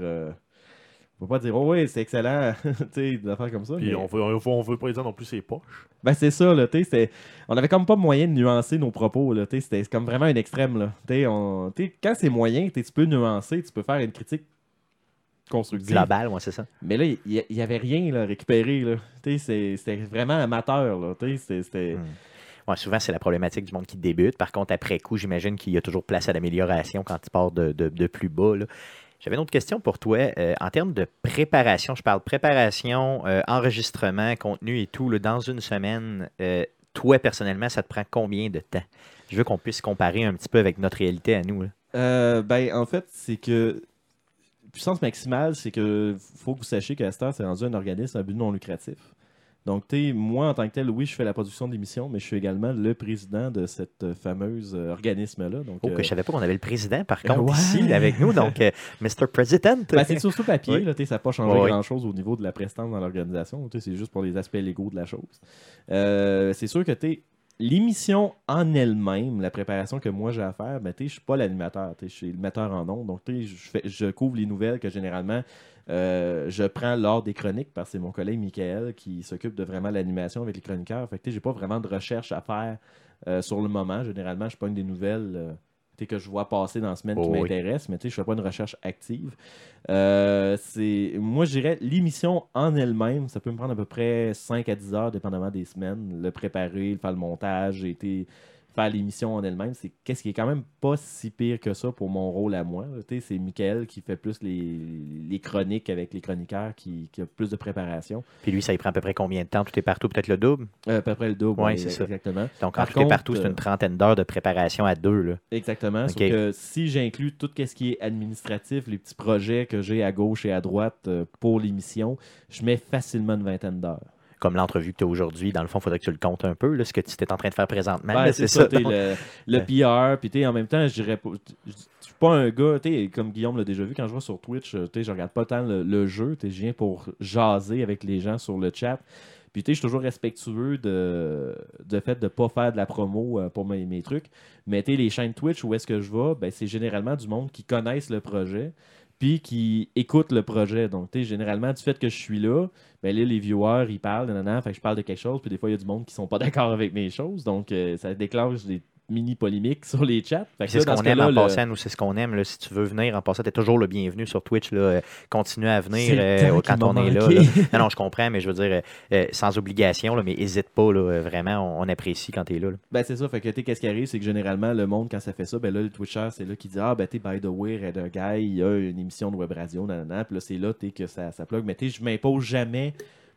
Peut pas dire, oh oui, c'est excellent, tu sais, des affaires comme ça. Puis mais- on veut, on, veut, on veut pas dire non plus ses poches. ben c'est ça, là, tu sais, on avait comme pas moyen de nuancer nos propos, là, tu sais, c'était comme vraiment un extrême, là. Tu sais, on- tu sais, quand c'est moyen, tu peux nuancer, tu peux faire une critique constructive. Global, moi, c'est ça. Mais là, il y, y avait rien là, récupéré, là. Tu sais, c'était vraiment amateur, là, tu sais, c'était-. Hmm. Ouais, souvent, c'est la problématique du monde qui débute. Par contre, après coup, j'imagine qu'il y a toujours place à l'amélioration quand tu pars de, de- de plus bas. là. J'avais une autre question pour toi. Euh, en termes de préparation, je parle préparation, euh, enregistrement, contenu et tout, dans une semaine, euh, toi, personnellement, ça te prend combien de temps? Je veux qu'on puisse comparer un petit peu avec notre réalité à nous. ben, en fait, c'est que puissance maximale, c'est que faut que vous sachiez qu'Astor, c'est rendu un organisme à but non lucratif. Donc, tu moi, en tant que tel, oui, je fais la production d'émissions, mais je suis également le président de cette euh, fameuse euh, organisme-là. Donc, Oh, euh, que je savais pas qu'on avait le président, par contre, ouais. ici, avec nous. Donc, euh, Mr. President. Ben, c'est surtout papier, Oui. là, ça n'a pas changé grand-chose au niveau de la prestance dans l'organisation. C'est juste pour les aspects légaux de la chose. Euh, c'est sûr que tu l'émission en elle-même, la préparation que moi j'ai à faire, ben, je suis pas l'animateur, je suis le metteur en ondes. Donc, je, fais- je couvre les nouvelles que généralement euh, je prends lors des chroniques parce que c'est mon collègue Michael qui s'occupe de vraiment l'animation avec les chroniqueurs. Fait que tu sais, j'ai pas vraiment de recherche à faire euh, sur le moment. Généralement, je pogne des nouvelles euh, que je vois passer dans la semaine qui Oh oui. m'intéressent, mais tu sais, je fais pas une recherche active. Euh, c'est moi je dirais l'émission en elle-même, ça peut me prendre à peu près 5 à 10 heures dépendamment des semaines, le préparer, le faire le montage, et été faire l'émission en elle-même, c'est qu'est-ce qui est quand même pas si pire que ça pour mon rôle à moi. C'est Michael qui fait plus les, les chroniques avec les chroniqueurs qui, qui a plus de préparation. Puis lui, ça lui prend à peu près combien de temps? Tout est partout, peut-être le double? Euh, à peu près le double, Ouais, ouais, c'est ça. exactement. Donc, Par en tout et partout, c'est euh, une trentaine d'heures de préparation à deux. Là. Exactement. Sauf que si j'inclus tout ce qui est administratif, les petits projets que j'ai à gauche et à droite euh, pour l'émission, je mets facilement une vingtaine d'heures. Comme l'entrevue que tu as aujourd'hui. Dans le fond, il faudrait que tu le comptes un peu, là, ce que tu es en train de faire présentement. Ben, c'est ça, donc. le, le PR, puis en même temps, je dirais pas. Je suis pas un gars, comme Guillaume l'a déjà vu, quand je vois sur Twitch, euh, je regarde pas tant le, le jeu, je viens pour jaser avec les gens sur le chat. Puis je suis toujours respectueux de, de fait de pas faire de la promo euh, pour mes, mes trucs. Mais t'sais, les chaînes Twitch, où est-ce que je vais, ben, c'est généralement du monde qui connaissent le projet, qui écoutent le projet. Donc, t'sais, généralement, du fait que je suis là, ben là, les viewers, ils parlent, nanana, fait que je parle de quelque chose, puis des fois, il y a du monde qui sont pas d'accord avec mes choses. Donc, euh, ça déclenche des mini polémiques sur les chats. C'est ce qu'on aime en le- passant, nous, c'est ce qu'on aime. là. Si tu veux venir en passant, tu es toujours le bienvenu sur Twitch. Là. Euh, Continue à venir euh, quand on est là. Non, non, je comprends, mais je veux dire, euh, euh, sans obligation, là, mais n'hésite pas. Là, vraiment, on, on apprécie quand tu es là. là. Ben, c'est ça. Fait que, tu sais, qu'est-ce qui arrive, c'est que généralement, le monde, quand ça fait ça, ben là, le Twitcher, c'est là qui dit Ah, ben, sais, by the way, Red Guy, il y a une émission de web radio, nanana. Puis là, c'est là, tu sais, que ça, ça plug. Mais, tu sais, je m'impose jamais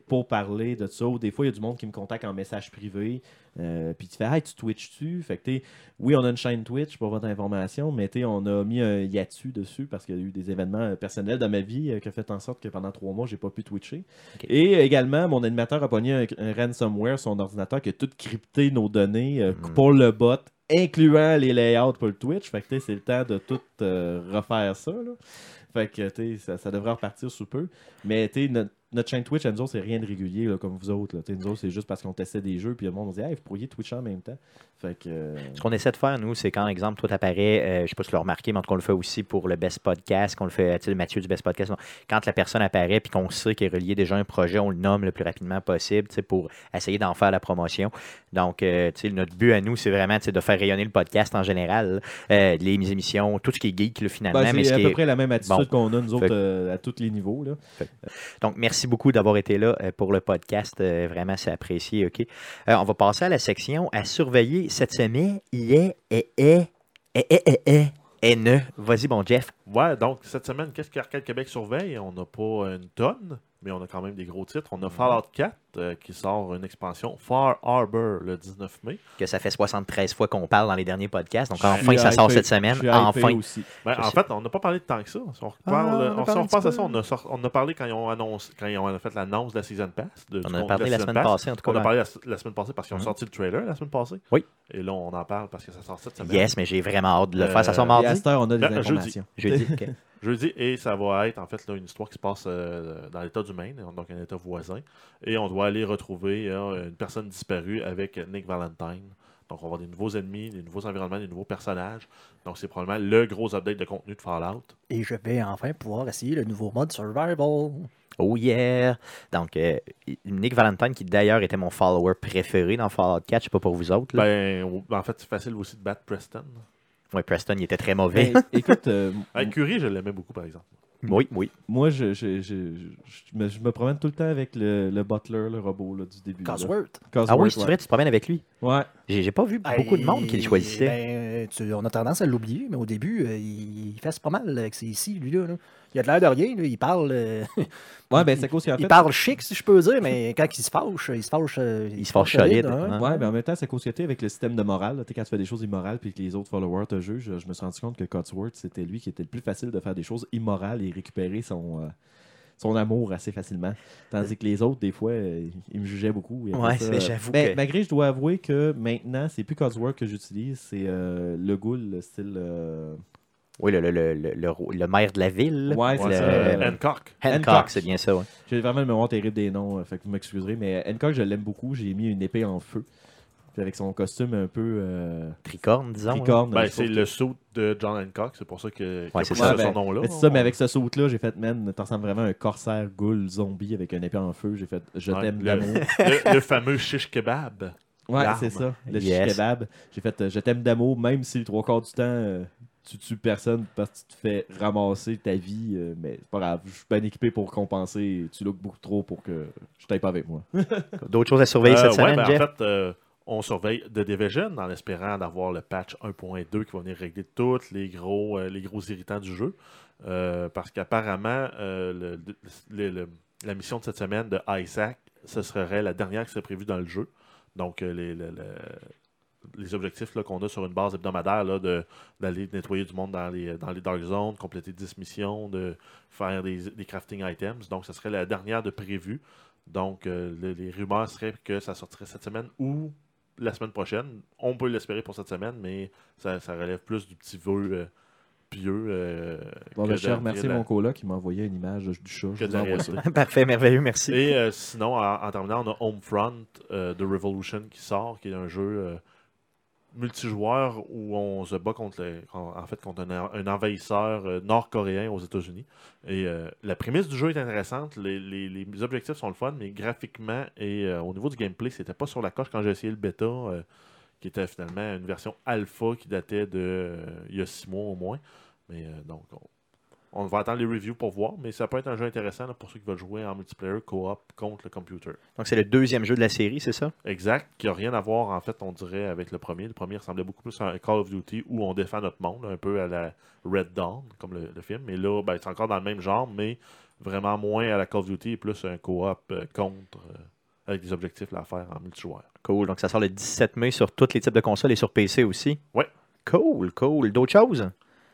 pour parler de ça. Ou des fois, il y a du monde qui me contacte en message privé. euh, puis tu fais, hey, tu Twitch-tu? Fait que, oui, on a une chaîne Twitch pour votre information, mais, on a mis un hiatus dessus parce qu'il y a eu des événements euh, personnels dans ma vie euh, qui ont fait en sorte que pendant trois mois, j'ai pas pu Twitcher. Et également, mon animateur a pogné un, un ransomware sur son ordinateur qui a tout crypté nos données euh, Mhm. pour le bot, incluant les layouts pour le Twitch. Fait que tu sais, c'est le temps de tout euh, refaire ça. là. Fait que tu sais, ça, ça devrait repartir sous peu. Mais notre, notre chaîne Twitch, à nous autres, c'est rien de régulier là, comme vous autres. Là. Nous autres, c'est juste parce qu'on testait des jeux, puis le monde nous dit hey, vous pourriez Twitcher en même temps. Fait que. euh, Ce qu'on essaie de faire, nous, c'est quand, exemple, toi, t'apparais, euh, je sais pas si tu l'as remarqué, mais en tout cas, on le fait aussi pour le Best Podcast, qu'on le fait, tu sais, Mathieu du Best Podcast. Quand la personne apparaît puis qu'on sait qu'il est relié déjà à un projet, on le nomme le plus rapidement possible, tu sais, pour essayer d'en faire la promotion. Donc, euh, tu sais, notre but à nous, c'est vraiment, tu sais, de faire rayonner le podcast en général, euh, les émissions, tout ce qui est geek, là, finalement. ben, c'est ce à peu est- près la même attitude bon. qu'on a, nous autres, Fait à tous les niveaux. Là. Donc, merci beaucoup d'avoir été là euh, pour le podcast. Euh, Vraiment, c'est apprécié. OK. Euh, on va passer à la section à surveiller cette semaine. Il est, est, est, est, est, Jeff. Ouais, donc cette semaine, qu'est-ce qu'Arcade Québec surveille? On n'a pas une tonne, mais on a quand même des gros titres. On a Fallout 4 euh, qui sort une expansion Far Harbor le 19 mai. Que ça fait 73 fois qu'on parle dans les derniers podcasts. Donc, enfin, ça sort cette semaine. Enfin. aussi. Ben, en sais. fait, on n'a pas parlé de tant que ça. Si on, reparle, Ah, on on, si on repasse à ça, on a, sort- on a parlé quand ils ont annoncé, quand ils ont fait l'annonce de la Season Pass. de- On en a parlé la semaine Pass. passée, en tout cas. On a parlé la, la semaine passée parce qu'ils ont Mhm. sorti le trailer la semaine passée. Oui. Et là, on en parle parce que ça sort cette semaine. Yes, mais j'ai vraiment hâte de le Euh, faire. Ça sort Et à mardi? cette heure, on a des Ben, jeudi. informations. Jeudi. Jeudi, et ça va être en fait là, une histoire qui se passe euh, dans l'État du Maine, donc un État voisin. Et on doit aller retrouver euh, une personne disparue avec Nick Valentine. Donc on va avoir des nouveaux ennemis, des nouveaux environnements, des nouveaux personnages. Donc c'est probablement le gros update de contenu de Fallout. Et je vais enfin pouvoir essayer le nouveau mode Survival. Oh yeah! Donc, euh, Nick Valentine, qui d'ailleurs était mon follower préféré dans Fallout 4, je sais pas pour vous autres. là. Ben, en fait, c'est facile aussi de battre Preston. Ouais, Preston, il était très mauvais. Ben, écoute, euh, Avec Curie, je l'aimais beaucoup, par exemple. oui, oui. moi, je, je, je, je- me, je me promène tout le temps avec le, le butler, le robot là, du début. Cosworth. Cosworth, Ah oui, c'est ouais. vrai, tu te promènes avec lui. Ouais. J'ai pas vu beaucoup de monde qui le choisissait. Ben, tu- on a tendance à l'oublier, mais au début, euh, il, il fasse pas mal avec ses ici, lui là. Il a de l'air de rien, là, il parle. euh, Ouais, ben c'est à cause qu'en il fait? parle chic, si je peux dire, mais quand il se fâche, il se fâche. euh, Il se fâche solide, hein. Ouais, mais en même temps, que t'es avec le système de morale. quand tu fais des choses immorales puis que les autres followers te jugent, je me suis rendu compte que Cotsworth, c'était lui qui était le plus facile de faire des choses immorales et récupérer son, euh, son amour assez facilement. Tandis que les autres, des fois, euh, ils me jugeaient beaucoup. Et Ouais, ça, c'est- j'avoue ben, que- Malgré, je dois avouer que maintenant, c'est plus Cotsworth que j'utilise, c'est euh, le ghoul, le style. euh, Oui, le, le, le, le, le ro- le maire de la ville. Ouais, c'est Le- Hancock. Hancock, Hancock. c'est bien ça, ouais. J'ai vraiment le mémoire terrible des noms, fait que vous m'excuserez, mais Hancock, je l'aime beaucoup. J'ai mis une épée en feu. Avec son costume un peu euh, Tricorne, disons. tricorne. Ben, c'est le saut de John Hancock, c'est pour ça que Ouais, c'est ça. ce Ben, nom-là. Mais c'est ça, mais avec ce saut-là, j'ai fait, man, t'en ressembles vraiment à un corsaire ghoul zombie avec un épée en feu. J'ai fait, je Ouais, t'aime le- d'amour. le, le fameux shish kebab. Ouais, c'est ça, le Yes. shish kebab. J'ai fait, je t'aime d'amour, même si le trois quarts du temps, euh, tu tues personne parce que tu te fais ramasser ta vie. euh, mais c'est pas grave, je suis bien équipé pour compenser. Tu looks beaucoup trop pour que je t'aille pas avec moi. D'autres choses à surveiller Euh, cette ouais, semaine, ben, Jeff? En fait, euh, on surveille The Division en espérant d'avoir le patch 1.2 qui va venir régler tous les gros, euh, les gros irritants du jeu. Euh, parce qu'apparemment, euh, la mission de cette semaine de Isaac, ce serait la dernière qui serait prévue dans le jeu. Donc, les, le- le- les objectifs qu'on a sur une base hebdomadaire d'aller nettoyer du monde dans les, dans les Dark Zones, compléter 10 missions, de faire des, des crafting items. Donc, ce serait la dernière de prévue. Donc, euh, le- les rumeurs seraient que ça sortirait cette semaine ou la semaine prochaine. On peut l'espérer pour cette semaine, mais ça, ça relève plus du petit vœu euh, pieux. euh, Bon, que ben, je tiens à remercier que de la- mon coloc qui m'a envoyé une image du chat. que Je vous envoie ça. Parfait, merveilleux, merci. Et euh, sinon, en, en terminant, on a Homefront euh, de Revolution qui sort, qui est un jeu euh, multijoueur où on se bat contre, en fait, contre un, envahisseur euh, nord-coréen aux États-Unis. Et euh, la prémisse du jeu est intéressante. Les, objectifs sont le fun, mais graphiquement et euh, au niveau du gameplay, c'était pas sur la coche quand j'ai essayé le bêta, qui était finalement une version alpha qui datait de il y a six mois au moins. Mais donc, on, on va attendre les reviews pour voir, mais ça peut être un jeu intéressant là, pour ceux qui veulent jouer en multiplayer co-op contre le computer. Donc, c'est le deuxième jeu de la série, c'est ça? Exact, qui n'a rien à voir, en fait, on dirait, avec le premier. Le premier ressemblait beaucoup plus à un Call of Duty où on défend notre monde, un peu à la Red Dawn, comme le, le film. Mais là, ben, c'est encore dans le même genre, mais vraiment moins à la Call of Duty et plus un co-op euh, contre, euh, avec des objectifs à faire en multijoueur. Cool. Donc, ça sort le 17 mai sur tous les types de consoles et sur PC aussi? Ouais. Cool, cool. D'autres choses?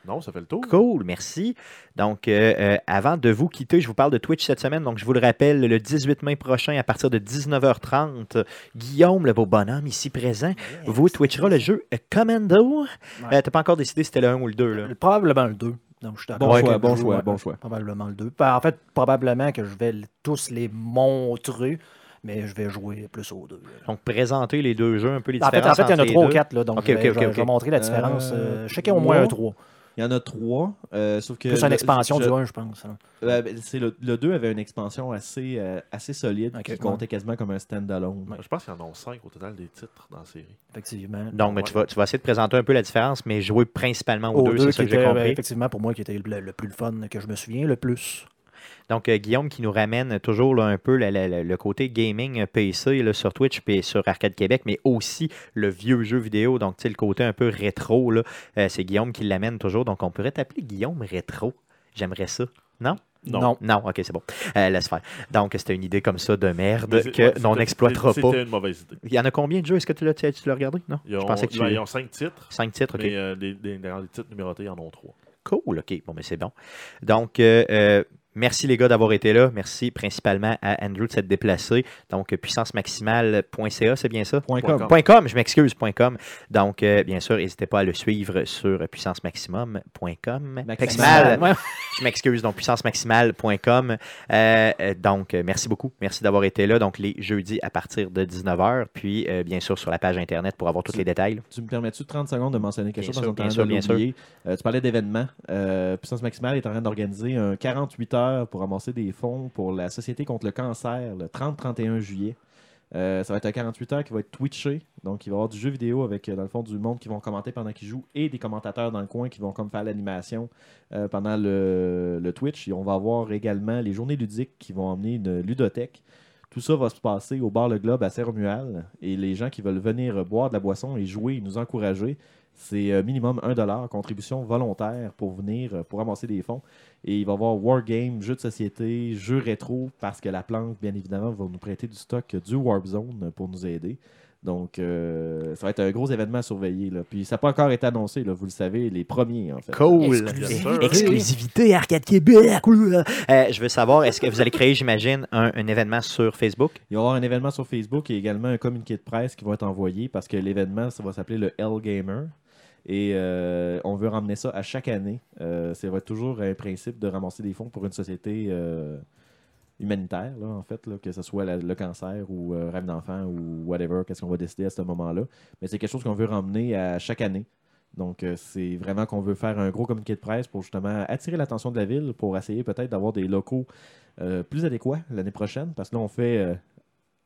Non, ça fait le tour. Cool, merci. Donc, euh, euh, avant de vous quitter, je vous parle de Twitch cette semaine. Donc, je vous le rappelle, le 18 mai prochain, à partir de 19h30, Guillaume, le beau bonhomme ici présent, vous twitchera le jeu euh, Commando. Ouais. Euh, T'as pas encore décidé si c'était le 1 ou le 2, là? Probablement le 2. Donc, je suis Bon choix, bon choix, ouais. bon choix. Probablement le 2. Ben, En fait, probablement que je vais tous les montrer, mais je vais jouer plus aux deux. Donc, présenter les deux jeux, un peu les En fait, en fait, il y en a 3 ou. 4, là, donc je, vais, ok, je vais- ok. je vais montrer la différence. Euh, Euh, chacun au moins trois. un 3. Il y en a trois, euh, sauf que... Plus une le- expansion je- du 1, je pense. Euh, ben, c'est le, le 2 avait une expansion assez, euh, assez solide qui ouais. comptait quasiment comme un standalone. Je pense qu'il y en a 5 au total des titres dans la série. Effectivement. Donc, mais tu, vas, tu vas essayer de présenter un peu la différence, mais jouer principalement aux Aux deux, deux, c'est ça qui que j'ai était, compris. ben, effectivement, pour moi, qui était le, le plus le fun que je me souviens le plus. Donc, euh, Guillaume qui nous ramène toujours là, un peu la- la- la- le côté gaming euh, PC là, sur Twitch et sur Arcade Québec, mais aussi le vieux jeu vidéo. Donc, tu sais, le côté un peu rétro, là, euh, c'est Guillaume qui l'amène toujours. Donc, on pourrait t'appeler Guillaume Rétro. J'aimerais ça. Non? Non. Non, ok, c'est bon. Euh, laisse faire. Donc, c'était une idée comme ça de merde que ouais, l'on n'exploitera pas. C'était une mauvaise idée. Il y en a combien de jeux? Est-ce que tu l'as, tu tu l'as regardé? Non? Ils ont, Je pensais que tu... ben, ils ont 5 titres, Cinq titres, ok. mais euh, les, les- dans les titres numérotés, ils en ont 3. Cool, OK. Bon, mais c'est bon. Donc, euh, euh, merci les gars d'avoir été là. Merci principalement à Andrew de s'être déplacé. Donc, euh, puissancemaximale.ca, c'est bien ça? Point com. com. Point .com, je m'excuse, point .com. Donc, euh, bien sûr, n'hésitez pas à le suivre sur puissancemaximum.com. Maximal. Ouais. Je m'excuse, donc puissancemaximale.com. Euh, euh, donc, merci beaucoup. Merci d'avoir été là. Donc, les jeudis à partir de 19h. Puis, euh, bien sûr, sur la page Internet pour avoir tous les détails. Tu me permets-tu 30 secondes de mentionner quelque Bien chose? sûr, parce bien sûr, bien l'oublier. Euh, tu parlais d'événements. Euh, Puissance Maximale est en train d'organiser un 48 heures pour ramasser des fonds pour la Société contre le cancer le 30-31 juillet. Euh, ça va être un 48 heures qui va être twitché. Donc, il va y avoir du jeu vidéo avec, euh, dans le fond, du monde qui vont commenter pendant qu'ils jouent et des commentateurs dans le coin qui vont comme faire l'animation euh, pendant le, le Twitch. Et on va avoir également les journées ludiques qui vont emmener une ludothèque. Tout ça va se passer au bar Le Globe à Saint-Romuald. Et les gens qui veulent venir boire de la boisson et jouer et nous encourager, c'est euh, minimum 1$, contribution volontaire pour venir, euh, pour ramasser des fonds. Et il va y avoir Wargame, jeux de société, jeux rétro, parce que la planque, bien évidemment, va nous prêter du stock du Warp Zone pour nous aider. Donc, euh, ça va être un gros événement à surveiller. Là. Puis, ça n'a pas encore été annoncé, là, vous le savez, les premiers, en fait. Cool. Exclusivité. Exclusivité Arcade Québec. Euh, je veux savoir, est-ce que vous allez créer, j'imagine, un, un événement sur Facebook? Il va y avoir un événement sur Facebook et également un communiqué de presse qui va être envoyé parce que l'événement, ça va s'appeler le L Gamer. Et euh, on veut ramener ça à chaque année. Euh, ça va être toujours un principe de ramasser des fonds pour une société euh, humanitaire, là, en fait, là, que ce soit le cancer ou euh, rêve d'enfant ou whatever, qu'est-ce qu'on va décider à ce moment-là. Mais c'est quelque chose qu'on veut ramener à chaque année. Donc, c'est vraiment qu'on veut faire un gros communiqué de presse pour justement attirer l'attention de la ville, pour essayer peut-être d'avoir des locaux plus adéquats l'année prochaine. Parce que là, on fait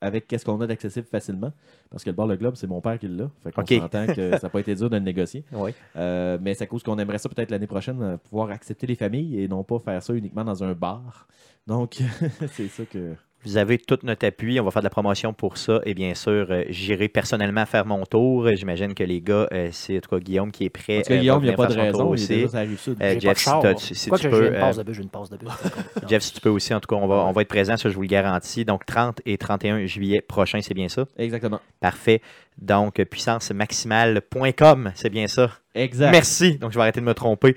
avec qu'est-ce qu'on a d'accessible facilement. Parce que le bar Le Globe, c'est mon père qui l'a. Fait qu'on Ok. s'entend que ça n'a pas été dur de le négocier. Oui. Euh, mais à cause qu'on aimerait ça peut-être l'année prochaine, euh, pouvoir accepter les familles et non pas faire ça uniquement dans un bar. Donc, c'est ça que. Vous avez tout notre appui. On va faire de la promotion pour ça. Et bien sûr, euh, j'irai personnellement faire mon tour. J'imagine que les gars, euh, c'est en tout cas Guillaume qui est prêt. Parce que euh, Guillaume, il n'y a pas de venir faire son tour raison. Il est aussi. Euh, J'ai Jeff, pas de si char. t'as- si- si Quoi tu que j'ai peux, une passe euh, de bus, j'ai une passe de bus. Jeff, si tu peux aussi, en tout cas, on va, on va être présent, ça je vous le garantis. Donc 30 et 31 juillet prochain, c'est bien ça? Exactement. Parfait. Donc, puissancemaximale.com, c'est bien ça? Exact. Merci. Donc, je vais arrêter de me tromper.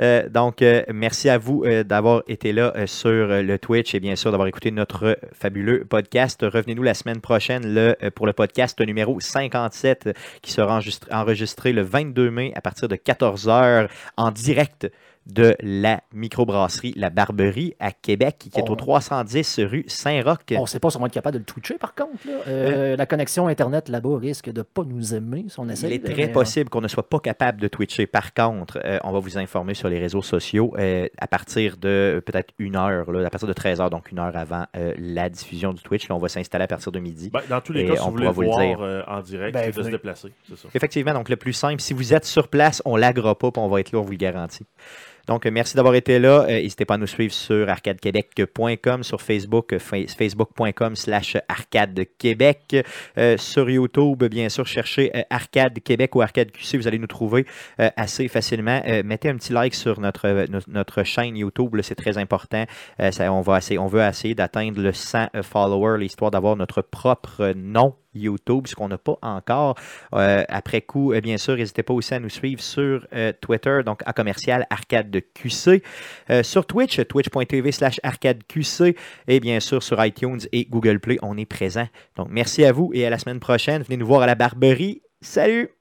Euh, donc, euh, merci à vous euh, d'avoir été là sur le Twitch et bien sûr d'avoir écouté notre fabuleux podcast. Revenez-nous la semaine prochaine le, pour le podcast numéro 57 euh, qui sera enregistré, enregistré le 22 mai à partir de 14h en direct de la microbrasserie La Barberie à Québec, qui est On- au 310 rue Saint-Roch. On ne sait pas si on va être capable de le twitcher, par contre. là. Euh, La connexion Internet là-bas risque de ne pas nous aimer si on essaie. Il est très mais, possible qu'on ne soit pas capable de Twitcher. Par contre, euh, on va vous informer sur les réseaux sociaux euh, à partir de euh, peut-être une heure, là, à partir de 13 heures, donc une heure avant euh, la diffusion du Twitch. Là, on va s'installer à partir de midi. Ben, dans tous les cas, si on vous voulez vous le voir dire. euh, en direct, Ben, de se déplacer. Ça. Effectivement, donc le plus simple, si vous êtes sur place, on laggera pas, puis on va être là, on vous le garantit. Donc, euh, merci d'avoir été là. Euh, N'hésitez pas à nous suivre sur arcadequebec.com, sur Facebook, euh, fa- facebook.com slash arcadequebec. Sur YouTube, bien sûr, cherchez Arcade Québec ou Arcade QC, vous allez nous trouver assez facilement. Mettez un petit like sur notre, no- notre chaîne YouTube, c'est très important. On, va essayer, on veut essayer d'atteindre le 100 euh, followers, l'histoire d'avoir notre propre nom YouTube, ce qu'on n'a pas encore. Euh, après coup, euh, bien sûr, n'hésitez pas aussi à nous suivre sur euh, Twitter, donc à commercial arcade de QC. Sur Twitch, twitch.tv slash arcade QC. Et bien sûr, sur iTunes et Google Play, on est présent. Donc, merci à vous et à la semaine prochaine. Venez nous voir à la Barberie. Salut!